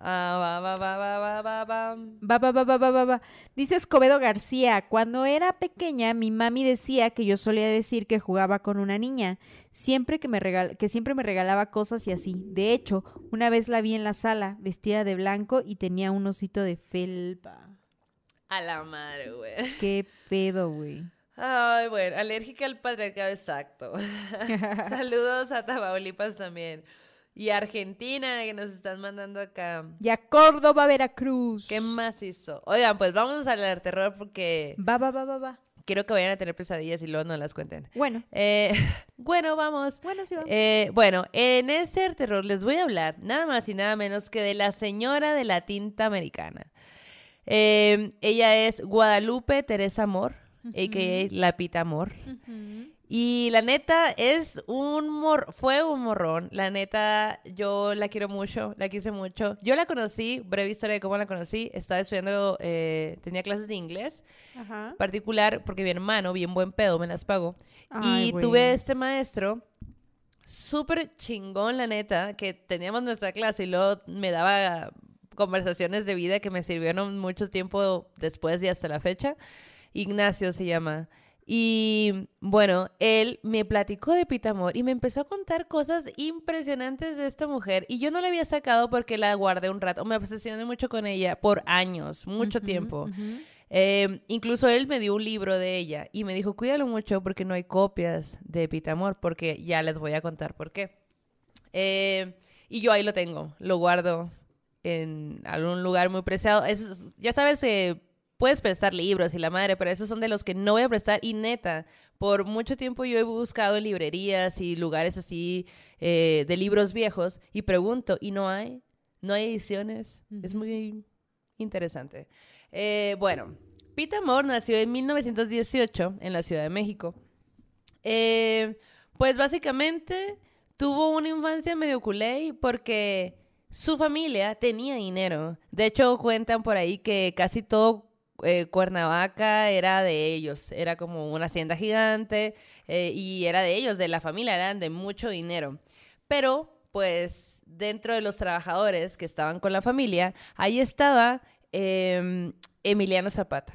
Ah, va, va, va, va, va, va, va. Va, va, va, va, va, va, va. Dice Escobedo García, cuando era pequeña mi mami decía que yo solía decir que jugaba con una niña, siempre que me regal que siempre me regalaba cosas y así. De hecho, una vez la vi en la sala, vestida de blanco y tenía un osito de felpa. A la madre, güey. Qué pedo, güey. Ay, bueno, alérgica al patriarcado, exacto. Saludos a Tamaulipas también. Y a Argentina, que nos están mandando acá. Y a Córdoba, Veracruz. ¿Qué más hizo? Oigan, pues vamos a hablar de terror porque Va, va, va, va, va. quiero que vayan a tener pesadillas y luego no las cuenten. Bueno, Eh, bueno, vamos. bueno, sí vamos. Eh, bueno, en este terror les voy a hablar nada más y nada menos que de la señora de la tinta americana. Eh, ella es Guadalupe Teresa Amor, a.k.a. La Pita Amor. Ujú. Y la neta es un mor fue un morrón. La neta, yo la quiero mucho, la quise mucho. Yo la conocí, breve historia de cómo la conocí. Estaba estudiando, eh, tenía clases de inglés Ajá. particular porque mi hermano, bien buen pedo, me las pagó. Ay, y güey. tuve este maestro súper chingón, la neta, que teníamos nuestra clase y luego me daba conversaciones de vida que me sirvieron mucho tiempo después y hasta la fecha. Ignacio se llama. Y bueno, él me platicó de Pitamor y me empezó a contar cosas impresionantes de esta mujer. Y yo no la había sacado porque la guardé un rato. Me obsesioné mucho con ella por años, mucho tiempo. Eh, incluso él me dio un libro de ella y me dijo, cuídalo mucho porque no hay copias de Pitamor, porque ya les voy a contar por qué. Eh, y yo ahí lo tengo, lo guardo en algún lugar muy preciado. Es- ya sabes que puedes prestar libros y la madre, pero esos son de los que no voy a prestar. Y neta, por mucho tiempo yo he buscado en librerías y lugares así eh, de libros viejos y pregunto, ¿y no hay? ¿No hay ediciones? Es muy interesante. Eh, bueno, Pita Amor nació en 1918 en la Ciudad de México. Eh, pues básicamente tuvo una infancia medio culé porque su familia tenía dinero. De hecho, cuentan por ahí que casi todo eh, Cuernavaca era de ellos. Era como una hacienda gigante eh, y era de ellos, de la familia, eran de mucho dinero. Pero, pues, dentro de los trabajadores que estaban con la familia, ahí estaba em, Emiliano Zapata.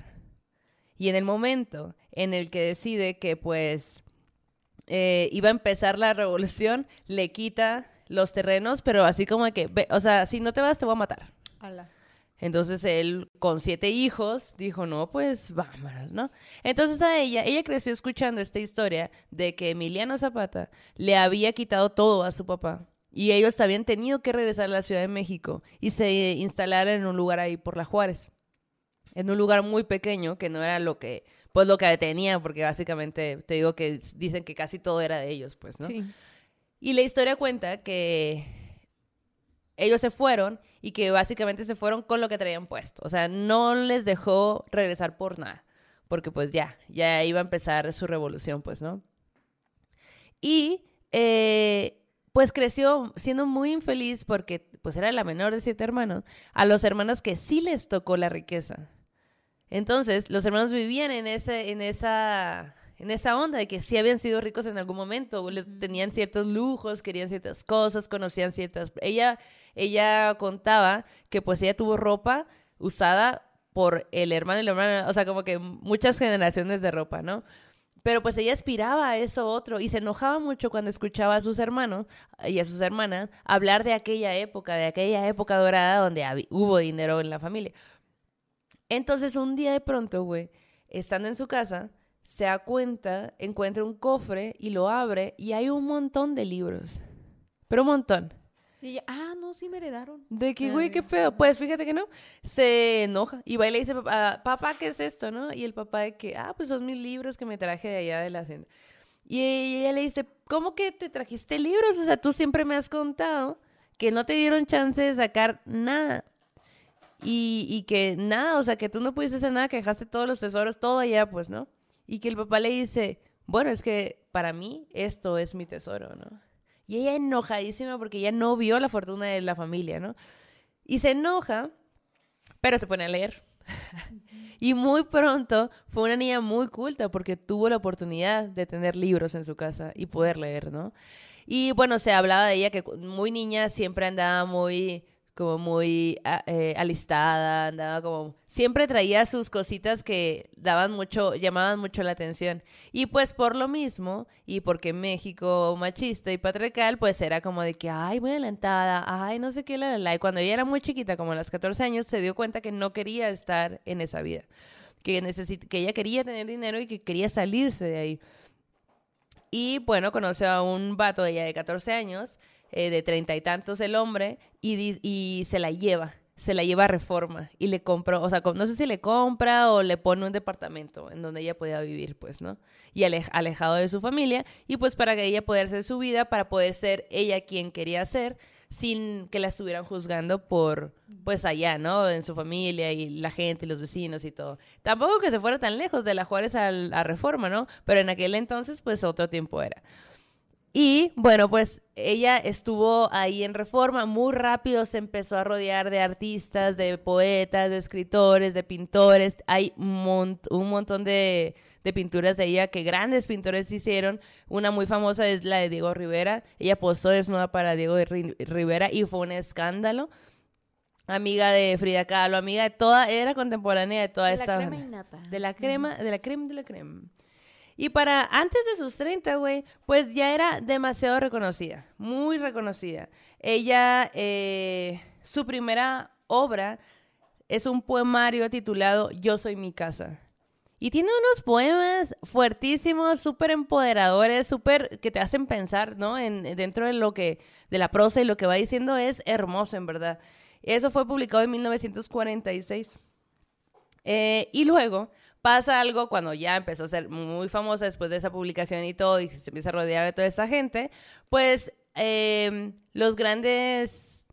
Y en el momento en el que decide que, pues, eh, iba a empezar la revolución, le quita los terrenos, pero así como que, o sea, si no te vas, te voy a matar. Entonces él, con siete hijos, dijo, no, pues vámonos, ¿no? Entonces a ella, ella creció escuchando esta historia de que Emiliano Zapata le había quitado todo a su papá. Y ellos habían tenido que regresar a la Ciudad de México y se instalaron en un lugar ahí por la Juárez. En un lugar muy pequeño que no era lo que, pues lo que tenían, porque básicamente te digo que dicen que casi todo era de ellos, pues, ¿no? Sí. Y la historia cuenta que ellos se fueron y que básicamente se fueron con lo que traían puesto. O sea, no les dejó regresar por nada. Porque pues ya, ya iba a empezar su revolución, pues, ¿no? Y eh, pues creció siendo muy infeliz porque pues era la menor de siete hermanos, a los hermanos que sí les tocó la riqueza. Entonces, los hermanos vivían en, ese, en, esa, en esa onda de que sí habían sido ricos en algún momento, tenían ciertos lujos, querían ciertas cosas, conocían ciertas... Ella, ella contaba que pues ella tuvo ropa usada por el hermano y la hermana, o sea, como que muchas generaciones de ropa, ¿no? Pero pues ella aspiraba a eso otro y se enojaba mucho cuando escuchaba a sus hermanos y a sus hermanas hablar de aquella época, de aquella época dorada donde hubo dinero en la familia. Entonces un día de pronto, güey, estando en su casa, se da cuenta, encuentra un cofre y lo abre y hay un montón de libros. Pero un montón. Y ella, ah, no, sí me heredaron. De que, güey, qué pedo. Pues fíjate que no. Se enoja y va y le dice, papá, papá, ¿qué es esto, no? Y el papá de que, ah, pues son mis libros que me traje de allá de la hacienda. Y ella le dice, ¿cómo que te trajiste libros? O sea, tú siempre me has contado que no te dieron chance de sacar nada. Y, y que nada, o sea, que tú no pudiste hacer nada, que dejaste todos los tesoros, todo allá, pues, ¿no? Y que el papá le dice, bueno, es que para mí esto es mi tesoro, ¿no? Y ella enojadísima porque ella no vio la fortuna de la familia, ¿no? Y se enoja, pero se pone a leer. y muy pronto fue una niña muy culta porque tuvo la oportunidad de tener libros en su casa y poder leer, ¿no? Y bueno, se hablaba de ella que muy niña siempre andaba muy como muy a- eh, alistada, andaba como... Siempre traía sus cositas que daban mucho, llamaban mucho la atención. Y pues por lo mismo, y porque México machista y patriarcal, pues era como de que, ay, muy adelantada, ay, no sé qué, la, la, la. Y cuando ella era muy chiquita, como a los 14 años, se dio cuenta que no quería estar en esa vida. Que, necesit que ella quería tener dinero y que quería salirse de ahí. Y bueno, conoció a un vato ella de 14 años, eh, de treinta y tantos el hombre, y, y se la lleva, se la lleva a reforma y le compró, o sea, no sé si le compra o le pone un departamento en donde ella podía vivir, pues, ¿no? Y alej- alejado de su familia, y pues para que ella pudiera hacer su vida, para poder ser ella quien quería ser, sin que la estuvieran juzgando por, pues allá, ¿no? En su familia y la gente y los vecinos y todo. Tampoco que se fuera tan lejos de la Juárez al- a Reforma, ¿no? Pero en aquel entonces, pues otro tiempo era. Y bueno, pues ella estuvo ahí en Reforma, muy rápido se empezó a rodear de artistas, de poetas, de escritores, de pintores. Hay un, mont- un montón de, de pinturas de ella que grandes pintores hicieron. Una muy famosa es la de Diego Rivera. Ella posó desnuda para Diego Ri- Rivera y fue un escándalo. Amiga de Frida Kahlo, amiga de toda, era contemporánea de toda De esta la crema innata. De la crema, de la crema, de la crema. Y para antes de sus 30, güey, pues ya era demasiado reconocida, muy reconocida. Ella, eh, su primera obra es un poemario titulado Yo soy mi casa. Y tiene unos poemas fuertísimos, súper empoderadores, súper que te hacen pensar, ¿no? En, dentro de lo que, de la prosa y lo que va diciendo es hermoso, en verdad. Eso fue publicado en 1946. Eh, y luego pasa algo cuando ya empezó a ser muy famosa después de esa publicación y todo, y se empieza a rodear de toda esa gente, pues eh, los grandes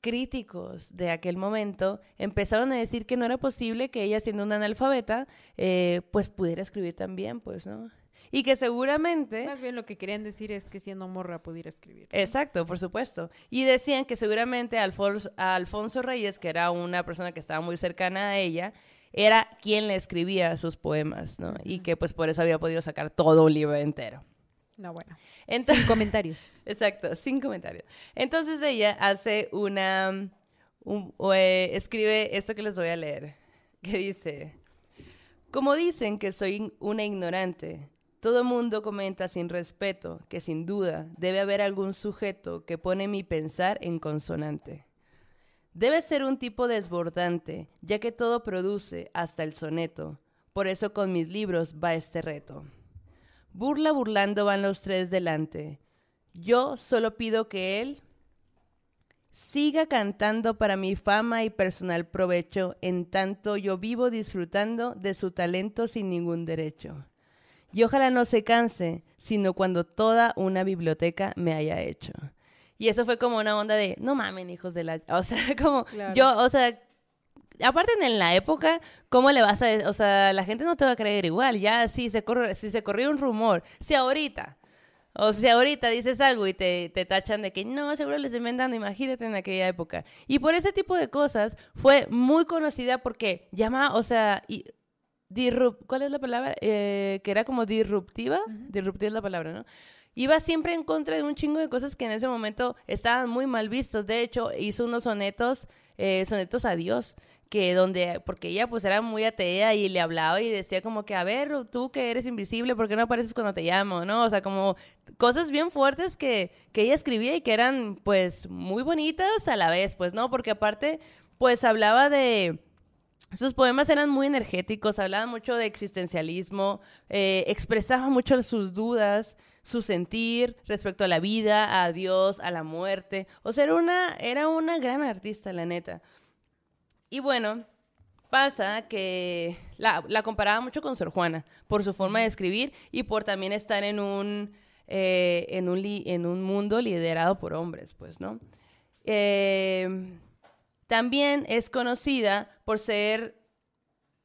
críticos de aquel momento empezaron a decir que no era posible que ella siendo una analfabeta, eh, pues pudiera escribir también, pues, ¿no? Y que seguramente... Más bien lo que querían decir es que siendo morra pudiera escribir. Exacto, por supuesto. Y decían que seguramente Alfonso, Alfonso Reyes, que era una persona que estaba muy cercana a ella, era quien le escribía sus poemas, ¿no? Y que pues por eso había podido sacar todo un libro entero. No, bueno. Entonces, Sin comentarios. Exacto, sin comentarios. Entonces ella hace una, un- o, eh, escribe esto que les voy a leer, que dice, como dicen que soy una ignorante, todo mundo comenta sin respeto que sin duda debe haber algún sujeto que pone mi pensar en consonante. Debe ser un tipo desbordante, ya que todo produce hasta el soneto. Por eso con mis libros va este reto. Burla burlando van los tres delante. Yo solo pido que él siga cantando para mi fama y personal provecho, en tanto yo vivo disfrutando de su talento sin ningún derecho. Y ojalá no se canse, sino cuando toda una biblioteca me haya hecho. Y eso fue como una onda de, no mamen, hijos de la... O sea, como Claro. yo, o sea, aparte en la época, ¿cómo le vas a, o sea, la gente no te va a creer igual, ya si se corre, si se corrió un rumor, si ahorita, o si ahorita dices algo y te, te tachan de que no, seguro les inventando, imagínate en aquella época. Y por ese tipo de cosas fue muy conocida porque llama, o sea, y, disrup- ¿cuál es la palabra? Eh, que era como disruptiva, disruptiva es la palabra, ¿no? Iba siempre en contra de un chingo de cosas que en ese momento estaban muy mal vistos. De hecho, hizo unos sonetos, eh, sonetos a Dios, que donde, porque ella pues era muy atea y le hablaba y decía como que, a ver, tú que eres invisible, ¿por qué no apareces cuando te llamo? ¿No? O sea, como cosas bien fuertes que, que ella escribía y que eran pues muy bonitas a la vez, pues, ¿no? Porque aparte, pues hablaba de... Sus poemas eran muy energéticos, hablaban mucho de existencialismo, eh, expresaba mucho sus dudas, su sentir respecto a la vida, a Dios, a la muerte. O sea, era una, era una gran artista, la neta. Y bueno, pasa que la, la comparaba mucho con Sor Juana por su forma de escribir y por también estar en un, eh, en un, li- en un mundo liderado por hombres, pues, ¿no? Eh, también es conocida por ser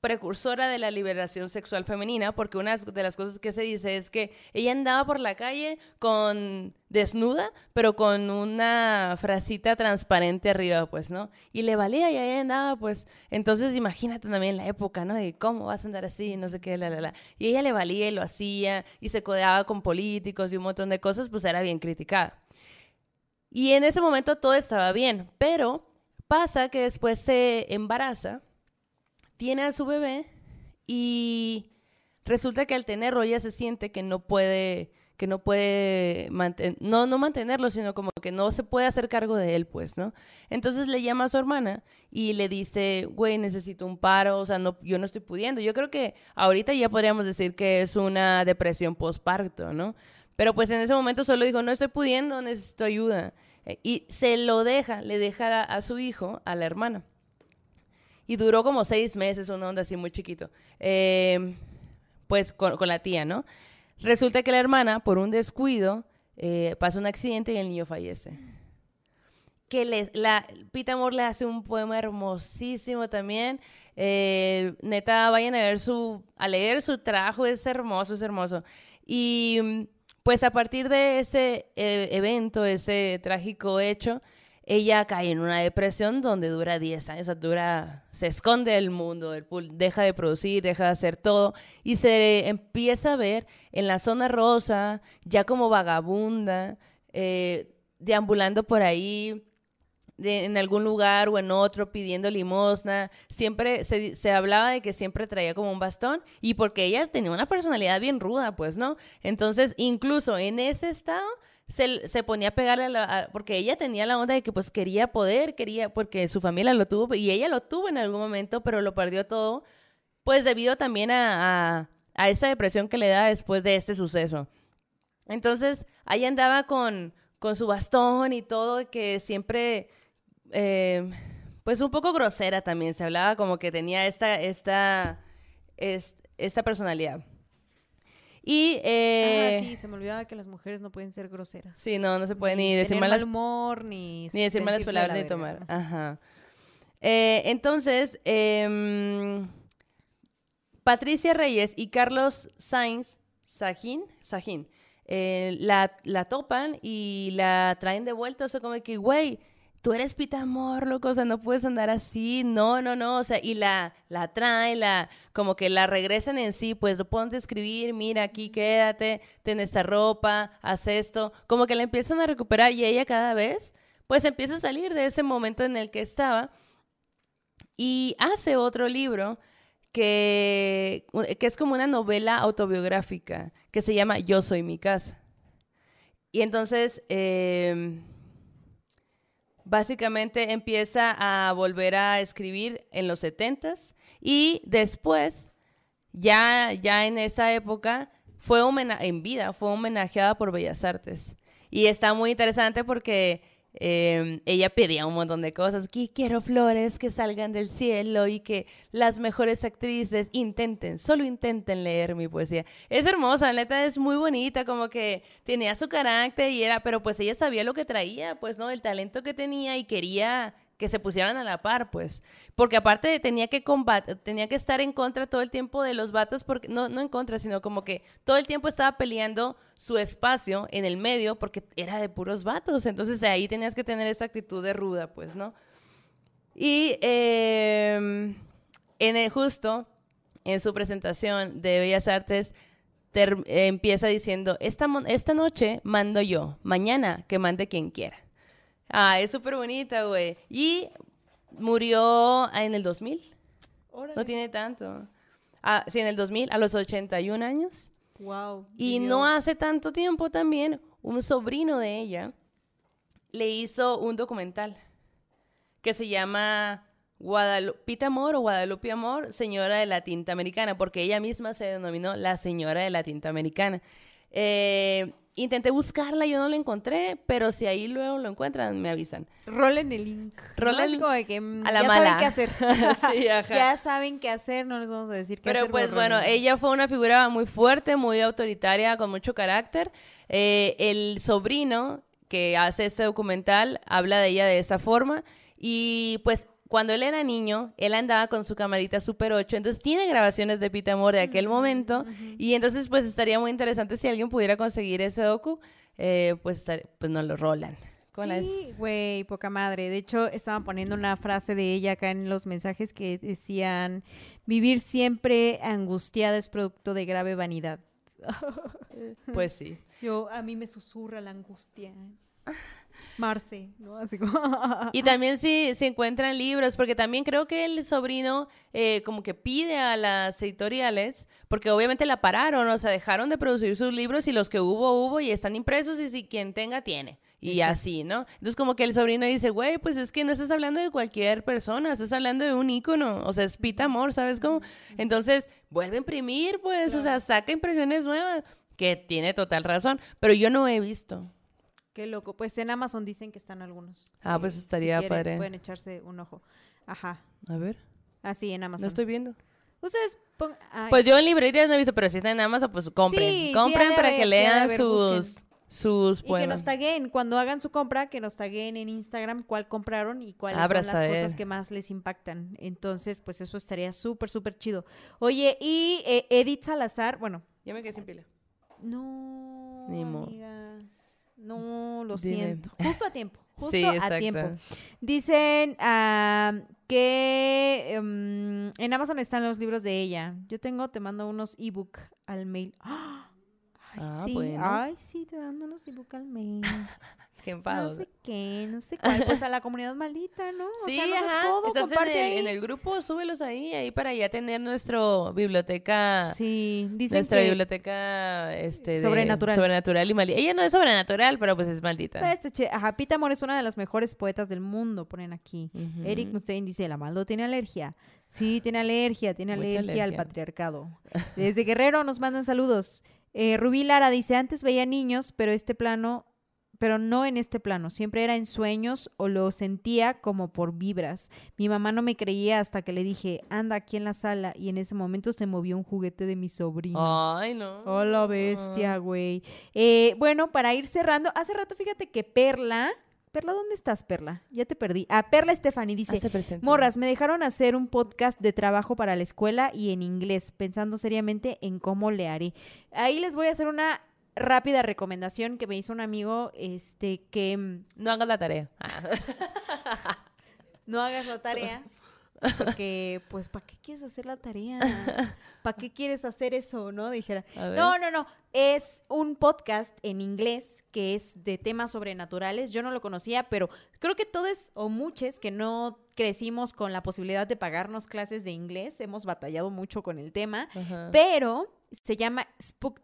precursora de la liberación sexual femenina, porque una de las cosas que se dice es que ella andaba por la calle con desnuda, pero con una frasita transparente arriba, pues, ¿no? Y le valía y ahí andaba, pues. Entonces, imagínate también la época, ¿no? De cómo vas a andar así, no sé qué, la, la, la. Y ella le valía y lo hacía, y se codeaba con políticos y un montón de cosas, pues era bien criticada. Y en ese momento todo estaba bien, pero Pasa que después se embaraza, tiene a su bebé y resulta que al tenerlo ella se siente que no puede que no puede no no mantenerlo, sino como que no se puede hacer cargo de él, pues, ¿no? Entonces le llama a su hermana y le dice, "Güey, necesito un paro, o sea, no yo no estoy pudiendo." Yo creo que ahorita ya podríamos decir que es una depresión postparto, ¿no? Pero pues en ese momento solo dijo, "No estoy pudiendo, necesito ayuda." Eh, y se lo deja, le deja a, su hijo, a la hermana. Y duró como seis meses, una onda así muy chiquito. Eh, pues con, la tía, ¿no? Resulta que la hermana, por un descuido, eh, pasa un accidente y el niño fallece. Que le, la, Pita Amor le hace un poema hermosísimo también. Eh, neta, vayan a ver su, a leer su trabajo, es hermoso, es hermoso. Y pues a partir de ese eh, evento, ese trágico hecho, ella cae en una depresión donde dura 10 años, o sea, dura, se esconde del mundo, deja de producir, deja de hacer todo y se empieza a ver en la zona rosa, ya como vagabunda, eh, deambulando por ahí, en algún lugar o en otro pidiendo limosna. Siempre se, se, hablaba de que siempre traía como un bastón y porque ella tenía una personalidad bien ruda, pues, ¿no? Entonces, incluso en ese estado se, se ponía a pegarle a la... porque ella tenía la onda de que pues quería poder, quería, porque su familia lo tuvo y ella lo tuvo en algún momento, pero lo perdió todo, pues debido también a, a, esa depresión que le da después de este suceso. Entonces, ahí andaba con, con su bastón y todo, que siempre eh, pues un poco grosera también. Se hablaba como que tenía esta, esta, esta personalidad. Y. Eh, ah, sí, se me olvidaba que las mujeres no pueden ser groseras. Sí, no, no se puede ni, decir malas. Mal humor, ni. Ni decir malas palabras, ni tomar. Ajá. Eh, entonces, em, Patricia Reyes y Carlos Sainz, Sajín, Sajín, eh, la, la topan y la traen de vuelta. O sea, como que, güey tú eres pitamor, loco, o sea, no puedes andar así, no, no, no, o sea, y la, la traen, la, como que la regresan en sí, pues ponte a escribir, mira, aquí quédate, ten esta ropa, haz esto, como que la empiezan a recuperar y ella cada vez, pues empieza a salir de ese momento en el que estaba y hace otro libro que, que es como una novela autobiográfica que se llama Yo soy mi casa. Y entonces... Eh, básicamente empieza a volver a escribir en los 70 y después, ya, ya en esa época, fue en vida, fue homenajeada por Bellas Artes. Y está muy interesante porque Em, ella pedía un montón de cosas, que quiero flores que salgan del cielo y que las mejores actrices intenten, solo intenten leer mi poesía. Es hermosa, neta es muy bonita, como que tenía su carácter y era, pero pues ella sabía lo que traía, pues no, el talento que tenía y quería que se pusieran a la par, pues. Porque aparte tenía que combatir, tenía que estar en contra todo el tiempo de los vatos, porque, no, no en contra, sino como que todo el tiempo estaba peleando su espacio en el medio porque era de puros vatos. Entonces ahí tenías que tener esa actitud de ruda, pues, ¿no? Y em, en el, justo en su presentación de Bellas Artes, empieza diciendo, esta, esta noche mando yo, mañana que mande quien quiera. Ah, es súper bonita, güey. Y murió en el 2000. No tiene tanto. Ah, sí, en el 2000, a los 81 años. Wow. Y no hace tanto tiempo también, un sobrino de ella le hizo un documental que se llama Guadalupita Amor o Guadalupe Amor, señora de la tinta americana, porque ella misma se denominó la señora de la tinta americana. Eh, Intenté buscarla, yo no la encontré, pero si ahí luego lo encuentran, me avisan. Rolen el link. Rolen de que mm, a la ya mala. saben qué hacer. sí, ajá. Ya saben qué hacer, no les vamos a decir qué pero hacer. Pero pues bueno, ella fue una figura muy fuerte, muy autoritaria, con mucho carácter. Eh, el sobrino que hace este documental habla de ella de esa forma y pues cuando él era niño, él andaba con su camarita Super 8, entonces tiene grabaciones de Pita Amor de aquel momento, y entonces pues estaría muy interesante si alguien pudiera conseguir ese docu, eh, pues, pues nos lo rolan. Sí, güey, poca madre. De hecho, estaban poniendo una frase de ella acá en los mensajes que decían, vivir siempre angustiada es producto de grave vanidad. Pues sí. Yo, a mí me susurra la angustia. Marce, ¿no? Así como... Y también si, si encuentran libros, porque también creo que el sobrino eh, como que pide a las editoriales, porque obviamente la pararon, o sea, dejaron de producir sus libros y los que hubo, hubo y están impresos y si quien tenga, tiene. Y así, ¿no? Entonces como que el sobrino dice, güey, pues es que no estás hablando de cualquier persona, estás hablando de un ícono, o sea, es Pita Amor, ¿sabes cómo? Entonces, vuelve a imprimir, pues, o sea, saca impresiones nuevas, que tiene total razón, pero yo no he visto. Qué loco. Pues en Amazon dicen que están algunos. Ah, pues Eh, estaría si quieren, padre. Pueden echarse un ojo. Ajá. A ver, Así en Amazon. no estoy viendo. Ustedes pon- Pues yo en librerías no he visto, pero si está en Amazon, pues compren. Sí, compren para que lean sus, busquen. sus y que nos taguen, cuando hagan su compra, que nos taguen en Instagram cuál compraron y cuáles son las cosas que más les impactan. Entonces, pues eso estaría súper, súper chido. Oye, y eh, Edith Salazar, bueno, Yo me quedé sin pila. no, Ni amiga. No, lo Dime. siento. Justo a tiempo. Justo Sí, a tiempo. Dicen ah, que em, en Amazon están los libros de ella. Yo tengo, te mando unos ebook al mail. ¡Ah! Ay, Ah, sí, bueno. ay, sí, te mando unos ebook al mail. Qué No enfado. sé qué, no sé cuál. Pues a la comunidad maldita, ¿no? O Sí, sea, no seas ajá. codo, Estás en el, ahí. en el grupo, súbelos ahí, ahí para ya tener nuestro biblioteca, Sí, dicen nuestra que... biblioteca, este, de- Sobrenatural. sobrenatural y maldita. Ella no es sobrenatural, pero pues es maldita. Este che- Ajá, Pita Amor es una de las mejores poetas del mundo, ponen aquí. Eric Mustaine dice, la Maldo tiene alergia. Sí, tiene alergia, tiene alergia, al patriarcado. Desde Guerrero nos mandan saludos. Eh, Rubí Lara dice, antes veía niños, pero este plano, pero no en este plano. Siempre era en sueños o lo sentía como por vibras. Mi mamá no me creía hasta que le dije, anda aquí en la sala, y en ese momento se movió un juguete de mi sobrino. Ay, no. Oh, la bestia, güey. Eh, bueno, para ir cerrando, hace rato fíjate que Perla, Perla, ¿dónde estás, Perla? Ya te perdí. Ah, Perla Estefani dice. Morras, me dejaron hacer un podcast de trabajo para la escuela y en inglés, pensando seriamente en cómo le haré. Ahí les voy a hacer una rápida recomendación que me hizo un amigo, este, que mm, No hagas la tarea. No hagas la tarea. Porque, pues, ¿para qué quieres hacer la tarea? ¿Para qué quieres hacer eso, no? Dijera. No, no, no. Es un podcast en inglés que es de temas sobrenaturales. Yo no lo conocía, pero creo que todos o muchos que no crecimos con la posibilidad de pagarnos clases de inglés, hemos batallado mucho con el tema, Ajá. pero se llama Spooked,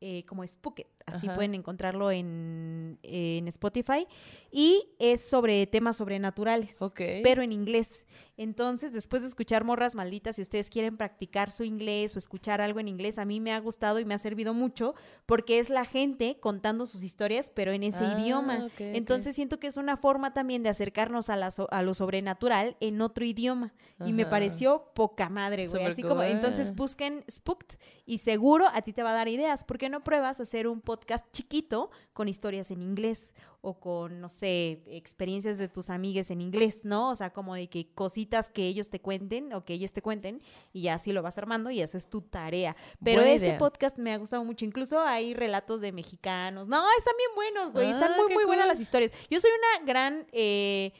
eh, como Spooked. Así Ajá. pueden encontrarlo en, en Spotify. Y es sobre temas sobrenaturales Ok. pero en inglés. Entonces, después de escuchar Morras Malditas, si ustedes quieren practicar su inglés o escuchar algo en inglés, a mí me ha gustado y me ha servido mucho porque es la gente contando sus historias, pero en ese Ah, idioma. ok, ok. Entonces, siento que es una forma también de acercarnos a, la so- a lo sobrenatural en otro idioma. Y me Ajá. pareció poca madre, güey. Así como, entonces busquen Spooked y seguro a ti te va a dar ideas. ¿Por qué no pruebas hacer un podcast chiquito con historias en inglés? o con, no sé, experiencias de tus amigues en inglés, ¿no? O sea, como de que cositas que ellos te cuenten o que ellos te cuenten y ya así lo vas armando y haces tu tarea. Pero Buena ese idea. podcast me ha gustado mucho. Incluso hay relatos de mexicanos. No, están bien buenos, güey. Están Ah, muy, muy buenas las historias. Yo soy una gran... eh,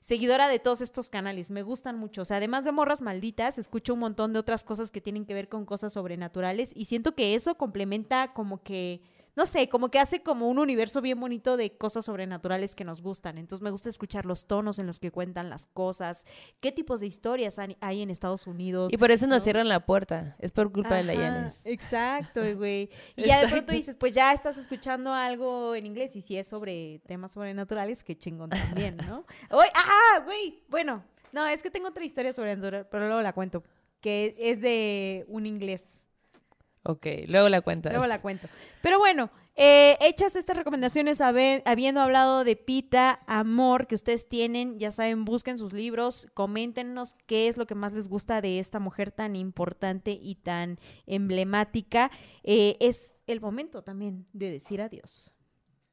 seguidora de todos estos canales, me gustan mucho. O sea, además de morras malditas, escucho un montón de otras cosas que tienen que ver con cosas sobrenaturales y siento que eso complementa como que, no sé, como que hace como un universo bien bonito de cosas sobrenaturales que nos gustan. Entonces me gusta escuchar los tonos en los que cuentan las cosas, qué tipos de historias hay en Estados Unidos. Y por eso nos ¿no? cierran la puerta. Es por culpa de la Ajá, Yanis. Exacto, güey. Y ya de pronto dices, pues ya estás escuchando algo en inglés y si es sobre temas sobrenaturales, qué chingón también, ¿no? Oye, ¡Ah, güey! Bueno, no, es que tengo otra historia sobrenatural, pero luego la cuento, que es de un inglés. Ok, luego la cuentas. Luego la cuento. Pero bueno, eh, hechas estas recomendaciones, habiendo hablado de Pita, Amor, que ustedes tienen, ya saben, busquen sus libros, coméntenos qué es lo que más les gusta de esta mujer tan importante y tan emblemática. Eh, es el momento también de decir adiós.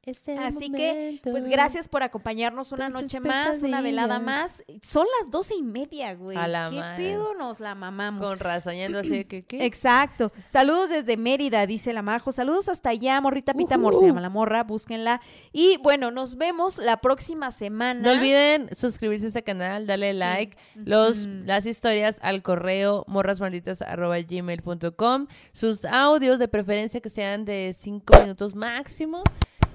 Es el Así que, pues gracias por acompañarnos una noche más, una velada más. Son las doce y media, güey. A la ¿Qué madre. pedo nos la mamamos? Con razón, yendo así de que, ¿qué? Exacto. Saludos desde Mérida, dice la Majo. Saludos hasta allá, Morrita Pita Amor, se llama la morra, búsquenla. Y bueno, nos vemos la próxima semana. No olviden suscribirse a este canal, darle like, los, las historias al correo morrasmalditas.gmail.com, sus audios de preferencia que sean de cinco minutos máximo.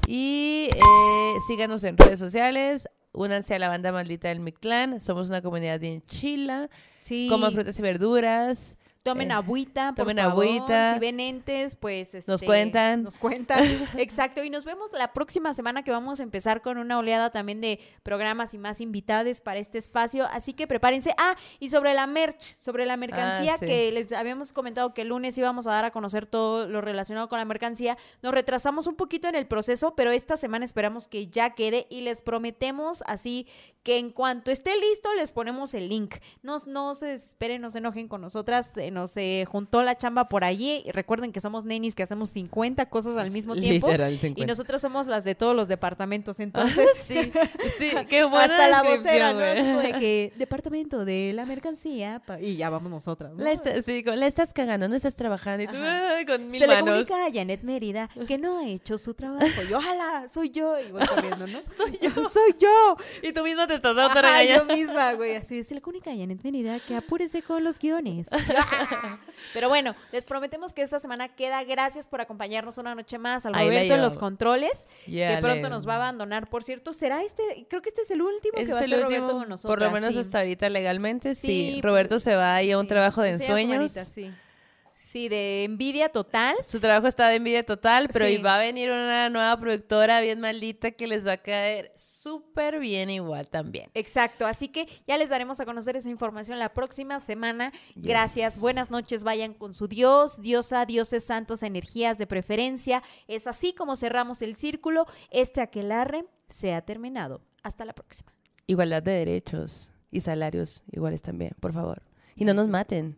Y eh, síganos en redes sociales. Únanse a la banda maldita del Mictlán. Somos una comunidad bien chila. Sí. Coman frutas y verduras. Tomen Eh, agüita, por tomen favor. agüita. Si ven entes, pues Nos este, cuentan. Nos cuentan. Exacto. Y nos vemos la próxima semana que vamos a empezar con una oleada también de programas y más invitados para este espacio. Así que prepárense. Ah, y sobre la merch, sobre la mercancía Ah, sí. que les habíamos comentado que el lunes íbamos a dar a conocer todo lo relacionado con la mercancía. Nos retrasamos un poquito en el proceso, pero esta semana esperamos que ya quede y les prometemos así que en cuanto esté listo les ponemos el link. No, no se esperen, no se enojen con nosotras. Se eh, juntó la chamba por allí. Y recuerden que somos nenis que hacemos 50 cosas al mismo tiempo. Literal, Y 50. nosotros somos las de todos los departamentos. Entonces, sí, sí, qué buena hasta la vocera, ¿no? como de que departamento de la mercancía. pa- Y ya vamos nosotras. ¿no? La, está- sí, con- la estás cagando, no estás trabajando y tú con mil Se le manos. comunica a Janet Mérida que no ha hecho su trabajo. Y ojalá, soy yo. Y voy corriendo, ¿no? soy yo. Soy yo. Y tú misma te estás Ajá, yo misma, güey. Así se le comunica a Janet Mérida que apúrese con los guiones. Pero bueno, les prometemos que esta semana queda. Gracias por acompañarnos una noche más al Roberto en los controles. Ya, que pronto nos va a abandonar. Por cierto, ¿será este? Creo que este es el último Ese que va a último, Roberto con nosotros. por lo menos hasta ahorita legalmente, sí. Sí, Roberto pues, se va ahí a un trabajo de ensueños. sí. Sí, de envidia total. Su trabajo está de envidia total, pero Sí. y va a venir una nueva productora bien maldita que les va a caer súper bien igual también. Exacto, así que ya les daremos a conocer esa información la próxima semana. Gracias, buenas noches, vayan con su Dios, diosa, dioses santos, energías de preferencia. Es así como cerramos el círculo. Este aquelarre se ha terminado. Hasta la próxima. Igualdad de derechos y salarios iguales también, por favor. Y no nos maten.